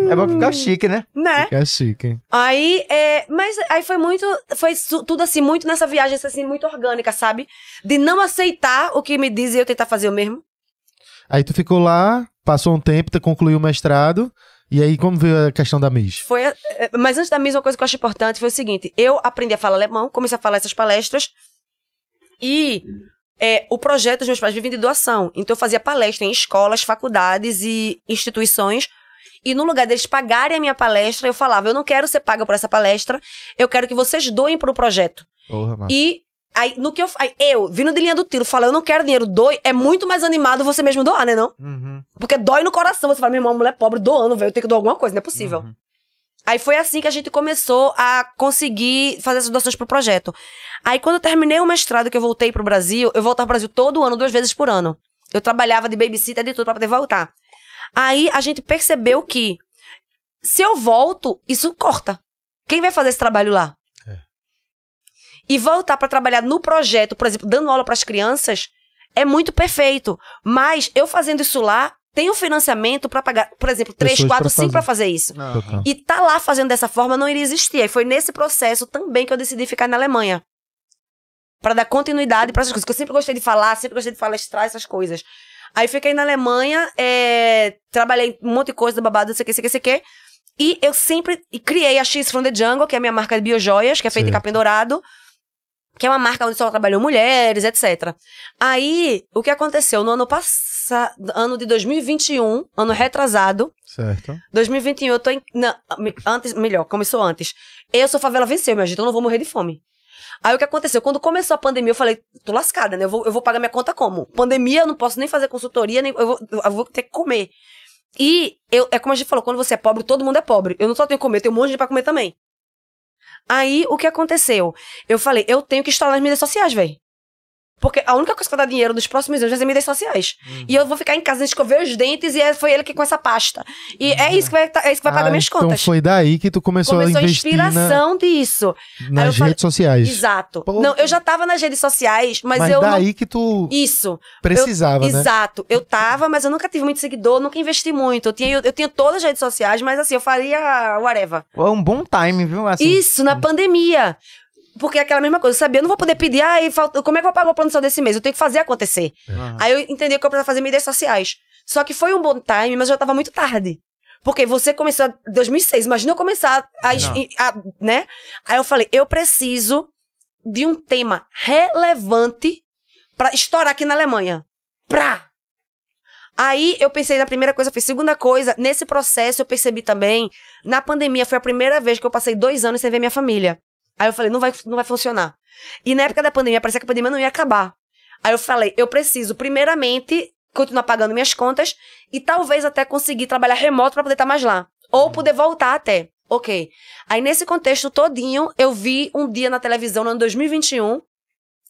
É bom ficar chique, né? Né? Fica chique? Aí, é, mas aí foi muito, foi tudo assim, muito nessa viagem, assim, muito orgânica, sabe? De não aceitar o que me diz e eu tentar fazer o mesmo. Aí tu ficou lá, passou um tempo, tu concluiu o mestrado. E aí, como veio a questão da MIS? Foi, é, mas antes da mesma coisa que eu acho importante foi o seguinte: eu aprendi a falar alemão, comecei a falar essas palestras e é, o projeto dos meus pais vivem de doação. Então eu fazia palestra em escolas, faculdades e instituições. E no lugar deles pagarem a minha palestra, eu falava: eu não quero ser paga por essa palestra, eu quero que vocês doem para o projeto. Porra. E aí, no que eu, aí, eu, vindo de linha do tiro, falo: eu não quero dinheiro, doe, é muito mais animado você mesmo doar, né? Não? Uhum. Porque dói no coração. Você fala, meu irmão, mulher pobre doando, velho, eu tenho que doar alguma coisa, não é possível. Aí foi assim que a gente começou a conseguir fazer essas doações pro projeto. Aí quando eu terminei o mestrado, que eu voltei pro Brasil, eu voltava pro Brasil todo ano, duas vezes por ano. Eu trabalhava de babysitter de tudo pra poder voltar. Aí a gente percebeu que se eu volto, isso corta. Quem vai fazer esse trabalho lá? E voltar pra trabalhar no projeto, por exemplo, dando aula pras crianças, é muito perfeito. Mas eu fazendo isso lá, tenho financiamento pra pagar, por exemplo, três, quatro, cinco fazer. pra fazer isso. E tá lá fazendo dessa forma não iria existir. E foi nesse processo também que eu decidi ficar na Alemanha. Pra dar continuidade pra essas coisas. Que eu sempre gostei de falar, sempre gostei de palestrar essas coisas. Aí fiquei na Alemanha, é, trabalhei um monte de coisa, babado, não sei o que, sei o que, sei o que. E eu sempre criei a X from the Jungle, que é a minha marca de biojoias, que é feita em Certo. capim dourado. Que é uma marca onde só trabalham mulheres, etc. Aí, o que aconteceu? No ano passado, ano de 2021, ano retrasado, Certo. 2021, eu tô em. Não, antes, melhor, começou antes. Eu sou favela venceu, minha gente, eu não vou morrer de fome. Aí o que aconteceu? Quando começou a pandemia, eu falei, tô lascada, né? Eu vou, eu vou pagar minha conta como? Pandemia, eu não posso nem fazer consultoria, nem, eu, vou, eu vou ter que comer. E eu, é como a gente falou, quando você é pobre, todo mundo é pobre. Eu não só tenho que comer, eu tenho um monte de gente pra comer também. Aí, o que aconteceu? Eu falei, eu tenho que instalar nas mídias sociais, velho. Porque a única coisa que vai dar dinheiro nos próximos anos vai ser mídias sociais. E eu vou ficar em casa, escover os dentes, e é- foi ele que com essa pasta. E é isso que vai, tá- é isso que vai pagar Ah, minhas então contas. foi daí que tu começou, Começou a a investir na- inspiração disso. Aí nas eu falei- redes sociais. Exato. Pô. Não, eu já tava nas redes sociais, mas, Mas, eu não. daí que tu Isso. precisava, eu, né? Exato. Eu tava, mas eu nunca tive muito seguidor, nunca investi muito. Eu tinha, eu, eu tinha todas as redes sociais, mas assim, eu faria whatever. É um bom time, viu? Assim, Isso, na pandemia. Porque é aquela mesma coisa, sabia? Eu não vou poder pedir, ah, e falta- como é que eu vou pagar o plano de saúde desse mês? Eu tenho que fazer acontecer. Aham. Aí eu entendi que eu precisava fazer mídias sociais. Só que foi um bom time, mas eu já tava muito tarde. Porque você começou em 2006, imagina eu começar a, a- né? Aí eu falei, eu preciso de um tema relevante pra estourar aqui na Alemanha. Pra! Aí eu pensei na primeira coisa, fiz segunda coisa, nesse processo eu percebi também, na pandemia foi a primeira vez que eu passei dois anos sem ver minha família. Aí eu falei, não vai, não vai funcionar. E na época da pandemia, parecia que a pandemia não ia acabar. Aí eu falei, eu preciso, primeiramente, continuar pagando minhas contas e talvez até conseguir trabalhar remoto pra poder estar mais lá. Ou poder voltar até. Ok. Aí nesse contexto todinho, eu vi um dia na televisão no ano 2021.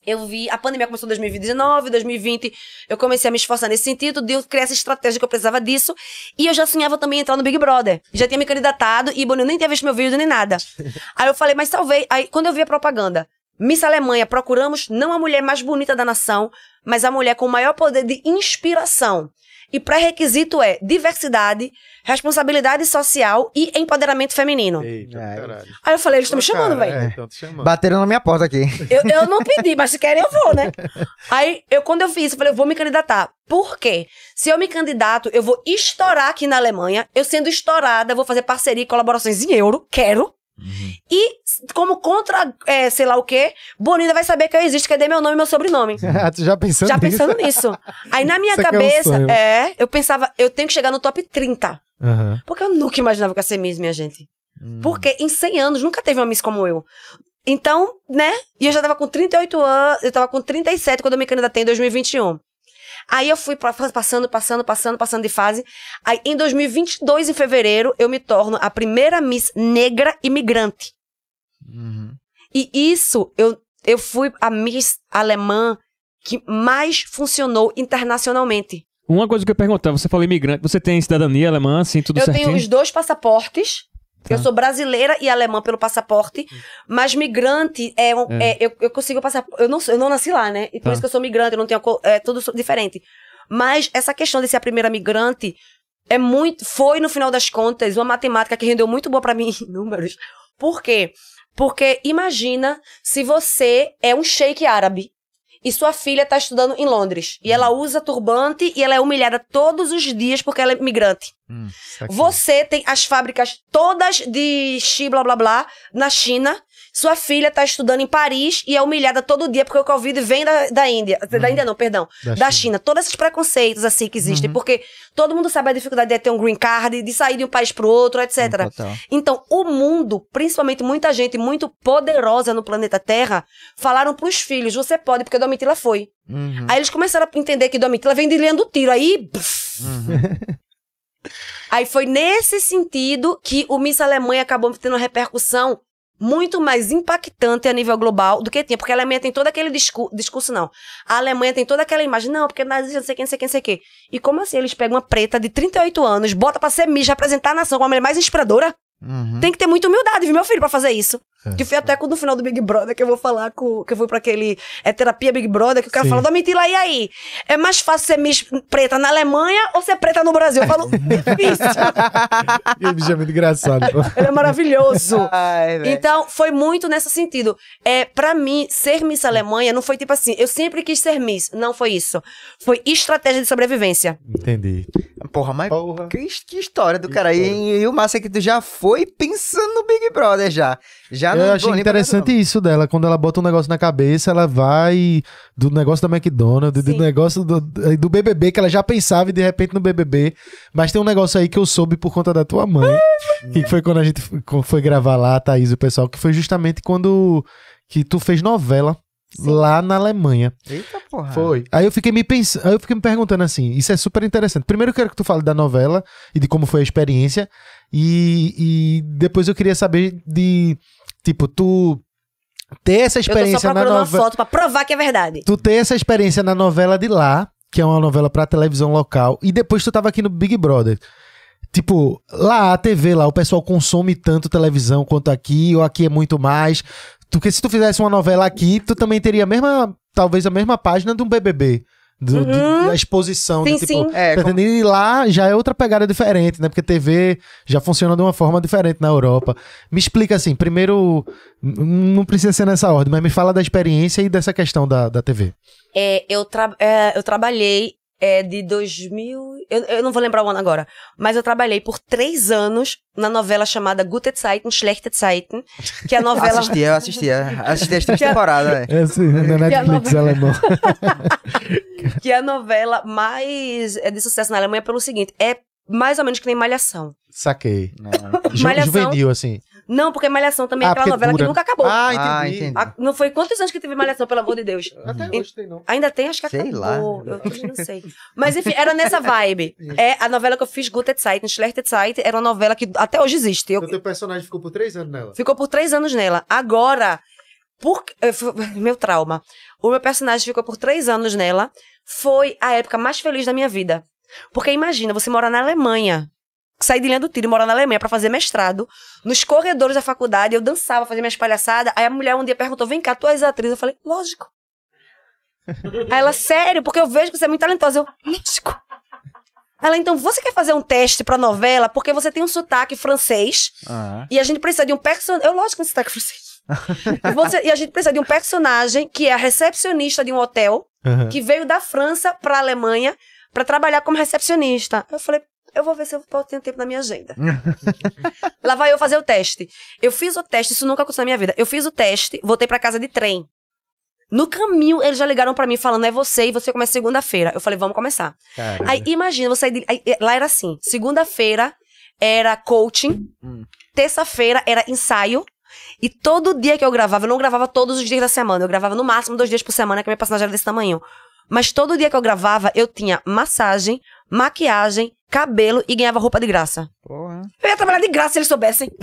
Eu vi, a pandemia começou em 2019, 2020, eu comecei a me esforçar nesse sentido, de criar essa estratégia que eu precisava disso. E eu já sonhava também entrar no Big Brother. Já tinha me candidatado e, eu nem tinha visto meu vídeo nem nada. Aí eu falei, mas talvez. Aí quando eu vi a propaganda, Miss Alemanha, procuramos não a mulher mais bonita da nação, mas a mulher com o maior poder de inspiração. E pré-requisito é diversidade, responsabilidade social e empoderamento feminino. Eita, É. caralho. Aí eu falei, eles estão me chamando, velho. É. Bateram na minha porta aqui. Eu, eu não pedi, mas se querem eu vou, né? Aí, eu, quando eu fiz isso, eu falei, eu vou me candidatar. Por quê? Se eu me candidato, eu vou estourar aqui na Alemanha. Eu sendo estourada, vou fazer parceria e colaborações em euro. Quero. E, como contra, é, sei lá o quê, Bonita vai saber que eu existo, que dei meu nome e meu sobrenome. Ah, tu já pensando Já nisso? pensando nisso. Aí, na minha Isso aqui é um cabeça, é, eu pensava, eu tenho que chegar no top 30. Aham. Porque eu nunca imaginava que ia ser Miss, minha gente. Hum. Porque em 100 anos nunca teve uma Miss como eu. Então, né? E eu já tava com 38 anos, eu tava com 37 quando eu me candidatei em 2021. Aí eu fui passando, passando, passando, passando de fase. Aí em 2022, em fevereiro, eu me torno a primeira Miss negra imigrante. Uhum. E isso, eu, eu fui a Miss alemã que mais funcionou internacionalmente. Uma coisa que eu ia perguntar, você falou imigrante, você tem cidadania alemã, assim, tudo eu certinho? tenho os dois passaportes. Tá. Eu sou brasileira e alemã pelo passaporte, mas migrante é, um, É. é, eu, eu consigo passar. Eu não, eu não nasci lá, né? E por Tá. isso que eu sou migrante, eu não tenho. É tudo diferente. Mas essa questão de ser a primeira migrante é muito. Foi, no final das contas, uma matemática que rendeu muito boa pra mim em números. Por quê? Porque imagina se você é um sheik árabe e sua filha tá estudando em Londres. E ela usa turbante e ela é humilhada todos os dias porque ela é migrante. Aqui. Você tem as fábricas todas de Xi, blá blá blá, na China. Sua filha tá estudando em Paris e é humilhada todo dia porque o Covid vem da, da Índia. Da Índia não, perdão. Da Da, China. China. Todos esses preconceitos assim que existem. Porque todo mundo sabe a dificuldade de ter um green card, de sair de um país pro outro, etc. Então, o mundo, principalmente muita gente muito poderosa no planeta Terra, falaram pros filhos: você pode, porque Domitila foi. Uhum. Aí eles começaram a entender que Domitila vem de linha do tiro. Aí. pff, Aí foi nesse sentido que o Miss Alemanha acabou tendo uma repercussão muito mais impactante a nível global do que tinha. Porque a Alemanha tem todo aquele discurso, discurso, não. A Alemanha tem toda aquela imagem, não, porque nazista, não sei quem, não sei quem, não sei quê. E como assim eles pegam uma preta de 38 anos, bota pra ser Miss, representar a nação como a mulher mais inspiradora? Uhum. Tem que ter muita humildade, viu, meu filho, pra fazer isso. É. Que foi até quando no final do Big Brother que eu vou falar com. Que eu fui pra aquele. É terapia Big Brother, que o cara Sim. fala, Domitila, e aí? É mais fácil ser Miss preta na Alemanha ou ser preta no Brasil? Eu falo, difícil. Esse bicho é muito engraçado. Ele é maravilhoso. Ai, velho. Então, foi muito nesse sentido. É, para mim, ser Miss Alemanha não foi tipo assim, eu sempre quis ser Miss. Não foi isso. Foi estratégia de sobrevivência. Entendi. Porra, mas Porra. que, que história do cara. E, e o massa é que tu já foi pensando no Big Brother já. Já Eu não achei interessante isso dela. Quando ela bota um negócio na cabeça, ela vai do negócio da McDonald's, do Sim. negócio do, do BBB, que ela já pensava e de repente no BBB. Mas tem um negócio aí que eu soube por conta da tua mãe. que foi quando a gente foi gravar lá, a Thaís e o pessoal, que foi justamente quando que tu fez novela lá na Alemanha. Eita porra. Foi. Aí eu fiquei me pensando, aí eu fiquei me perguntando assim, isso é super interessante. Primeiro eu quero que tu fale da novela e de como foi a experiência e, e depois eu queria saber de tipo tu ter essa experiência na procurando uma novela, foto pra provar que é verdade. tu ter essa experiência na novela de lá, que é uma novela pra televisão local e depois tu tava aqui no Big Brother. Tipo, lá a TV lá, o pessoal consome tanto televisão quanto aqui, ou aqui é muito mais. Porque se tu fizesse uma novela aqui, tu também teria a mesma, talvez a mesma página de um BBB. Do, do- Uhum. da exposição. Sim, de, tipo, sim. É, como- entendendo? E lá já é outra pegada diferente, né? Porque TV já funciona de uma forma diferente na Europa. Me explica assim, primeiro, não precisa ser nessa ordem, mas me fala da experiência e dessa questão da, da TV. É, eu, tra- é, eu trabalhei é, de 2000. Eu, eu não vou lembrar o ano agora. Mas eu trabalhei por três anos na novela chamada Gute Zeiten, Schlechte Zeiten. Que é a novela. Assistia, eu assistia. Assistia as três a- temporadas, velho. É assim, na Netflix alemão. que é a novela mais é, de sucesso na Alemanha pelo seguinte: é mais ou menos que nem Malhação. Saquei. Ju- Malhação. Juvenil, assim. Não, porque Malhação também é Ah, aquela novela dura. que nunca acabou. Ah, Ah, entendi. entendi. A- não foi quantos anos que teve Malhação, pelo amor de Deus? Até hoje tem, não. Ainda tem, acho que Sei acabou. lá. Eu também não sei. Mas enfim, era nessa vibe. É a novela que eu fiz, Gute Zeiten, Schlechte Zeiten, era uma novela que até hoje existe. Eu, O teu personagem ficou por três anos nela. Ficou por três anos nela. Agora, por, meu trauma. O meu personagem ficou por três anos nela. Foi a época mais feliz da minha vida. Porque imagina, você mora na Alemanha. Sair de linha do tiro e morar na Alemanha pra fazer mestrado. Nos corredores da faculdade, eu dançava, fazia minhas palhaçadas. Aí a mulher um dia perguntou: vem cá, tu és atriz? Eu falei, lógico. Aí ela, sério, porque eu vejo que você é muito talentosa. Eu, lógico. Ela, então, você quer fazer um teste pra novela? Porque você tem um sotaque francês. Ah. E a gente precisa de um personagem. Eu, lógico, que você tá com francês. E você- e a gente precisa de um personagem que é a recepcionista de um hotel, Aham. que veio da França pra Alemanha pra trabalhar como recepcionista. Eu falei, eu vou ver se eu posso ter tempo na minha agenda. Lá vai eu fazer o teste. Eu fiz o teste, isso nunca aconteceu na minha vida. Eu fiz o teste, voltei pra casa de trem. No caminho, eles já ligaram pra mim falando, é você e você começa segunda-feira. Eu falei, vamos começar. Caralho. Aí imagina, você aí, lá era assim: segunda-feira era coaching, Hum. terça-feira era ensaio. E todo dia que eu gravava, eu não gravava todos os dias da semana, eu gravava no máximo dois dias por semana, que a minha personagem era desse tamanho. Mas todo dia que eu gravava, eu tinha massagem, maquiagem, cabelo e ganhava roupa de graça. Porra. Eu ia trabalhar de graça se eles soubessem.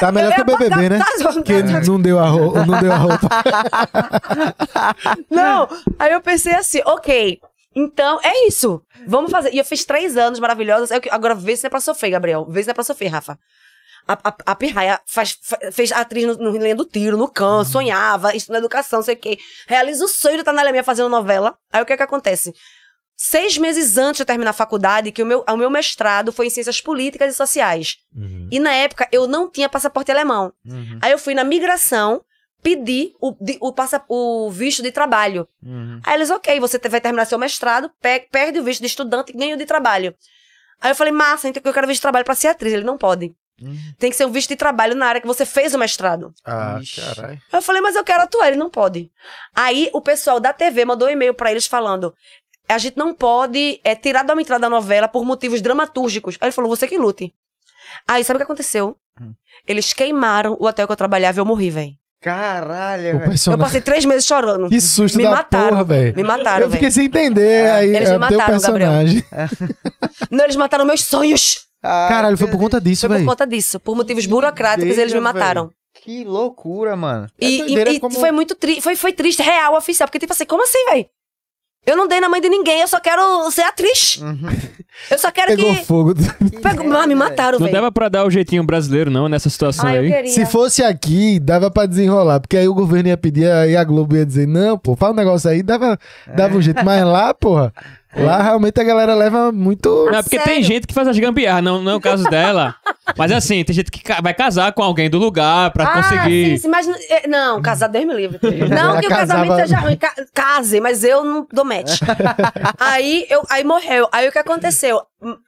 Tá melhor que o BBB, né? Porque não deu a, ro- não deu a roupa. Não, aí eu pensei assim, ok, então é isso. Vamos fazer. E eu fiz três anos maravilhosos. Eu que- Agora vê se não é pra sofrer, Gabriel. Vê se não é pra sofrer, Rafa. A, a, a Pirraia faz, fa- fez atriz no, no Linha do Tiro, no Can, sonhava, isso na educação, não sei o quê. Realiza o sonho de estar na Alemanha fazendo novela. Aí o que é que acontece? Seis meses antes de eu terminar a faculdade, que o meu, o meu mestrado foi em Ciências Políticas e Sociais. E na época eu não tinha passaporte alemão. Uhum. Aí eu fui na migração, pedi o, de- o, passa, o visto de trabalho. Uhum. Aí eles, ok, você vai terminar seu mestrado, pe- perde o visto de estudante e ganha o de trabalho. Aí eu falei, massa, então eu quero visto de trabalho pra ser atriz. Ele não pode. Uhum. Tem que ser um visto de trabalho na área que você fez o mestrado. Ah, caralho. Aí eu falei, mas eu quero atuar. Ele não pode. Aí o pessoal da TV mandou um e-mail pra eles falando. A gente não pode é, tirar da entrada da novela por motivos dramatúrgicos. Aí ele falou, você que lute. Aí sabe o que aconteceu? Hum. Eles queimaram o hotel que eu trabalhava e eu morri, velho. Caralho, velho. Eu personagem. passei três meses chorando. Que susto Me da mataram. velho. Me mataram, Eu fiquei velho. sem entender aí Eles me é, teu mataram, Gabriel. personagem. Não, eles mataram meus sonhos. Ah, Caralho, foi por conta disso, Foi por velho. conta disso. Por motivos burocráticos, eles me mataram. Que loucura, mano. É E, e- doideira e como- foi muito triste. Foi, foi triste, real, oficial. Porque, tipo assim, como assim, velho? Eu não dei na mãe de ninguém, eu só quero ser atriz. Eu só quero Pegou que. fogo. Pegou... Mas me mataram, Não velho. dava pra dar o jeitinho brasileiro, não, nessa situação Ah, eu aí. queria. Se fosse aqui, dava pra desenrolar. Porque aí o governo ia pedir, aí a Globo ia dizer, não, pô, fala um negócio aí, dava, dava um jeito. Mas lá, porra, lá realmente a galera leva muito. Não, é porque tem sério? gente que faz as gambiarras, não, não é o caso dela. Mas assim, tem gente que ca- vai casar com alguém do lugar pra Ah, conseguir. sim, sim, mas é, não, casar Deus me livre. Não que o casava- casamento seja ruim, ca case, mas eu não dou match. aí, eu, aí morreu. Aí o que aconteceu?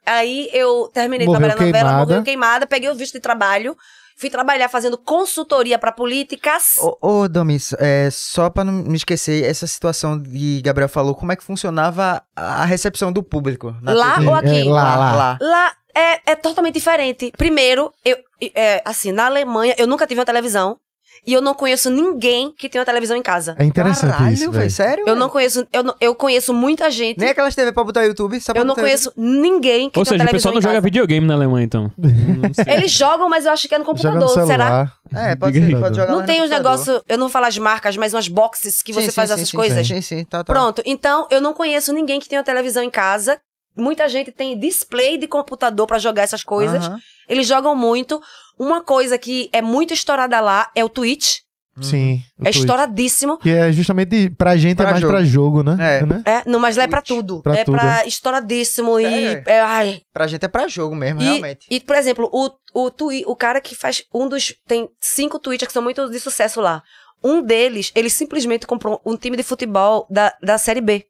Aí eu terminei Morreu trabalhar na novela, queimada. morreu queimada, peguei o visto de trabalho, fui trabalhar fazendo consultoria pra políticas. Ô, ô Domis, é, só pra não me esquecer, essa situação que Gabriel falou, como é que funcionava a recepção do público? na Lá TV? ou aqui? É, lá, lá. Lá é, é totalmente diferente. Primeiro, eu, é, assim, na Alemanha, eu nunca tive uma televisão. E eu não conheço ninguém que tenha uma televisão em casa. É interessante Caralho, isso, velho, velho. sério? Eu não conheço, eu, não- eu conheço muita gente. Nem aquelas TV pra botar no YouTube, só pra Eu não conheço ninguém que Ou tem seja, uma o televisão pessoal não joga videogame na Alemanha, então. Eles jogam, mas eu acho que é no Joga computador, no será? celular. YouTube. É, pode ser, pode jogar lá Não tem uns computador. negócios, eu não vou falar as marcas, mas umas boxes que você Sim, faz sim, essas sim, coisas. Sim, sim, tá, tá. Pronto, então eu não conheço ninguém que tenha uma televisão em casa. Muita gente tem display de computador pra jogar essas coisas. Eles jogam muito. Uma coisa que é muito estourada lá é o Twitch. Sim. é Twitch. estouradíssimo. Que é justamente pra gente Pra é mais jogo. pra jogo, né? É. Né? É, não, mas lá é pra tudo. Pra é tudo, pra estouradíssimo e. Sério? É, ai, Pra gente é pra jogo mesmo, E, realmente. e, por exemplo, o, o, twi- o cara que faz um dos. Tem cinco Twitters que são muito de sucesso lá. Um deles, ele simplesmente comprou um time de futebol da, da Série B.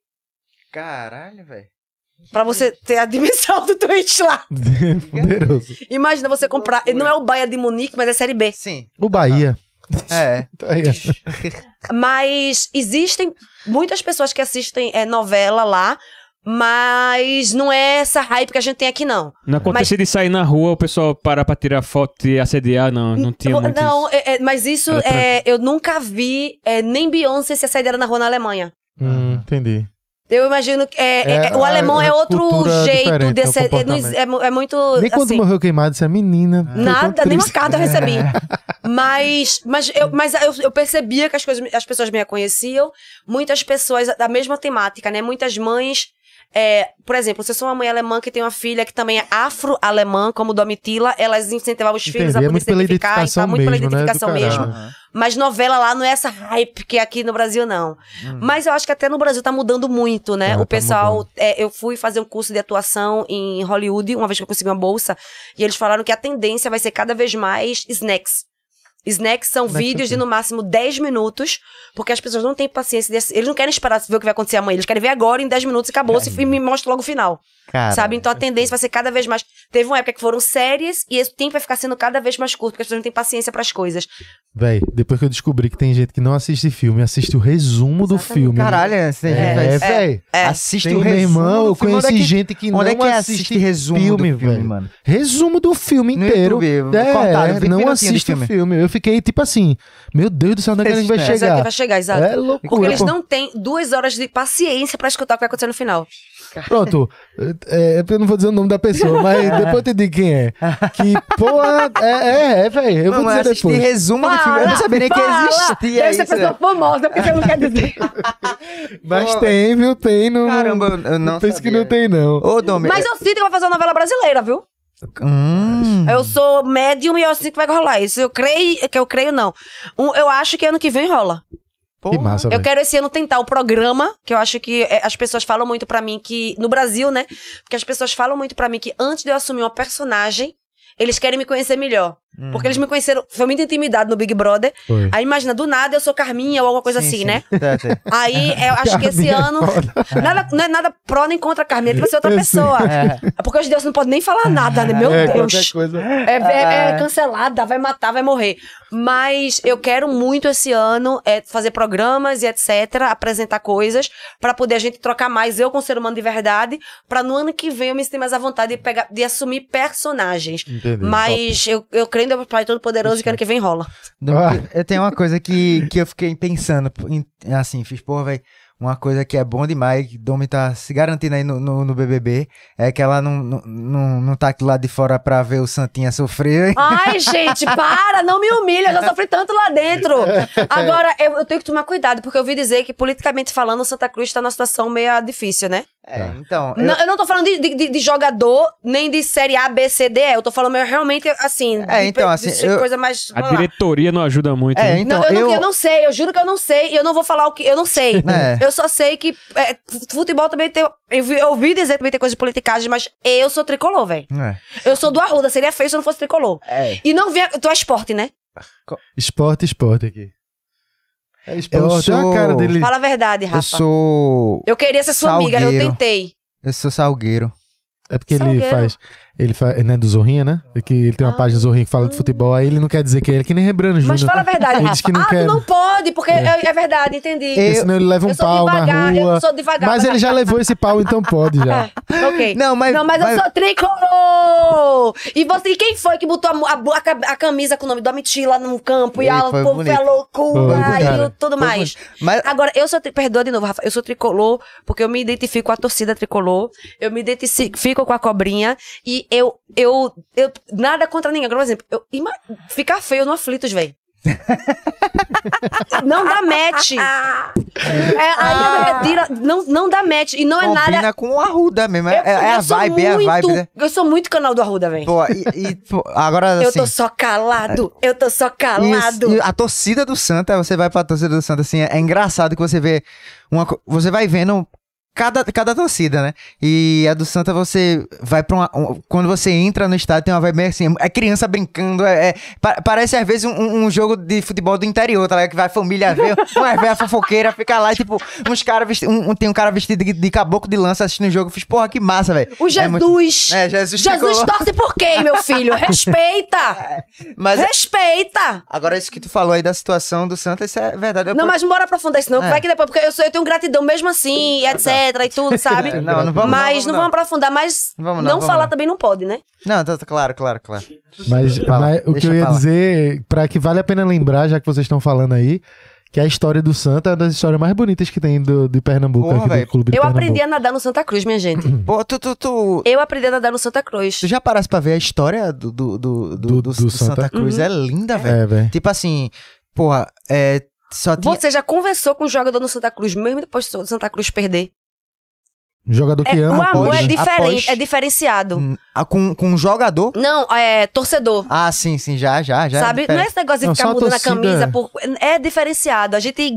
Caralho, velho. Pra você ter a dimensão do Twitch lá. Poderoso. Imagina você comprar. Não é o Bayern de Munique, mas é Série B. Sim. O Bahia. É. Tá. Mas existem muitas pessoas que assistem é, novela lá, mas não é essa hype que a gente tem aqui, não. Não acontecia de sair na rua, o pessoal parar pra tirar foto e assediar, não. Não tinha muito não, isso. é- é- mas isso é, eu nunca vi é, nem Beyoncé se assediar na rua na Alemanha. Hum, entendi. Eu imagino que é, É, é- o alemão é outro cultura jeito é ser. É, é é muito. Nem quando assim, morreu queimado, você é menina. Tão Nada, nem uma carta eu recebi. Mas, mas, eu, mas eu, eu percebia que as, coisas, as pessoas me reconheciam. Muitas pessoas da mesma temática, né? Muitas mães. É, por exemplo, se eu sou uma mãe alemã que tem uma filha que também é afro-alemã, como Domitila, elas incentivavam os filhos a é poder muito se pela identificar identificação tal, muito pela mesmo, né? Do identificação caralho. mesmo. Mas novela lá não é essa hype que é aqui no Brasil, não. Mas eu acho que até no Brasil tá mudando muito, né? Tá, o tá pessoal. mudando. é, eu fui fazer um curso de atuação em Hollywood, uma vez que eu consegui uma bolsa, e eles falaram que a tendência vai ser cada vez mais snacks. Snacks são vídeos é de no máximo 10 minutos, porque as pessoas não têm paciência. desse- eles não querem esperar ver o que vai acontecer amanhã. Eles querem ver agora, em 10 minutos, e acabou. se e me mostra logo o final. Cara, sabe? Então a tendência vai ser cada vez mais. Teve uma época que foram séries e esse tempo vai ficar sendo cada vez mais curto, porque as pessoas não têm paciência para as coisas. Véi, depois que eu descobri que tem gente que não assiste filme, assiste o resumo do Exatamente. filme. Caralho, você É, é, véi. É. Assiste Tem o meu resumo irmão, do eu conheci é que- gente que não Onde é que assiste assiste resumo filme, do filme, velho. mano? Resumo do filme No inteiro. YouTube, é, cortado, 20 não assiste o filme. filme. Eu fiquei tipo assim, meu Deus do céu, onde é que a gente vai é chegar? vai chegar, exato. É loucura. Porque eles pô. não têm duas horas de paciência pra escutar o que vai acontecer no final. Pronto, é, é, eu não vou dizer o nome da pessoa, mas depois eu te digo quem é. Que, porra, é, é, é velho. Eu vou dizer depois. resumo de filme. Eu não sabia nem que existia isso. né? famosa, porque você não quer dizer. Mas Pô, tem, viu? Tem. Não, Caramba, eu- eu não Pensa que não tem, não. Ô, Domi... Mas eu sinto que vai fazer uma novela brasileira, viu? Hum, Eu sou médium e eu sinto que vai rolar isso. Eu creio, que eu creio não. Um, eu acho que ano que vem rola. Que massa, Eu quero esse ano tentar o programa, que eu acho que é, as pessoas falam muito pra mim que no Brasil, né? Porque as pessoas falam muito pra mim que antes de eu assumir uma personagem, eles querem me conhecer melhor. Porque eles me conheceram, foi muita intimidade no Big Brother. Foi. Aí imagina, do nada eu sou Carminha ou alguma coisa Sim, assim, sim. né? Tá, tá. Aí eu acho que esse é ano. Nada, não é nada pró nem contra a Carminha, tem que ser outra Eu pessoa. É. Porque hoje Deus não pode nem falar nada, né? Meu é, Deus. coisa. É, é- é cancelada, vai matar, vai morrer. Mas eu quero muito esse ano é, fazer programas e etc, apresentar coisas pra poder a gente trocar mais eu com o ser humano de verdade, pra no ano que vem eu me sentir mais à vontade de pegar, de assumir personagens. Entendi. Mas eu, eu creio no Pai Todo Poderoso e que ano que vem rola. Ah. Eu tenho uma coisa que, que eu fiquei pensando, em- assim, fiz, porra, velho, uma coisa que é bom demais, que Domi tá se garantindo aí no, no, no BBB, é que ela não, não, não, não tá aqui lá de fora pra ver o Santinha sofrer. Ai, gente, para, não me humilha, eu já sofri tanto lá dentro. Agora, eu, eu tenho que tomar cuidado, porque eu ouvi dizer que, politicamente falando, Santa Cruz tá numa situação meio difícil, né? É, então. eu- Não, eu não tô falando de, de- de- jogador, nem de série A, B, C, D, E. Eu tô falando realmente, assim. É, de- então, de assim, eu- coisa mais. A diretoria não ajuda muito. É, né? então, não, eu, eu- não, eu não sei, eu juro que eu não sei. E eu não vou falar o que. Eu não sei. É. Eu só sei que é, futebol também tem. Eu, vi- eu ouvi dizer que também tem coisa de politicagem, mas eu sou tricolor, velho. É. Eu sou do Arruda, seria feio se eu não fosse tricolor. É. E não via. Tu é esporte, né? Esporte, esporte aqui. É Eu sou- a cara dele. Fala a verdade, Rafa. Eu sou. Eu queria ser sua amiga, eu Salgueiro. tentei. Eu sou salgueiro. É porque Salgueiro. Ele faz. Ele não é do Zorrinha, né? É que ele tem uma Ah. página do Zorrinha que fala de futebol, aí ele não quer dizer que é ele, que nem Rebrano Júnior. Mas fala a verdade, Ele Rafa. disse que não ah, quer. tu não pode, porque é, é verdade, entendi. Eu- senão ele leva um Eu sou pau devagar, na eu rua. sou devagar. Mas ele já levou esse pau, então pode já. Ok. Não, mas- Não, mas, mas- eu sou tricolor! E você, e quem foi que botou a, a, a ca- a camisa com o nome do Amity lá no campo e a, o povo bonito. foi loucura Foi, e tudo mais. Mas- Agora, eu sou, tri- perdoa de novo, Rafa, eu sou tricolor porque eu me identifico com a torcida tricolor, eu me identifico com a cobrinha e eu, eu, eu nada contra ninguém. Agora, por exemplo, eu, ima- ficar feio no aflitos, velho. não dá match. É, Ah. retira, não, não dá match. E não é nada. Combina com o Arruda mesmo. É, Eu- é a eu vibe, é a muito- vibe, né? Eu sou muito canal do Arruda, velho. Pô, e, e, pô, agora Eu assim. tô só calado, eu tô só calado. a torcida do Santa, você vai pra torcida do Santa, assim, é, é engraçado que você vê uma, você vai vendo cada, cada torcida, né? E a do Santa você vai pra uma, um- quando você entra no estádio tem uma vibe meio assim, é criança brincando, é, é- pa- parece às vezes um, um jogo de futebol do interior, tá ligado? Que vai a família ver, uma velha fofoqueira fica lá, e, tipo, uns caras vestidos, um, tem um cara vestido de, de caboclo de lança assistindo o jogo, eu fiz, porra, que massa, velho. O É Jesus. muito- É, Jesus Jesus torce por quem, meu filho? Respeita! Mas Respeita! Agora, isso que tu falou aí da situação do Santa, isso é verdade. Eu Não, por- mas não bora aprofundar isso, não. É. Vai que depois, porque eu, sou, eu tenho gratidão mesmo assim, e etc. e tudo, sabe? Não, não vamos mas não, não, vamos aprofundar, mas Vamos não, não, vamos falar não. também não pode, né? Não, tá, tá claro, claro, claro. Mas, Fala, mas o que eu ia falar. dizer, pra que vale a pena lembrar, já que vocês estão falando aí, que a história do Santa é uma das histórias mais bonitas que tem do, de Pernambuco, Porra, aqui do clube Eu Pernambuco. aprendi a nadar no Santa Cruz, minha gente. Pô, tu, tu, tu, Eu aprendi a nadar no Santa Cruz. tu já parasse pra ver a história do, do, do, do, Do- do- do do Santa? Santa Cruz? É linda, velho. É, velho. Tipo assim, porra, é, só tinha... Você já conversou com o jogador no Santa Cruz, mesmo depois do Santa Cruz perder? Jogador que É, ama o amor pode, é né? diferente, Após- é diferenciado. Hum, ah, com, com um jogador? Não, é torcedor. Ah, sim, sim, já, já, já. sabe? Não é esse negócio de Não, ficar mudando a camisa por. É diferenciado. A gente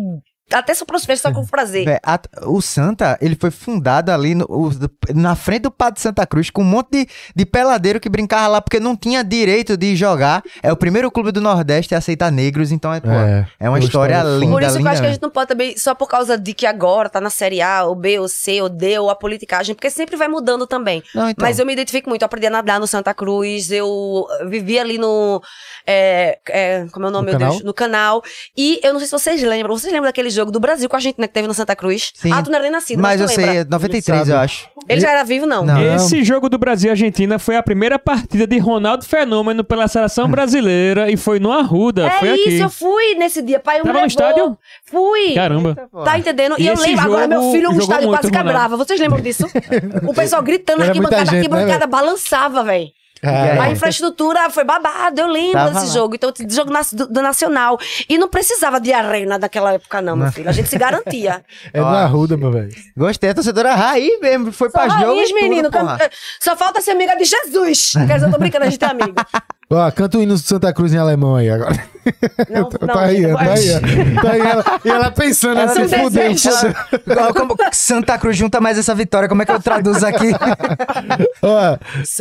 até só para só com prazer. Vé, a- o Santa, ele foi fundado ali no- o- na frente do Padre Santa Cruz, com um monte de, de peladeiro que brincava lá, porque não tinha direito de jogar. É o primeiro clube do Nordeste a aceitar negros, então é, pô, é, É, uma história, linda, Por isso que eu linda. acho que a gente não pode também, só por causa de que agora tá na Série A, ou B, ou C, ou D, ou a politicagem, porque sempre vai mudando também. Não, então, Mas eu me identifico muito, eu aprendi a nadar no Santa Cruz, eu vivi ali no. é, é, como é o nome, No meu Deus? canal? No canal. E eu não sei se vocês lembram, vocês lembram daquele jogo do Brasil com a gente, né, que teve no Santa Cruz? Sim. Ah, tu não era nem nascido, mas mas, eu sei, lembra. é 93, Sabe. eu acho. Ele já era vivo, não? Não. Esse jogo do Brasil e Argentina foi a primeira partida de Ronaldo Fenômeno pela seleção brasileira e foi no Arruda. É foi isso, aqui. eu fui nesse dia, pai, eu Tava no estádio? Fui. Caramba. Tá entendendo? E, E eu lembro, agora meu jogo filho, jogou estádio quase quebrava. Vocês lembram disso? o pessoal gritando Era aqui, muita bancada, gente, aqui, né, bancada balançava, velho. Cara, A infraestrutura foi babado, eu lembro Tava desse lá. jogo. Então, jogo do, do Nacional. E não precisava de arena naquela época, não, meu filho. A gente se garantia. é do Arruda, meu velho. Gostei, a torcedora raiz mesmo, foi pra Só jogo raiz, e tudo, menino. porra. can- Só falta ser amiga de Jesus. Quer dizer, eu tô brincando, a gente é amigo. Ó, canta o hino do Santa Cruz em alemão aí agora. Não, não, tá aí, tá aí. Tá aí ela, e ela pensando Ela assim, fudeu, Santa Cruz junta mais essa vitória, como é que eu traduzo aqui? Ó,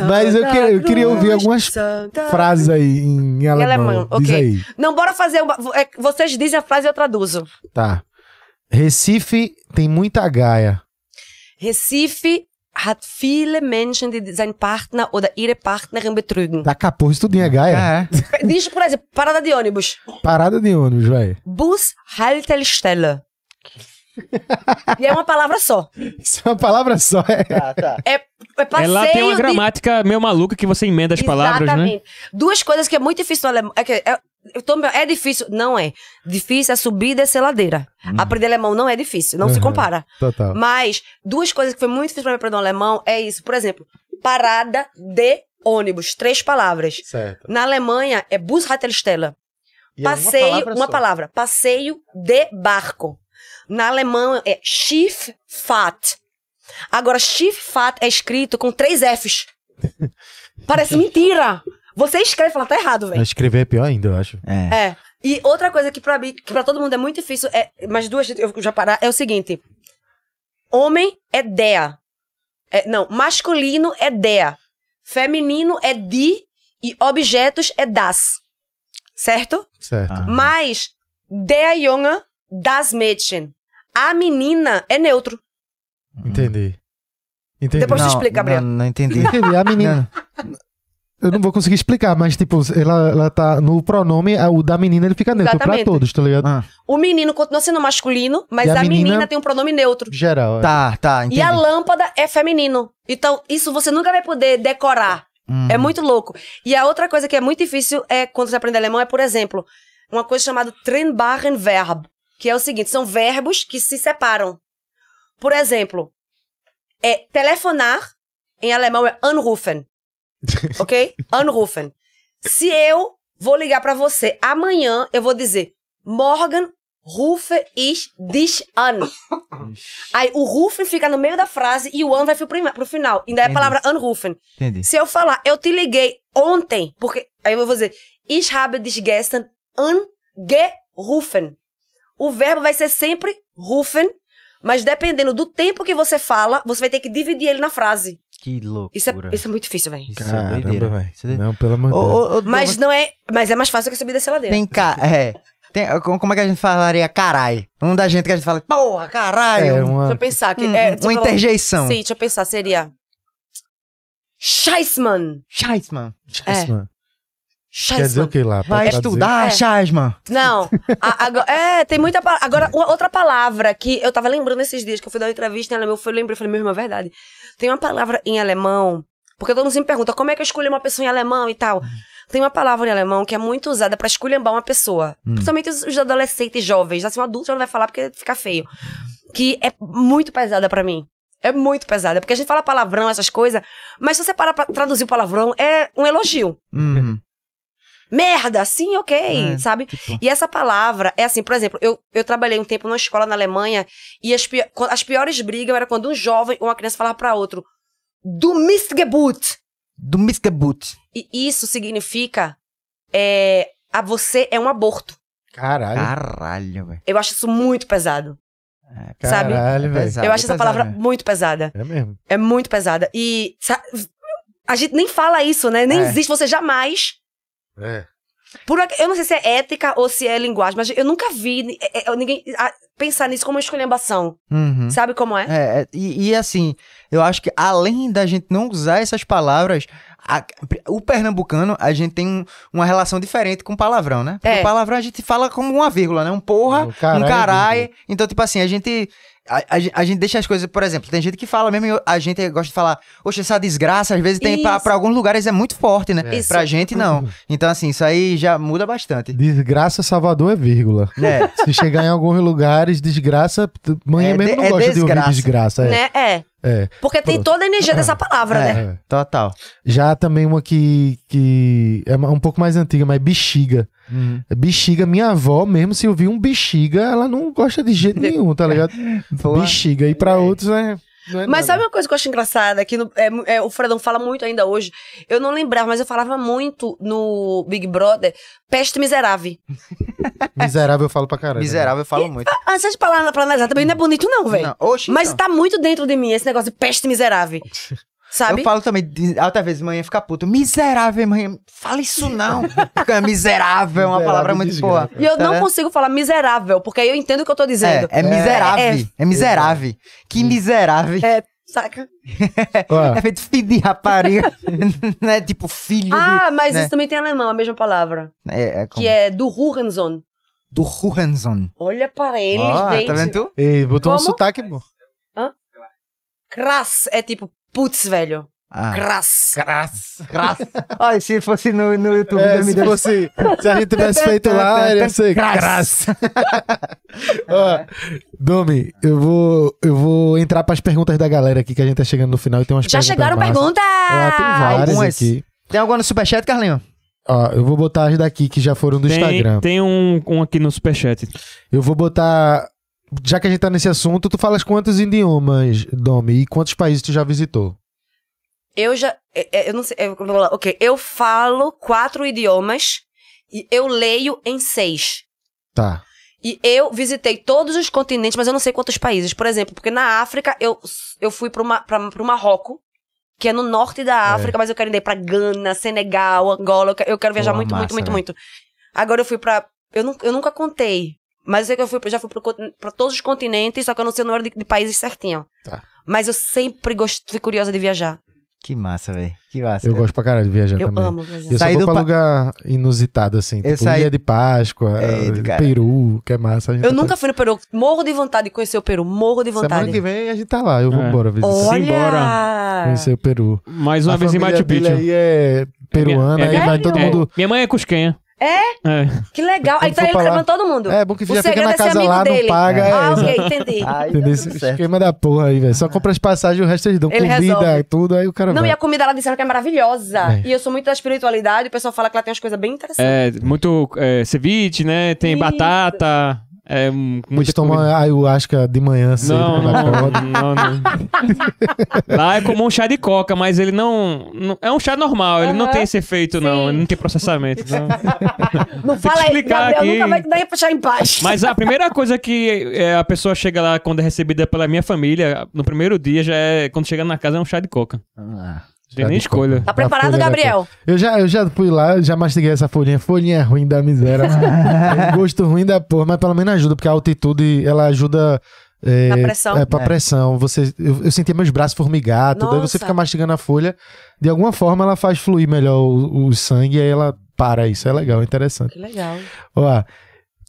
mas eu, que- eu queria ouvir algumas Santa frases aí em, Em alemão. alemão, Diz ok. aí. Não, bora fazer uma. é, Vocês dizem a frase e eu traduzo. Tá. Recife tem muita gaia. Recife hat viele Menschen, die seinen Partner oder ihre Partnerin betrügen. Tá capô, isso tudo é gaia. É. Diz, por exemplo, parada de ônibus. Parada de ônibus, velho. Bushaltestelle. e é uma palavra só. Isso é uma palavra só. É. Tá, tá. É, é passeio Ela tem uma de- gramática meio maluca que você emenda as palavras, né? Exatamente. Duas coisas que é muito difícil no alemão. É que, é- tô- é difícil. Não é. Difícil é subir e descer ladeira. Aprender alemão não é difícil, não se Uhum. compara. Total. Mas duas coisas que foi muito difícil pra mim aprender um alemão é isso. Por exemplo, parada de ônibus. Três palavras. Certo. Na Alemanha é Bushaltestelle. E é uma Passeio, palavra uma palavra. Passeio de barco. Na alemã é Schifffahrt. Agora, Schifffahrt é escrito com três Fs. Parece mentira. Você escreve e fala, tá errado, velho. Escrever é pior ainda, eu acho. É. É. E outra coisa que pra mim, que pra todo mundo é muito difícil, é, mas duas eu já parar, é o seguinte. Homem é der. É, não, masculino é der. Feminino é die e objetos é das. Certo? Certo. Ah. Mas der Junge, das Mädchen. A menina é neutro. Entendi. Entendi. Depois tu Não, explica, Gabriel. Não, não entendi. Entendi. A menina. Eu não vou conseguir explicar, mas, tipo, ela, ela tá. No pronome, o da menina ele fica neutro pra todos, tá ligado? Ah, O menino continua sendo masculino, mas E a a, menina... menina tem um pronome neutro. Geral. é. tá, tá, entendi. E a lâmpada é feminino. Então, isso você nunca vai poder decorar. Hum. É muito louco. E a outra coisa que é muito difícil é quando você aprende alemão é, por exemplo, uma coisa chamada trennbaren Verb, que é o seguinte, são verbos que se separam. Por exemplo, é telefonar em alemão é anrufen. OK? Anrufen. Se eu vou ligar pra você amanhã, eu vou dizer morgen rufe ich dich an. Aí o rufen fica no meio da frase e o an vai pro, final. Ainda é a palavra anrufen. Entendi. Se eu falar, eu te liguei ontem, porque aí eu vou dizer, ich habe dich gestern angerufen. O verbo vai ser sempre rufen, mas dependendo do tempo que você fala, você vai ter que dividir ele na frase. Que loucura. Isso é, isso é muito difícil, velho. Isso é Caramba, doideira. velho. Isso é. Não, pelo amor de Ô, Deus. ô, Mas não é, mas é mais fácil que subir dessa ladeira. Vem cá, é. Tem, como como é que a gente falaria carai? Um da gente que a gente fala, porra, caralho. É um- uma. Deixa eu pensar que um- é, uma deixa eu falar- interjeição. Sim, deixa eu pensar, seria Scheissmann. Scheissman. É. Quer dizer o que lá? Vai estudar, É. Scheissman. Não. a- agora, é, tem muita. pa- Agora, uma outra palavra que eu tava lembrando esses dias que eu fui dar uma entrevista em alemão, eu fui lembrei, falei, meu irmão, é verdade. Tem uma palavra em alemão, porque todo mundo sempre pergunta como é que eu escolhi uma pessoa em alemão e tal. Tem uma palavra em alemão que é muito usada pra esculhambar uma pessoa. Principalmente os, os adolescentes jovens. Assim, um adulto já não vai falar porque fica feio. Que é muito pesada pra mim. É muito pesada. Porque a gente fala palavrão, essas coisas, mas se você parar pra traduzir o palavrão, é um elogio. Uhum. Merda, sim, ok, É, sabe? tipo- E essa palavra é assim, por exemplo, eu, eu trabalhei um tempo numa escola na Alemanha e as, pi- as piores brigas era quando um jovem ou uma criança falava pra outro, du Mistgeburt. Do Missgeburt. E isso significa, é, a você é um aborto. Caralho. Caralho, velho. Eu acho isso muito pesado, sabe? Caralho, velho. pesado. eu acho essa pesado palavra mesmo. muito pesada. É mesmo. É muito pesada. E a gente nem fala isso, né? Nem É. existe, você jamais É. Por, eu não sei se é ética ou se é linguagem, mas eu nunca vi é, é, ninguém ah, pensar nisso como uma esculhambação. Uhum. Sabe como é? É, é, e, e assim, eu acho que além da gente não usar essas palavras, a- o pernambucano, a gente tem um- uma relação diferente com palavrão, né? Porque É. o palavrão a gente fala como uma vírgula, né? Um porra, Um caralho um vírgula. Então, tipo assim, a gente. A, a a gente deixa as coisas, por exemplo, tem gente que fala mesmo, a gente gosta de falar, oxe, essa desgraça, às vezes tem pra alguns lugares é muito forte, né? Isso. Pra gente não. Então, assim, isso aí já muda bastante. Desgraça Salvador é vírgula. É. Se chegar em alguns lugares, desgraça. Mãe É mesmo de- não é gosta de desgraça. ouvir desgraça. É. Né? É. é. Porque tem toda a energia dessa palavra, É. né? é. Total. Já também uma que, que é um pouco mais antiga, mas bexiga. Uhum. Bexiga, minha avó, mesmo se ouvir um bexiga, ela não gosta de jeito nenhum, tá ligado? Bexiga. E pra outros é. Não é Mas nada. sabe uma coisa que eu acho engraçada? Que no- é é, o Fredão fala muito ainda hoje. Eu não lembrava, mas eu falava muito no Big Brother. Peste miserável. Miserável eu falo pra caralho. Miserável, eu falo muito. Ah, se a gente parar pra analisar, também não é bonito, não, velho. Mas então. tá muito dentro de mim esse negócio de peste miserável. Sabe? Eu falo também, de- altas vezes manhã fica puto. Miserável, manhã. Fala isso não. Porque miserável é uma palavra muito desgraça. boa. E eu Tá não vendo? consigo falar miserável, porque aí eu entendo o que eu tô dizendo. É, é miserável. É, É, miserável. Que miserável. É, saca? É feito filho de rapariga. não é tipo filho Ah, mas né? isso também tem em alemão, a mesma palavra. de... É, é como... Que é do Hurensohn. Do Hurensohn. Olha para ele, Ó, gente. tá vendo tu? ei, botou um Como? sotaque bom. Krass é tipo, putz, velho. Ah. Crass. Graça. Graça. Olha, se fosse no, no YouTube, É, me se deu- fosse. Se a gente tivesse feito lá, ia ser graça. Ó, Domi, eu vou, eu vou entrar pras perguntas da galera aqui, que a gente tá chegando no final e tem umas Já perguntas chegaram massas. perguntas! Ó, tem várias Algumas. aqui. Tem alguma no superchat, Carlinho? Ó, eu vou botar as daqui que já foram do Tem, Instagram. tem um, um aqui no superchat. Eu vou botar. Já que a gente tá nesse assunto, tu falas quantos idiomas, Domi, e quantos países tu já visitou? Eu já. é, é, Eu não sei. eu- vamos lá, ok. Eu falo quatro idiomas e eu leio em seis. Tá. E eu visitei todos os continentes, mas eu não sei quantos países. Por exemplo, porque na África eu, eu fui pra, pro Marrocos, que é no norte da África, mas eu quero ir pra Gana, Senegal, Angola. Eu quero, eu quero viajar Pô, muito, massa, muito, muito, velho. muito. Agora eu fui pra. Eu, eu nunca contei. Mas eu sei que eu fui, já fui pra todos os continentes, só que eu não sei o número de, de países certinho. Tá. Mas eu sempre gosto, fui curiosa de viajar. Que massa, velho. Que massa. Eu cara. gosto pra caralho de viajar Eu também. amo viajar. Eu só Saí vou pra pa- lugar inusitado, assim. Eu Tipo, saí- Ilha de Páscoa, É, eh. Peru, que é massa. A gente Eu tá- nunca fui no Peru. Morro de vontade de conhecer o Peru. Morro de Semana vontade. que vem a gente tá lá. Eu vou É. embora visitar. Olha! Conhecer o Peru. Mais uma a vez em Machu Picchu. aí é peruana, É, aí vai todo É, mundo... minha mãe é cusquenha. É? É. Que legal. Aí Quando tá ele lá- levando todo mundo. É, bom que O já fica na é ser casa amigo lá, dele. não paga. Ah, é, ok, entendi. Aí Entendeu? dá Esse esquema da porra aí, velho. Só compra as passagens, o resto eles dão Ele comida, resolve. tudo, aí o cara Não, vai. e a comida lá disseram que é maravilhosa. É. E eu sou muito da espiritualidade, o pessoal fala que lá tem umas coisas bem interessantes. É, muito é, ceviche, né? Tem Isso. batata. É, m- Eles muita tomam comida. ayahuasca de manhã cedo, Não, quando não, acorda. não, não. Lá é como um chá de coca, mas ele não. não- é um chá normal, ele não Aham. tem esse efeito, não. Sim. Ele não tem processamento. Não. não fala aí, explicar Gabriel aqui. nunca vai dar pra deixar em paz. Mas a primeira coisa que é, a pessoa chega lá quando é recebida pela minha família, no primeiro dia, já é. Quando chega na casa, é um chá de coca. Ah. Tem nem coca. escolha. Tá preparado, da Gabriel? Eu já, eu já fui lá, já mastiguei essa folhinha. Folhinha ruim da miséria. É um gosto ruim da porra, mas pelo menos ajuda, porque a altitude, ela ajuda... É, Na pressão. É, pra É. pressão. Você, eu, eu sentia meus braços formigar, tudo. Aí você fica mastigando a folha. De alguma forma, ela faz fluir melhor o, o sangue e aí ela para. Isso é legal, interessante. Que legal. Ó,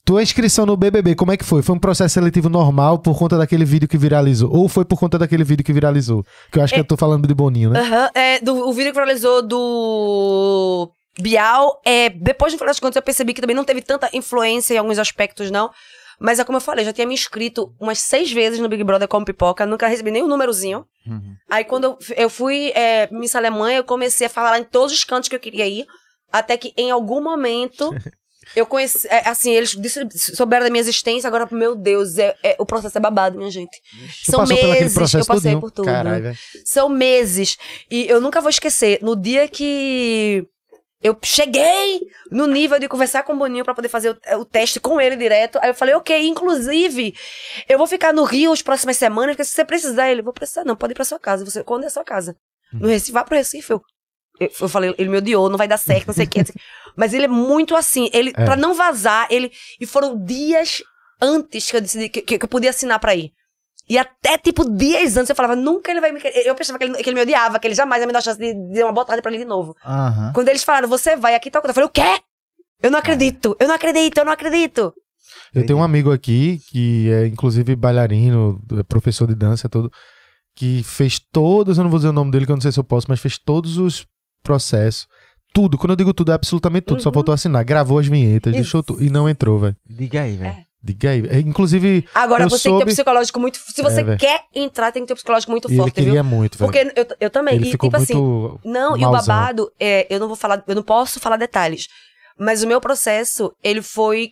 tua inscrição no BBB, como é que foi? Foi um processo seletivo normal por conta daquele vídeo que viralizou? Ou foi por conta daquele vídeo que viralizou? Que eu acho que É. eu tô falando de Boninho, né? Aham, é, do, o vídeo que viralizou do Bial, é, depois no final das contas eu percebi que também não teve tanta influência em alguns aspectos, não. Mas é como eu falei, já tinha me inscrito umas seis vezes no Big Brother como pipoca, nunca recebi nem um númerozinho. Uhum. Aí quando eu, eu fui é, Miss Alemanha, eu comecei a falar em todos os cantos que eu queria ir, até que em algum momento eu conheci, é, assim, eles souberam da minha existência, agora, meu Deus, é, é- o processo é babado, minha gente. São meses, eu passei por tudo. Caralho. São meses. E eu nunca vou esquecer. No dia que eu cheguei no nível de conversar com o Boninho pra poder fazer o, o teste com ele direto, aí eu falei, ok, inclusive, eu vou ficar no Rio as próximas semanas, porque se você precisar, ele, vou precisar, não, pode ir pra sua casa. Você, quando é a sua casa? No Recife, vá pro Recife. Eu, eu, eu falei, ele me odiou, não vai dar certo, não sei o que. Mas ele é muito assim, ele, É. pra não vazar, ele. E foram dias antes que eu decidi que, que, que eu podia assinar pra ir. E até, tipo, dias antes eu falava, nunca ele vai me querer. Eu pensava que ele, que ele me odiava, que ele jamais ia me dar a chance de de dar uma botada pra ele de novo. Aham. Quando eles falaram, você vai aqui, tal coisa, eu falei, o quê? Eu não acredito, eu não acredito, eu não acredito. Eu tenho um amigo aqui, que é inclusive bailarino, é professor de dança, tudo, que fez todos, eu não vou dizer o nome dele, que eu não sei se eu posso, mas fez todos os processos. Tudo, quando eu digo tudo, é absolutamente tudo. Só Uhum. faltou assinar. Gravou as vinhetas, Isso. deixou tudo. E não entrou, velho. Diga aí, velho. Diga aí. É, Inclusive, Agora Eu você tem que ter soube- um psicológico muito. Se você É, quer entrar, tem que ter um psicológico muito ele forte, queria viu? muito, velho. Porque eu, eu também. Ele e, ficou tipo assim, muito. Não, e o babado, é, eu não vou falar, eu não posso falar detalhes. Mas o meu processo, ele foi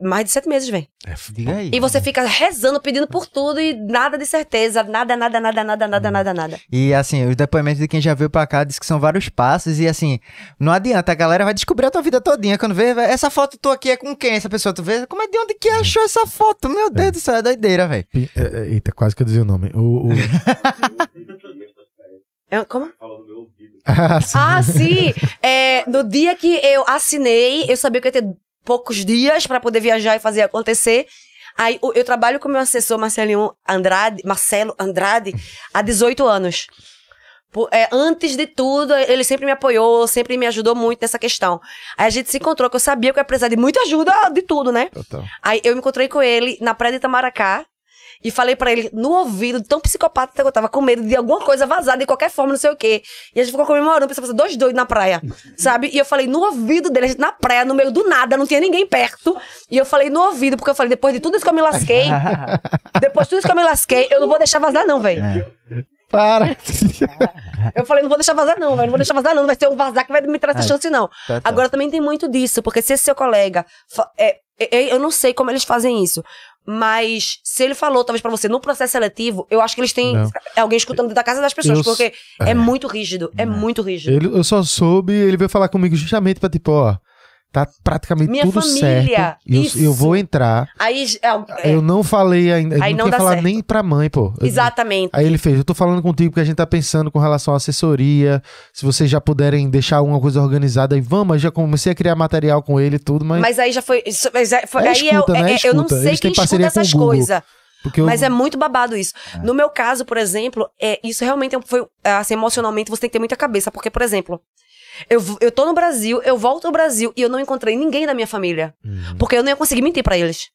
mais de sete meses, velho. É, Diga aí. E você fica rezando, pedindo por tudo e nada de certeza. Nada, nada, nada, nada, Hum. nada, nada, nada. E assim, os depoimentos de quem já veio pra cá diz que são vários passos e assim, não adianta, a galera vai descobrir a tua vida todinha quando vê, "Vé, essa foto tua aqui é com quem? Essa pessoa, tu vê, como é de onde que achou essa foto? Meu Deus do céu, é doideira, velho. é, é, Eita, quase que eu dizia o nome. O, o... É, como? ah, sim. Ah, sim! É, no dia que eu assinei, eu sabia que eu ia ter poucos dias pra poder viajar e fazer acontecer. Aí eu trabalho com meu assessor Marcelinho Andrade, Marcelo Andrade, há 18 anos. Por- é, antes de tudo, ele sempre me apoiou, sempre me ajudou muito nessa questão. Aí a gente se encontrou, que eu sabia que eu ia precisar de muita ajuda de tudo, né? Total. Aí eu me encontrei com ele na praia de Itamaracá. E falei pra ele no ouvido, tão psicopata que eu tava com medo de alguma coisa vazar de qualquer forma, não sei o quê. E a gente ficou comemorando, pensava, dois doidos na praia, sabe? E eu falei no ouvido dele, a gente na praia, no meio do nada, não tinha ninguém perto. E eu falei no ouvido, porque eu falei, depois de tudo isso que eu me lasquei, depois de tudo isso que eu me lasquei, eu não vou deixar vazar não, velho. Para. Eu falei, não vou deixar vazar, não, velho. Não vou deixar vazar, não. Não vai ser um vazar que vai me trazer É, chance, não. Total. Agora também tem muito disso, porque se esse seu colega. É, é- é- eu não sei como eles fazem isso. Mas se ele falou, talvez pra você, no processo seletivo, eu acho que eles têm Não. alguém escutando da casa das pessoas, Eu porque é. muito rígido. É muito rígido. Ele, eu só soube, ele veio falar comigo justamente pra tipo, ó, tá praticamente Minha tudo família, certo. e Eu, eu vou entrar. Aí. é, é, Eu não falei ainda. Eu Aí não não certo. nem pra mãe, pô. Eu- exatamente. Aí ele fez, eu tô falando contigo porque a gente tá pensando com relação à assessoria, se vocês já puderem deixar alguma coisa organizada aí, vamos, já comecei a criar material com ele e tudo, mas, Mas aí já foi. isso- mas é- foi- É aí escuta, é, né? é- eu não sei Eles quem escuta essas coisas. porque eu, Mas é muito babado isso. No meu caso, por exemplo, é, isso realmente é foi, assim, emocionalmente, você tem que ter muita cabeça. Porque, por exemplo, eu, eu tô no Brasil, eu volto ao Brasil e eu não encontrei ninguém da minha família. Uhum. Porque eu não ia conseguir mentir pra eles.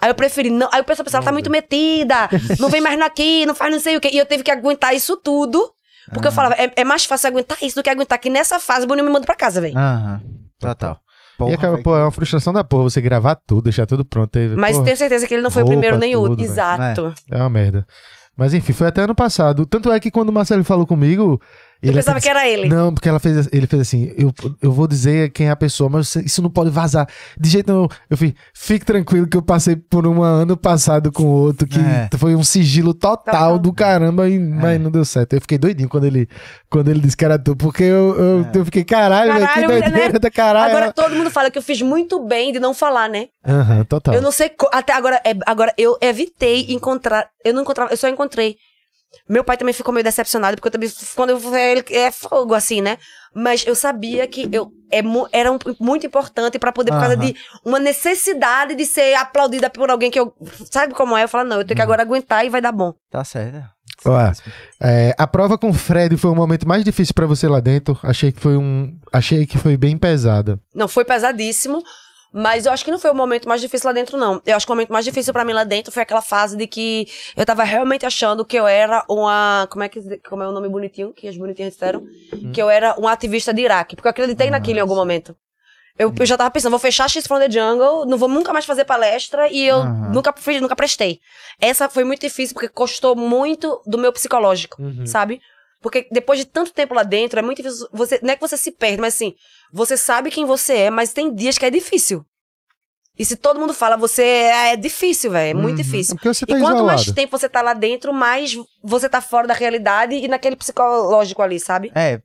Aí eu preferi não. Aí o pessoal pensava, ela tá muito metida, não vem mais aqui, não faz não sei o quê. E eu teve que aguentar isso tudo. Porque eu falava, é, é mais fácil aguentar isso do que aguentar que nessa fase o Boninho me manda pra casa, velho. Aham. Total. e acaba, pô, é uma frustração da porra você gravar tudo, deixar tudo pronto. Aí, Mas porra, tenho certeza que ele não foi o primeiro nem o último. Exato. É uma merda. Mas enfim, foi até ano passado. Tanto é que quando o Marcelo falou comigo. Eu ele pensava até que era ele. Não, porque ela fez, ele fez assim, eu, eu vou dizer quem é a pessoa, mas isso não pode vazar. De jeito nenhum. Eu fiz, fique tranquilo que eu passei por um ano passado com outro, que É. foi um sigilo total Total. do caramba, e, mas não deu certo. Eu fiquei doidinho quando ele, quando ele disse que era tu, porque eu, eu, eu fiquei, caralho, velho, que Caralho, doideira né? da caralho. Agora todo mundo fala que eu fiz muito bem de não falar, né? Aham, total. Eu não sei. Até agora, é- agora eu evitei encontrar. Eu não encontrava, eu só encontrei. Meu pai também ficou meio decepcionado, porque eu também, quando eu ele é fogo, assim, né? Mas eu sabia que eu é, era um- muito importante pra poder, por causa de uma necessidade de ser aplaudida por alguém que eu. Sabe como é? Eu falo, não, eu tenho que agora aguentar e vai dar bom. Tá certo. Ó, é, a prova com o Fred foi o momento mais difícil pra você lá dentro. Achei que foi um, achei que foi bem pesada. Não, foi pesadíssimo. Mas eu acho que não foi o momento mais difícil lá dentro, não. Eu acho que o momento mais difícil pra mim lá dentro foi aquela fase de que eu tava realmente achando que eu era uma. Como é que como é o nome bonitinho que as bonitinhas disseram? Que eu era um ativista de Iraque. Porque eu acreditei naquilo em algum momento. Eu, eu já tava pensando, vou fechar X from the Jungle, não vou nunca mais fazer palestra e eu Aham. nunca, fiz, nunca prestei. Essa foi muito difícil porque custou muito do meu psicológico, Uhum. sabe? Porque depois de tanto tempo lá dentro, é muito difícil. Você, não é que você se perde, mas assim, você sabe quem você é, mas tem dias que é difícil. E se todo mundo fala, você é, é difícil, velho. É muito É difícil. você tá E quanto mais tempo você tá lá dentro, mais você tá fora da realidade e naquele psicológico ali, sabe? É,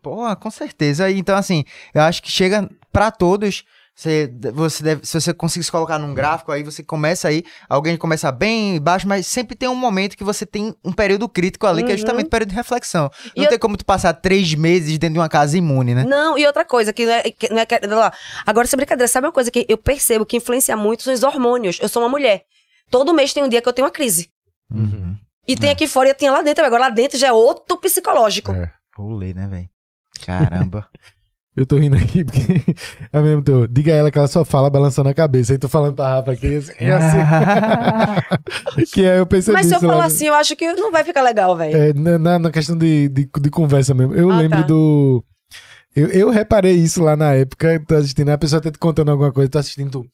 porra, com certeza. Então, assim, eu acho que chega pra todos. Você, você deve, se você conseguir se colocar num gráfico, aí você começa aí, alguém começa bem baixo, mas sempre tem um momento que você tem um período crítico ali, que é Uhum. justamente o período de reflexão. E Não eu- tem como tu passar três meses dentro de uma casa imune, né? Não, e outra coisa, que não é. Que não é que- lá. Agora, sem brincadeira, sabe uma coisa que eu percebo que influencia muito são os hormônios. Eu sou uma mulher. Todo mês tem um dia que eu tenho uma crise. Uhum. E tem aqui fora e tem lá dentro. Agora lá dentro já é outro psicológico. É. Rolê, né, velho? Caramba. Eu tô rindo aqui porque é mesmo teu. Diga a ela que ela só fala balançando a cabeça. Aí tô falando pra Rafa aqui assim, é assim. que é, eu percebi Mas se eu lá falar assim, eu acho que não vai ficar legal, velho. É, na, na- questão de, de, de conversa mesmo. Eu Ah, lembro tá. do. Eu, eu reparei isso lá na época, tô assistindo, a pessoa tá te contando alguma coisa, tô assistindo tu.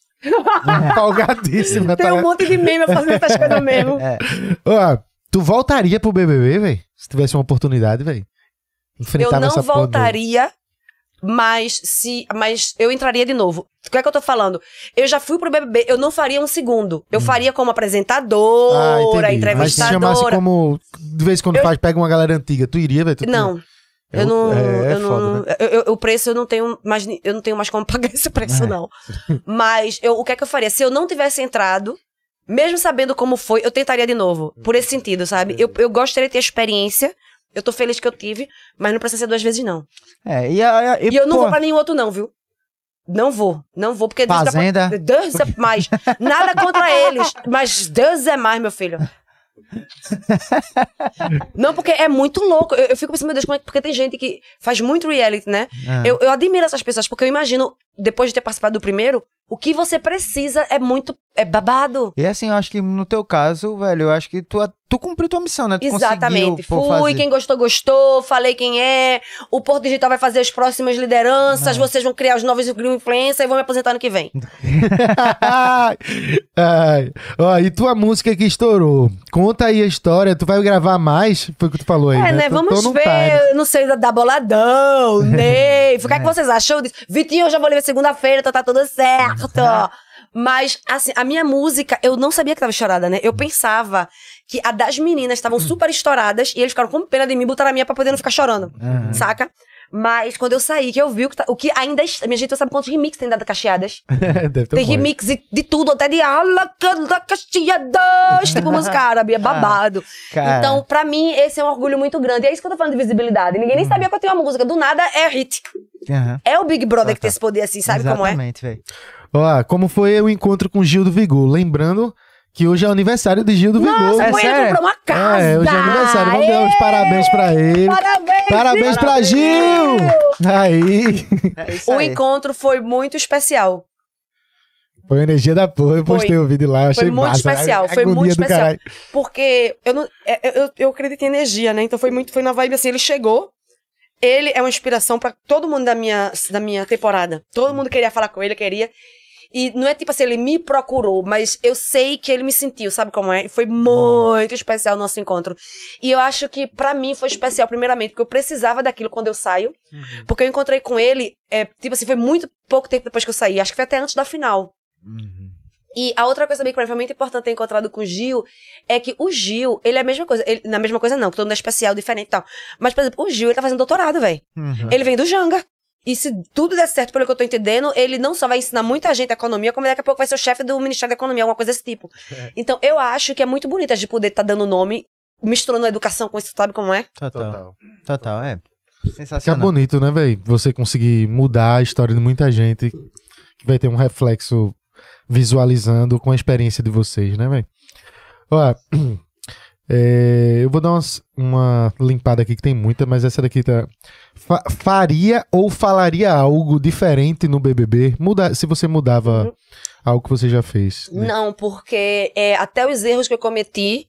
Empolgadíssima. Tem Tá... um monte de meme fazendo essas coisas mesmo. É. Ó, tu voltaria pro BBB, velho? Se tivesse uma oportunidade, velho? Eu não voltaria, mas se. Mas eu entraria de novo. O que é que eu tô falando? Eu já fui pro BBB, eu não faria um segundo. Eu faria como Ah, apresentadora, entendi. Mas se entrevistadora. chamasse como. De vez em quando Eu- faz, pega uma galera antiga, tu iria, velho? Não. É Eu o- não, é- é eu não, foda, né? eu- eu- o preço eu não tenho mais, eu não tenho mais como pagar esse preço É. não. Mas eu, o que é que eu faria? Se eu não tivesse entrado, mesmo sabendo como foi, eu tentaria de novo. Por esse sentido, sabe? Eu, eu gostaria de ter experiência. Eu tô feliz que eu tive, mas não precisa ser duas vezes não. É, e, a, E, eu não pô, vou pra nenhum outro não, viu? Não vou, não vou porque Fazenda. Deus é mais. Nada contra eles, mas Deus é mais, meu filho. Não, porque é muito louco. Eu, eu fico pensando, meu Deus, como é que- porque tem gente que faz muito reality, né? Ah. Eu, eu admiro essas pessoas, porque eu imagino depois de ter participado do primeiro, o que você precisa é muito. É babado. E assim, eu acho que no teu caso, velho, eu acho que tu, tu cumpriu tua missão, né? Tu Exatamente. Fui, fazer. quem gostou, gostou. Falei quem é. O Porto Digital vai fazer as próximas lideranças. Vocês vão criar os novos influencers e vão me aposentar ano que vem. Ai. Ó, e tua música que estourou? Conta aí a história. Tu vai gravar mais? Foi o que tu falou aí, É, né? Tô- tô Vamos no ver. time. Não sei, da, da boladão, Ney. O que, é que vocês acham disso? Vitinho, eu já vou ler segunda-feira, então tá tudo certo. Mas, assim, a minha música, eu não sabia que tava estourada, né? Eu pensava que a das meninas estavam super estouradas e eles ficaram com pena de mim, botaram a minha pra poder não ficar chorando. Aham. Saca? Mas quando eu saí, que eu vi o que, tá- o que ainda. Minha gente, você sabe quantos remixes tem dado Cacheadas? Deve ter Tem um remix de, de tudo, até de Ala Cacheadas, tipo música árabe, é babado. Cara. Então, pra mim, esse é um orgulho muito grande. É isso que eu tô falando de visibilidade. Ninguém nem sabia que eu tinha uma música. Do nada, é hit. Aham. É o Big Brother que tem esse poder assim, sabe como é? Exatamente, velho. Ó, como foi o encontro com Gil do Vigor? Lembrando que hoje é o aniversário de Gil do Vigor. Nossa, É sério? comprou uma casa. É, hoje é aniversário. Vamos dar uns parabéns pra ele. Parabéns! Parabéns pra Gil! Aí. É isso O aí. encontro foi muito especial. Foi a energia da porra. Eu Foi. postei o vídeo lá. Achei Foi muito massa. especial, foi muito especial. caralho. Porque eu, não, é, eu, eu acredito em energia, né? Então foi muito, foi na vibe assim, ele chegou. Ele é uma inspiração pra todo mundo da minha, da minha temporada. Todo mundo queria falar com ele, queria. E não é tipo assim, ele me procurou, mas eu sei que ele me sentiu, sabe como é? E foi muito especial o nosso encontro. E eu acho que pra mim foi especial, primeiramente, porque eu precisava daquilo quando eu saio. Porque eu encontrei com ele, é, tipo assim, foi muito pouco tempo depois que eu saí. Acho que foi até antes da final. E a outra coisa também que pra mim foi muito importante ter encontrado com o Gil é que o Gil, ele é a mesma coisa. Ele, na mesma coisa, não, que todo mundo é especial, diferente e tal. Mas, por exemplo, o Gil, ele tá fazendo doutorado, velho. Uhum. Ele vem do Janga. E se tudo der certo, pelo que eu tô entendendo, ele não só vai ensinar muita gente a economia, como daqui a pouco vai ser o chefe do Ministério da Economia, alguma coisa desse tipo. Então, eu acho que é muito bonito a gente poder estar dando nome, misturando a educação com isso, sabe como é? Total. Total, é. Que é Sensacional. bonito, né, velho? Você conseguir mudar a história de muita gente que vai ter um reflexo visualizando com a experiência de vocês, né, velho? Ó, é, eu vou dar umas- uma limpada aqui que tem muita, mas essa daqui tá. Fa- faria ou falaria algo diferente no BBB? Muda, se você mudava Uhum. algo que você já fez. né? Não, porque é, até os erros que eu cometi,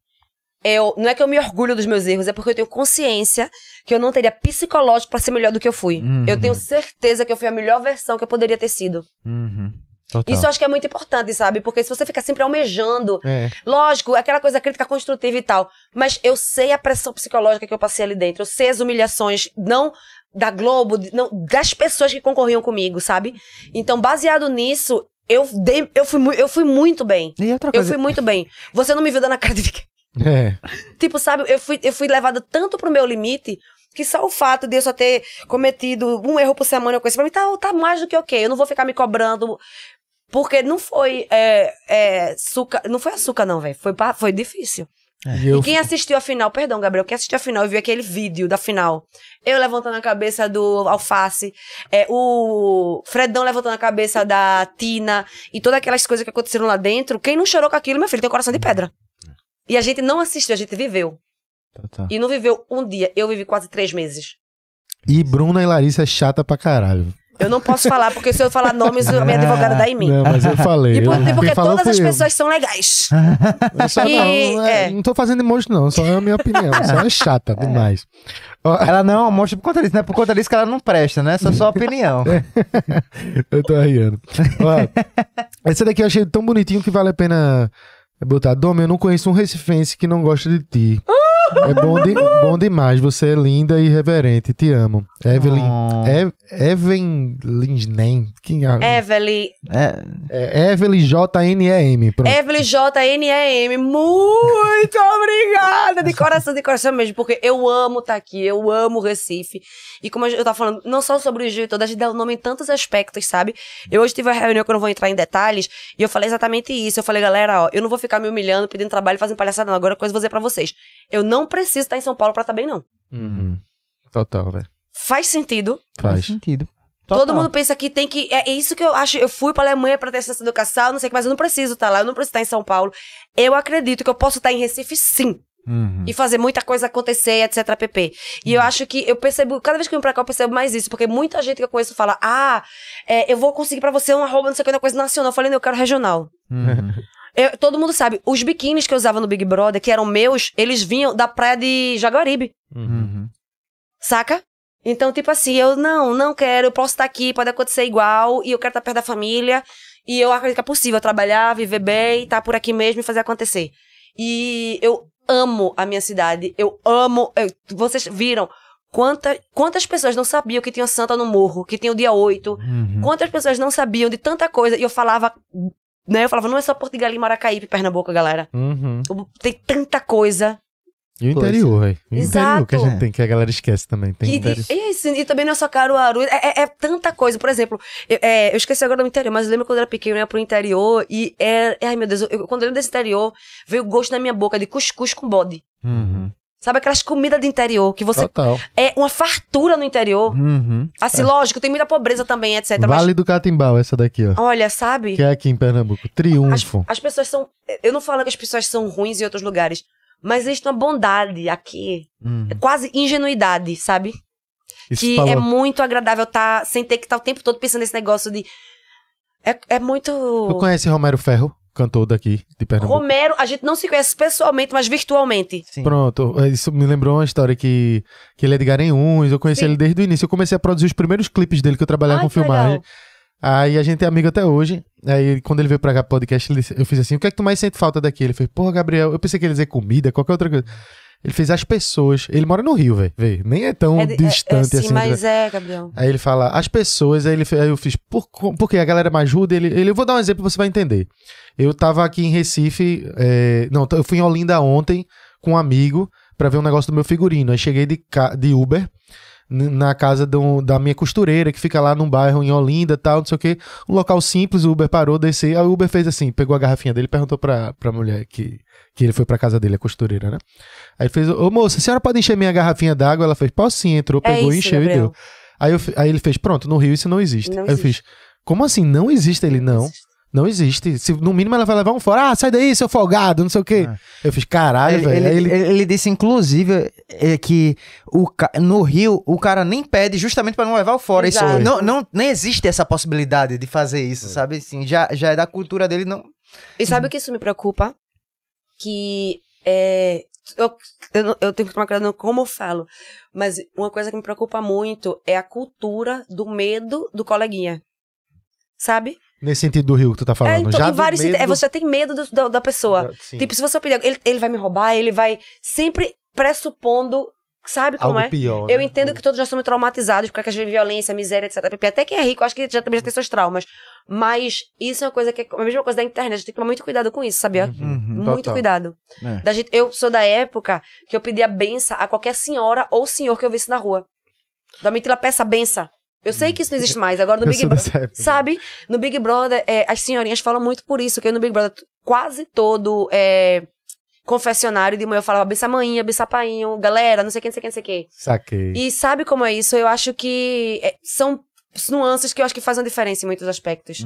eu, não é que eu me orgulho dos meus erros, é porque eu tenho consciência que eu não teria psicológico pra ser melhor do que eu fui. Uhum. Eu tenho certeza que eu fui a melhor versão que eu poderia ter sido. Uhum. Total. Isso eu acho que é muito importante, sabe? Porque se você fica sempre almejando, É. lógico, aquela coisa crítica construtiva e tal, mas eu sei a pressão psicológica que eu passei ali dentro, eu sei as humilhações, não da Globo, não das pessoas que concorriam comigo, sabe? Então, baseado nisso, eu dei, eu fui, eu fui muito bem. E outra Eu coisa. fui muito bem. Você não me viu dando a cara de ninguém. É. Tipo, sabe, eu fui, eu fui levada tanto pro meu limite que só o fato de eu só ter cometido um erro por semana, coisa, pra mim tá, tá mais do que ok. Eu não vou ficar me cobrando. Porque não foi é, é, açúcar. Não foi açúcar, não, velho. Foi, pa- foi difícil. E eu, E quem assistiu a final, perdão, Gabriel, quem assistiu a final e viu aquele vídeo da final, eu levantando a cabeça do Alface, é, o Fredão levantando a cabeça da Tina e todas aquelas coisas que aconteceram lá dentro, quem não chorou com aquilo, meu filho, tem um coração de pedra. E a gente não assistiu, a gente viveu. Total. E não viveu um dia, eu vivi quase três meses. e Bruna e Larissa é chata pra caralho. Eu não posso falar, porque se eu falar nomes, a minha advogada dá em mim. Não, mas eu falei. E, por- eu- e porque todas as eu. pessoas são legais. E- não, é, é. não tô fazendo emoji, não. Só é a minha opinião. Só é chata demais. Ó, Ela não é um monstro por conta disso, não é por conta disso que ela não presta, né? Essa é só opinião. eu tô rindo. Ó, essa daqui eu achei tão bonitinho que vale a pena botar. Domi, eu não conheço um recifense que não gosta de ti. É bom, de- bom demais. Você é linda e reverente. Te amo. Evelyn. Oh. Ev- Evelyn. Quem é? Evelyn, É, É Evelyn J-N-E-M. Pronto. Evelyn J-N-E-M, muito obrigada! De coração, de coração mesmo, porque eu amo estar aqui, eu amo o Recife. E como eu tava falando, não só sobre o Gil e toda, a gente dá o nome em tantos aspectos, sabe? Eu hoje tive uma reunião que eu não vou entrar em detalhes, e eu falei exatamente isso. Eu falei, galera, ó, eu não vou ficar me humilhando, pedindo trabalho, fazendo palhaçada, não. Agora, a coisa eu vou dizer pra vocês. Eu não preciso estar em São Paulo pra estar bem, não. Uhum. Total, velho. Faz sentido. faz Faz. sentido. Todo Total. mundo pensa que tem que. É isso que eu acho. Eu fui pra Alemanha pra ter essa educação, não sei o que, mas eu não preciso estar lá, eu não preciso estar em São Paulo. Eu acredito que eu posso estar em Recife, sim. Uhum. e fazer muita coisa acontecer, etc, pp. E eu acho que eu percebo, cada vez que eu venho pra cá, eu percebo mais isso, porque muita gente que eu conheço fala, ah, é, eu vou conseguir pra você um arroba, não sei o que, uma coisa nacional. Eu falei, não, eu quero regional. Uhum. Eu- todo mundo sabe, os biquínis que eu usava no Big Brother, que eram meus, eles vinham da praia de Jaguaribe, Uhum. saca? Então, tipo assim, eu não, não quero, eu posso estar aqui, pode acontecer igual, e eu quero estar perto da família, e eu acredito que é possível trabalhar, viver bem, estar por aqui mesmo e fazer acontecer. E eu amo a minha cidade, eu amo. eu- vocês viram quanta, quantas pessoas não sabiam que tinha Santa no Morro, que tinha o dia 8, Uhum. quantas pessoas não sabiam de tanta coisa, e eu falava. Né, eu falava, não é só Porto de Galinha, Maracaípe, Pernambuco, galera. Uhum. Tem tanta coisa. E o interior, velho. O interior que a Exato. gente tem, que a galera esquece também. Tem E, interior. e, e isso, e também não é só Caruaru, é, é- é tanta coisa. Por exemplo, eu, é, eu esqueci agora do interior, mas eu lembro quando eu era pequeno, eu ia pro interior e é. Ai, meu Deus, eu- eu- quando eu lembro desse interior, veio o gosto na minha boca de cuscuz com bode. Uhum. Sabe aquelas comidas de interior que você. Total. É uma fartura no interior. Uhum. Assim, lógico, tem muita pobreza também, etc. Vale do Catimbau, essa daqui, ó. Mas, olha, sabe? Que é aqui em Pernambuco. As, Triunfo. as pessoas são. Eu não falo que as pessoas são ruins em outros lugares, mas existe uma bondade aqui. Uhum. É quase ingenuidade, sabe? Isso que falou. é muito agradável estar sem ter que estar o tempo todo pensando nesse negócio de. É, é muito. Tu conhece Romero Ferro, cantor daqui de Pernambuco? Romero, a gente não se conhece pessoalmente, mas virtualmente. Sim. Pronto, é, isso me lembrou uma história que, que ele é de Garanhuns, eu conheci Sim. ele desde o início. Eu comecei a produzir os primeiros clipes dele que eu trabalhava Ai, com filmagem. legal. Aí a gente é amigo até hoje. Aí quando ele veio pra cá podcast, eu fiz assim: o que é que tu mais sente falta daqui? Ele fez, porra, Gabriel, eu pensei que ele ia dizer comida, qualquer outra coisa. Ele fez as pessoas. Ele mora no Rio, velho. Nem é tão É, de- é- distante é, sim, assim. mas é, Gabriel. Aí ele fala, as pessoas, aí, ele, aí eu fiz, por, co- porque a galera me ajuda, ele, ele, eu vou dar um exemplo você vai entender. Eu tava aqui em Recife, é, não, eu fui em Olinda ontem com um amigo pra ver um negócio do meu figurino. Aí cheguei de, de Uber na casa do- da minha costureira, que fica lá num bairro em Olinda tal, não sei o quê. Um local simples, o Uber parou, desceu, aí o Uber fez assim, pegou a garrafinha dele e perguntou pra, pra mulher que, que ele foi pra casa dele, a costureira, né? Aí ele fez, ô moça, a senhora pode encher minha garrafinha d'água? Ela fez, posso sim, entrou, É pegou e isso, encheu e Gabriel. deu. Aí, eu aí ele fez, pronto, no Rio isso não existe. Não aí eu existe. fiz, como assim? Não existe? Ele, não, não existe. Se, no mínimo ela vai levar um fora. Ah, sai daí, seu folgado, não sei o quê. Eu fiz, caralho, Ele, velho. ele, ele, ele- disse, inclusive, é, que o, ca- no Rio o cara nem pede justamente pra não levar o fora. Isso, não, não, nem existe essa possibilidade de fazer isso, sabe? Assim, já, já é da cultura dele, não. E sabe o que isso me preocupa? Que é. Eu, eu, não- eu tenho que tomar cuidado no como eu falo. Mas uma coisa que me preocupa muito é a cultura do medo do coleguinha. Sabe? Nesse sentido do Rio que tu tá falando. é, então, já em vários medo sentidos. É, você tem medo do- da, da pessoa. Sim. Tipo, se você pedir. Ele, ele vai me roubar, ele vai sempre pressupondo. Sabe como algo é? pior. Eu né? entendo que todos já somos traumatizados por causa de violência, miséria, etc. Até quem é rico, acho que já também já tem seus traumas. Mas isso é uma coisa que é a mesma coisa da internet. A gente tem que tomar muito cuidado com isso, sabia? Muito Uhum. Total. cuidado. É. Da gente, eu sou da época que eu pedia benção a qualquer senhora ou senhor que eu visse na rua. Da mentira, peça benção. Eu sei que isso não existe mais. Agora no Big Brother. Sabe? No Big Brother, é, as senhorinhas falam muito por isso, que no Big Brother, quase todo é, confessionário de manhã eu falava benção manhinha, benção painho, galera, não sei o que, não sei o que, não sei o que. Saquei. E sabe como é isso? Eu acho que é, são nuances que eu acho que fazem diferença em muitos aspectos.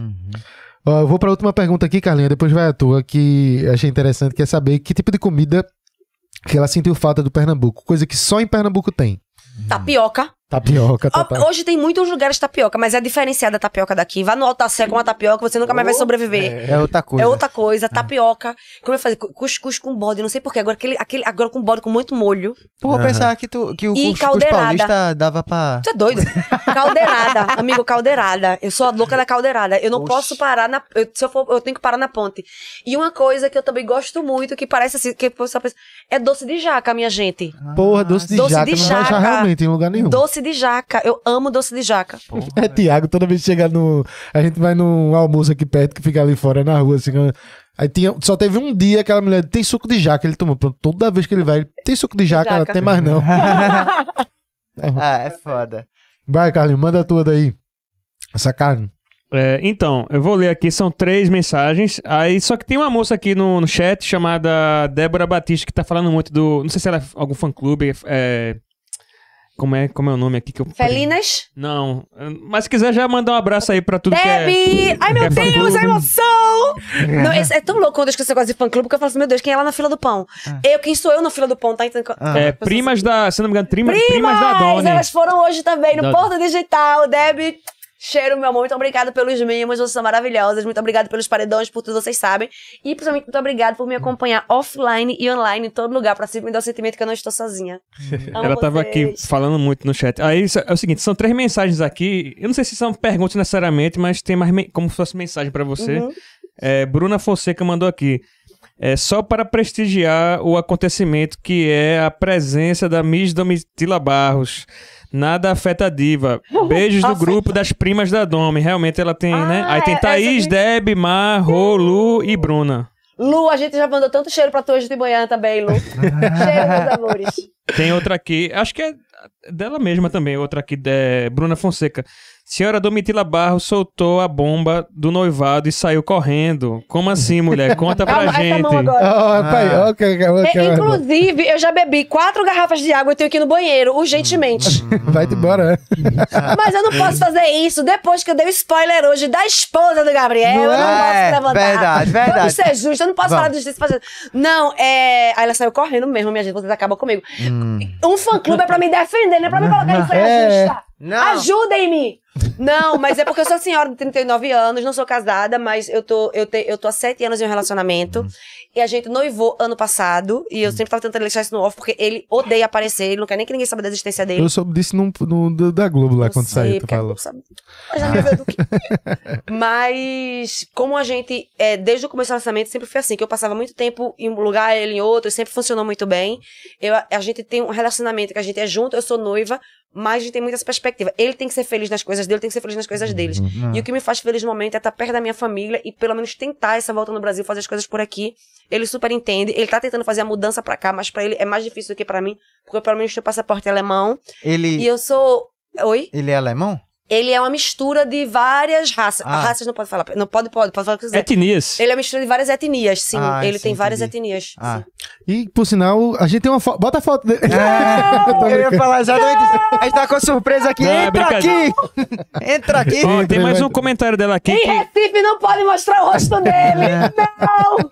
Ó, eu vou pra última pergunta aqui, Carlinha, depois vai a tua, que eu achei interessante, que é saber que tipo de comida que ela sentiu falta do Pernambuco. Coisa que só em Pernambuco tem. Tapioca. Tapioca, tapioca. Hoje tem muitos lugares tapioca, mas é diferenciada a tapioca daqui. Vá no Altacé com uma tapioca, você nunca mais vai sobreviver. É outra coisa. É outra coisa, tapioca. Como eu falei, cu- cuscuz com bode, não sei porquê. Agora, aquele, aquele, agora com bode com muito molho. Pô, eu pensava que, tu, que o E cuscuz caldeirada. paulista dava pra... Tu é doido? caldeirada, amigo, caldeirada. Eu sou a louca da caldeirada. Eu não Oxi. posso parar na. eu- se eu for, eu tenho que parar na ponte. E uma coisa que eu também gosto muito, que parece assim, que pensa, é doce de jaca, minha gente. Porra, doce de Doce jaca de não vai achar jaca. realmente em lugar nenhum. Doce de jaca. Eu amo doce de jaca. É, Tiago, toda vez que chega no. A gente vai num almoço aqui perto que fica ali fora na rua, assim. Aí tinha, só teve um dia aquela mulher, tem suco de jaca, ele tomou. Pronto, toda vez que ele vai, ele, tem suco de jaca, ela Jaca. tem mais não. Ah, é foda. Vai, Carlinhos, manda a tua daí. Essa carne. É, então, eu vou ler aqui, são três mensagens. Aí, só que tem uma moça aqui no, no chat chamada Débora Batista que tá falando muito do. Não sei se ela é algum fã-clube. É, Como é, como é o nome aqui que eu. Felinas. Não. Mas se quiser já mandar um abraço aí pra tudo que é. Debbie! Ai, meu é Deus, a emoção! Não, é tão louco quando eu esqueço negócio de fã-clube que eu falo assim, meu Deus, quem é lá na fila do pão? Eu, quem sou eu na fila do pão, tá entendendo? É, primas da. Se não me engano, prima, primas, Primas! da Doni. Elas foram hoje também no Da- Porto Digital. Debbie, cheiro, meu amor. Muito obrigada pelos mimos, vocês são maravilhosas. Muito obrigada pelos paredões, por tudo, vocês sabem. E principalmente muito obrigada por me acompanhar offline e online em todo lugar, pra sempre me dar o sentimento que eu não estou sozinha. Amo Ela tava aqui vocês. falando muito no chat. Aí isso é o seguinte, são três mensagens aqui. Eu não sei se são perguntas necessariamente, mas tem mais como se fosse mensagem pra você. Uhum. É, Bruna Fonseca mandou aqui. É só para prestigiar o acontecimento que é a presença da Miss Domitila Barros. Nada afeta a diva. Beijos do grupo das primas da Domi. Realmente ela tem, né? Ah, Aí tem é, Thaís, essa Deb, Mar, Rô, Lu e Bruna. Lu, a gente já mandou tanto cheiro pra tu hoje de manhã também, Lu. cheiro, meus amores. Tem outra aqui, acho que é dela mesma também, outra aqui, de Bruna Fonseca. Senhora Domitila Barros soltou a bomba do noivado e saiu correndo. Como assim, mulher? Conta pra gente. É, inclusive, eu já bebi quatro garrafas de água e tenho que ir no banheiro, urgentemente. Vai-te embora, né? Mas eu não posso fazer isso depois que eu dei o spoiler hoje da esposa do Gabriel. Não eu não é? posso levantar. Verdade, verdade. Vamos ser justos, eu não posso Vamos. falar de justiça fazendo. Não, é. Aí ela saiu correndo mesmo, minha gente, vocês acabam comigo. Um fã-clube é pra me defender, não é pra me colocar em saia É. justa. Ajudem-me! Não, mas é porque eu sou senhora de 39 anos, não sou casada, mas eu tô, eu te, eu tô há 7 anos em um relacionamento. E a gente noivou ano passado. E eu sempre tava tentando deixar isso no off, porque ele odeia aparecer, ele não quer nem que ninguém saiba da existência dele. Eu soube disso no, no- da Globo lá Eu quando sei, saiu. Tu falou. Globo sabe mais a nível do que- Mas, como a gente, é, desde o começo do relacionamento, sempre foi assim, que eu passava muito tempo em um lugar, ele em outro, e sempre funcionou muito bem. Eu, a gente tem um relacionamento que a gente é junto, eu sou noiva, mas a gente tem muita essa perspectiva. Ele tem que ser feliz nas coisas dele, tem que ser feliz nas coisas deles. E o que me faz feliz no momento é estar perto da minha família e pelo menos tentar essa volta no Brasil, fazer as coisas por aqui. Ele super entende, ele tá tentando fazer a mudança pra cá, mas pra ele é mais difícil do que pra mim, porque eu pelo menos tenho passaporte alemão. Ele, E eu sou. Oi? ele é alemão? Ele é uma mistura de várias raças. Ah. Raças não pode falar. Não pode, pode, pode falar o que quiser. Etnias. Ele é uma mistura de várias etnias, sim. Ah, ele sim, tem várias entendi. etnias. Ah. sim. E, por sinal, a gente tem uma foto. Bota a foto dele. É, eu ia falar exatamente isso. A gente tá com surpresa aqui. Não, é Entra aqui! Entra aqui! Ó, tem mais um comentário dela aqui. Em que- Recife não pode mostrar o rosto dele! não!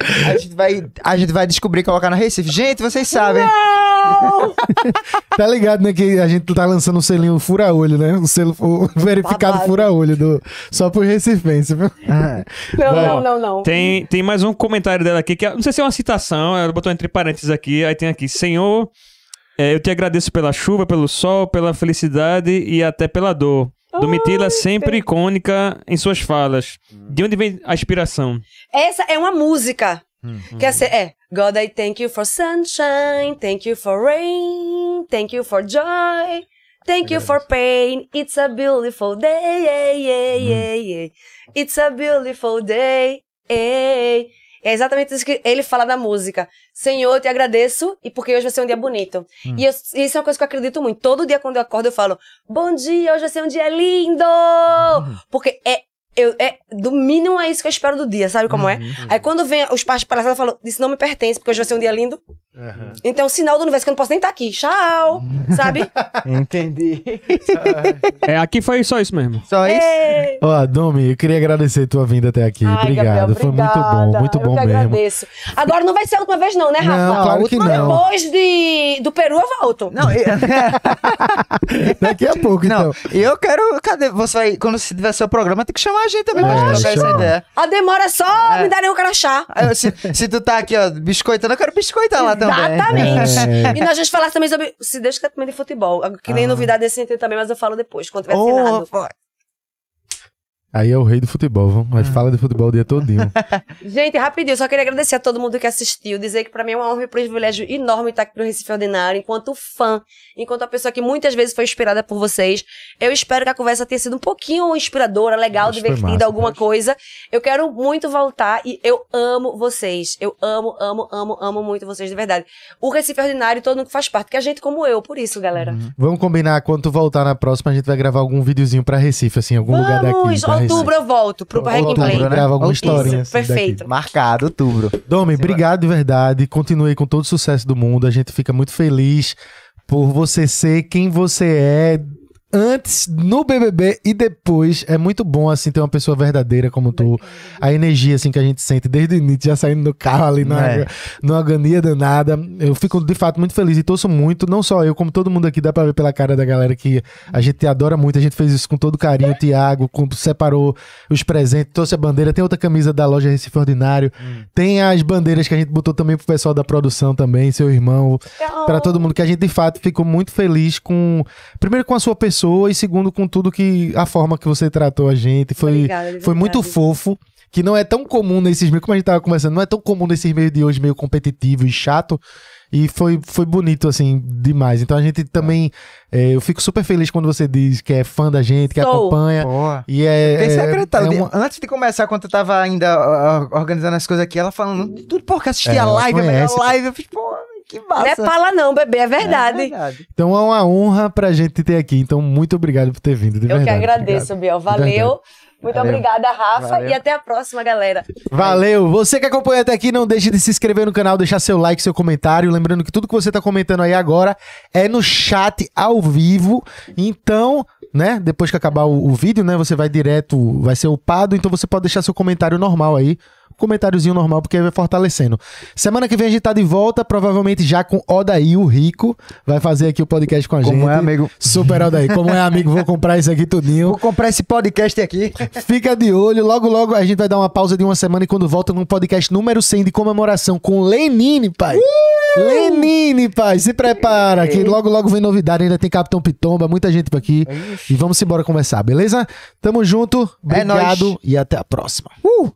A gente vai, a gente vai descobrir e colocar na Recife. Gente, vocês sabem. Não! Tá ligado, né? Que a gente tá lançando o selinho fura-olho, né? O selo o verificado fura-olho do... só pro Recifense, viu? Não, Vai. não, não, não. Tem, tem mais um comentário dela aqui, que é- não sei se é uma citação, ela botou entre parênteses aqui, aí tem aqui, Senhor, é, eu te agradeço pela chuva, pelo sol, pela felicidade e até pela dor. Domitila sempre icônica em suas falas. De onde vem a inspiração? Essa é uma música. Quer ser, é. God, I thank you for sunshine, thank you for rain, thank you for joy, thank you for pain. It's a beautiful day, yeah, yeah, yeah, yeah. It's a beautiful day. eh. É exatamente isso que ele fala na música. Senhor, eu te agradeço e porque hoje vai ser um dia bonito. E eu- isso é uma coisa que eu acredito muito. Todo dia quando eu acordo eu falo, bom dia, hoje vai ser um dia lindo! Porque é, eu, é do mínimo é isso que eu espero do dia, sabe como é? Aí quando vem os pais palhaçados, eu falo, isso não me pertence, porque hoje vai ser um dia lindo. Então, o sinal do universo que eu não posso nem estar aqui. Tchau! Sabe? Entendi. É, aqui foi só isso mesmo. Só isso? Ei! Ó, Domi, eu queria agradecer tua vinda até aqui. Ai, obrigado. Gabriel, Foi muito bom, muito eu bom que mesmo. agradeço. Agora não vai ser a última vez, não, né, Rafa? Não, claro que não. Depois de, do Peru eu volto. Não, eu, Daqui a pouco, não, então. eu quero. Cadê? Você vai. Quando se tiver seu programa, tem que chamar a gente também pra É, gente trocar essa ideia. A demora é só me darem um crachá. Aí, Se, se tu tá aqui, ó, biscoitando, eu quero biscoitar lá. Exatamente. É. E nós vamos falar também sobre. Se Deus quiser também de futebol. Que nem novidade nesse sentido também, mas eu falo depois, quando tiver Oh, assinado. Aí é o rei do futebol, vamos. Mas fala de futebol o dia todinho. Gente, rapidinho, só queria agradecer a todo mundo que assistiu, dizer que pra mim é uma honra e um privilégio enorme estar aqui no Recife Ordinário, enquanto fã, enquanto a pessoa que muitas vezes foi inspirada por vocês. Eu espero que a conversa tenha sido um pouquinho inspiradora, legal, Acho divertida, massa, alguma acho. coisa. Eu quero muito voltar e eu amo vocês. Eu amo, amo, amo, amo muito vocês, de verdade. O Recife Ordinário, todo mundo que faz parte, que é gente como eu, por isso, galera. Vamos combinar, quando tu voltar na próxima, a gente vai gravar algum videozinho pra Recife, assim, algum lugar daqui. Vamos, pra outubro eu volto pro and Outubro, Play. né? Grava alguma Isso, historinha. assim, perfeito. daqui. Marcado, outubro. Domi, obrigado de verdade. Continue com todo o sucesso do mundo. A gente fica muito feliz por você ser quem você é antes, no BBB e depois. É muito bom, assim, ter uma pessoa verdadeira como tu. A energia, assim, que a gente sente desde o início, já saindo do carro ali na, É. numa agonia danada. Eu fico, de fato, muito feliz e torço muito, não só eu, como todo mundo aqui, dá pra ver pela cara da galera que a gente adora muito. A gente fez isso com todo carinho. O Thiago com- separou os presentes, trouxe a bandeira. Tem outra camisa da loja Recife Ordinário. Tem as bandeiras que a gente botou também pro pessoal da produção também, seu irmão, Pra todo mundo, que a gente de fato ficou muito feliz com. Primeiro com a sua pessoa e segundo com tudo que. a forma que você tratou a gente. Foi, Obrigada, foi muito fofo. Que não é tão comum nesses meios, como a gente tava conversando, não é tão comum nesses meios de hoje, meio competitivo e chato. E foi, foi bonito, assim, demais. Então a gente também. é, eu fico super feliz quando você diz que é fã da gente, que Sou. acompanha. Porra. E é. É- acreditar. é De- uma- Antes de começar, quando eu tava ainda organizando as coisas aqui, ela falando tudo porque assisti É, a ela live, a live. Eu fiz, pô, que massa. Não é pala não, bebê, é verdade. É verdade. Então é uma honra pra gente te ter aqui. Então, muito obrigado por ter vindo. De Eu que verdade. agradeço, Obrigado. Biel. Valeu. Muito Valeu. obrigada, Rafa. Valeu. E até a próxima, galera. Valeu! Você que acompanha até aqui, não deixe de se inscrever no canal, deixar seu like, seu comentário. Lembrando que tudo que você tá comentando aí agora é no chat ao vivo. Então, né, depois que acabar o, o vídeo, né, você vai direto, vai ser upado. Então você pode deixar seu comentário normal aí. Comentáriozinho normal, porque vai fortalecendo. Semana que vem a gente tá de volta, provavelmente já com Odaí, o Rico. Vai fazer aqui o podcast com a gente. Como é, amigo? Super Odaí. Como é, amigo? Vou comprar isso aqui tudinho. Vou comprar esse podcast aqui. Fica de olho, logo logo a gente vai dar uma pausa de uma semana e quando volta num podcast número 100 de comemoração com Lenine, pai. Lenine, pai, se prepara que logo logo vem novidade, ainda tem Capitão Pitomba, muita gente por aqui. E vamos embora conversar, beleza? Tamo junto, É obrigado e até a próxima. Uh!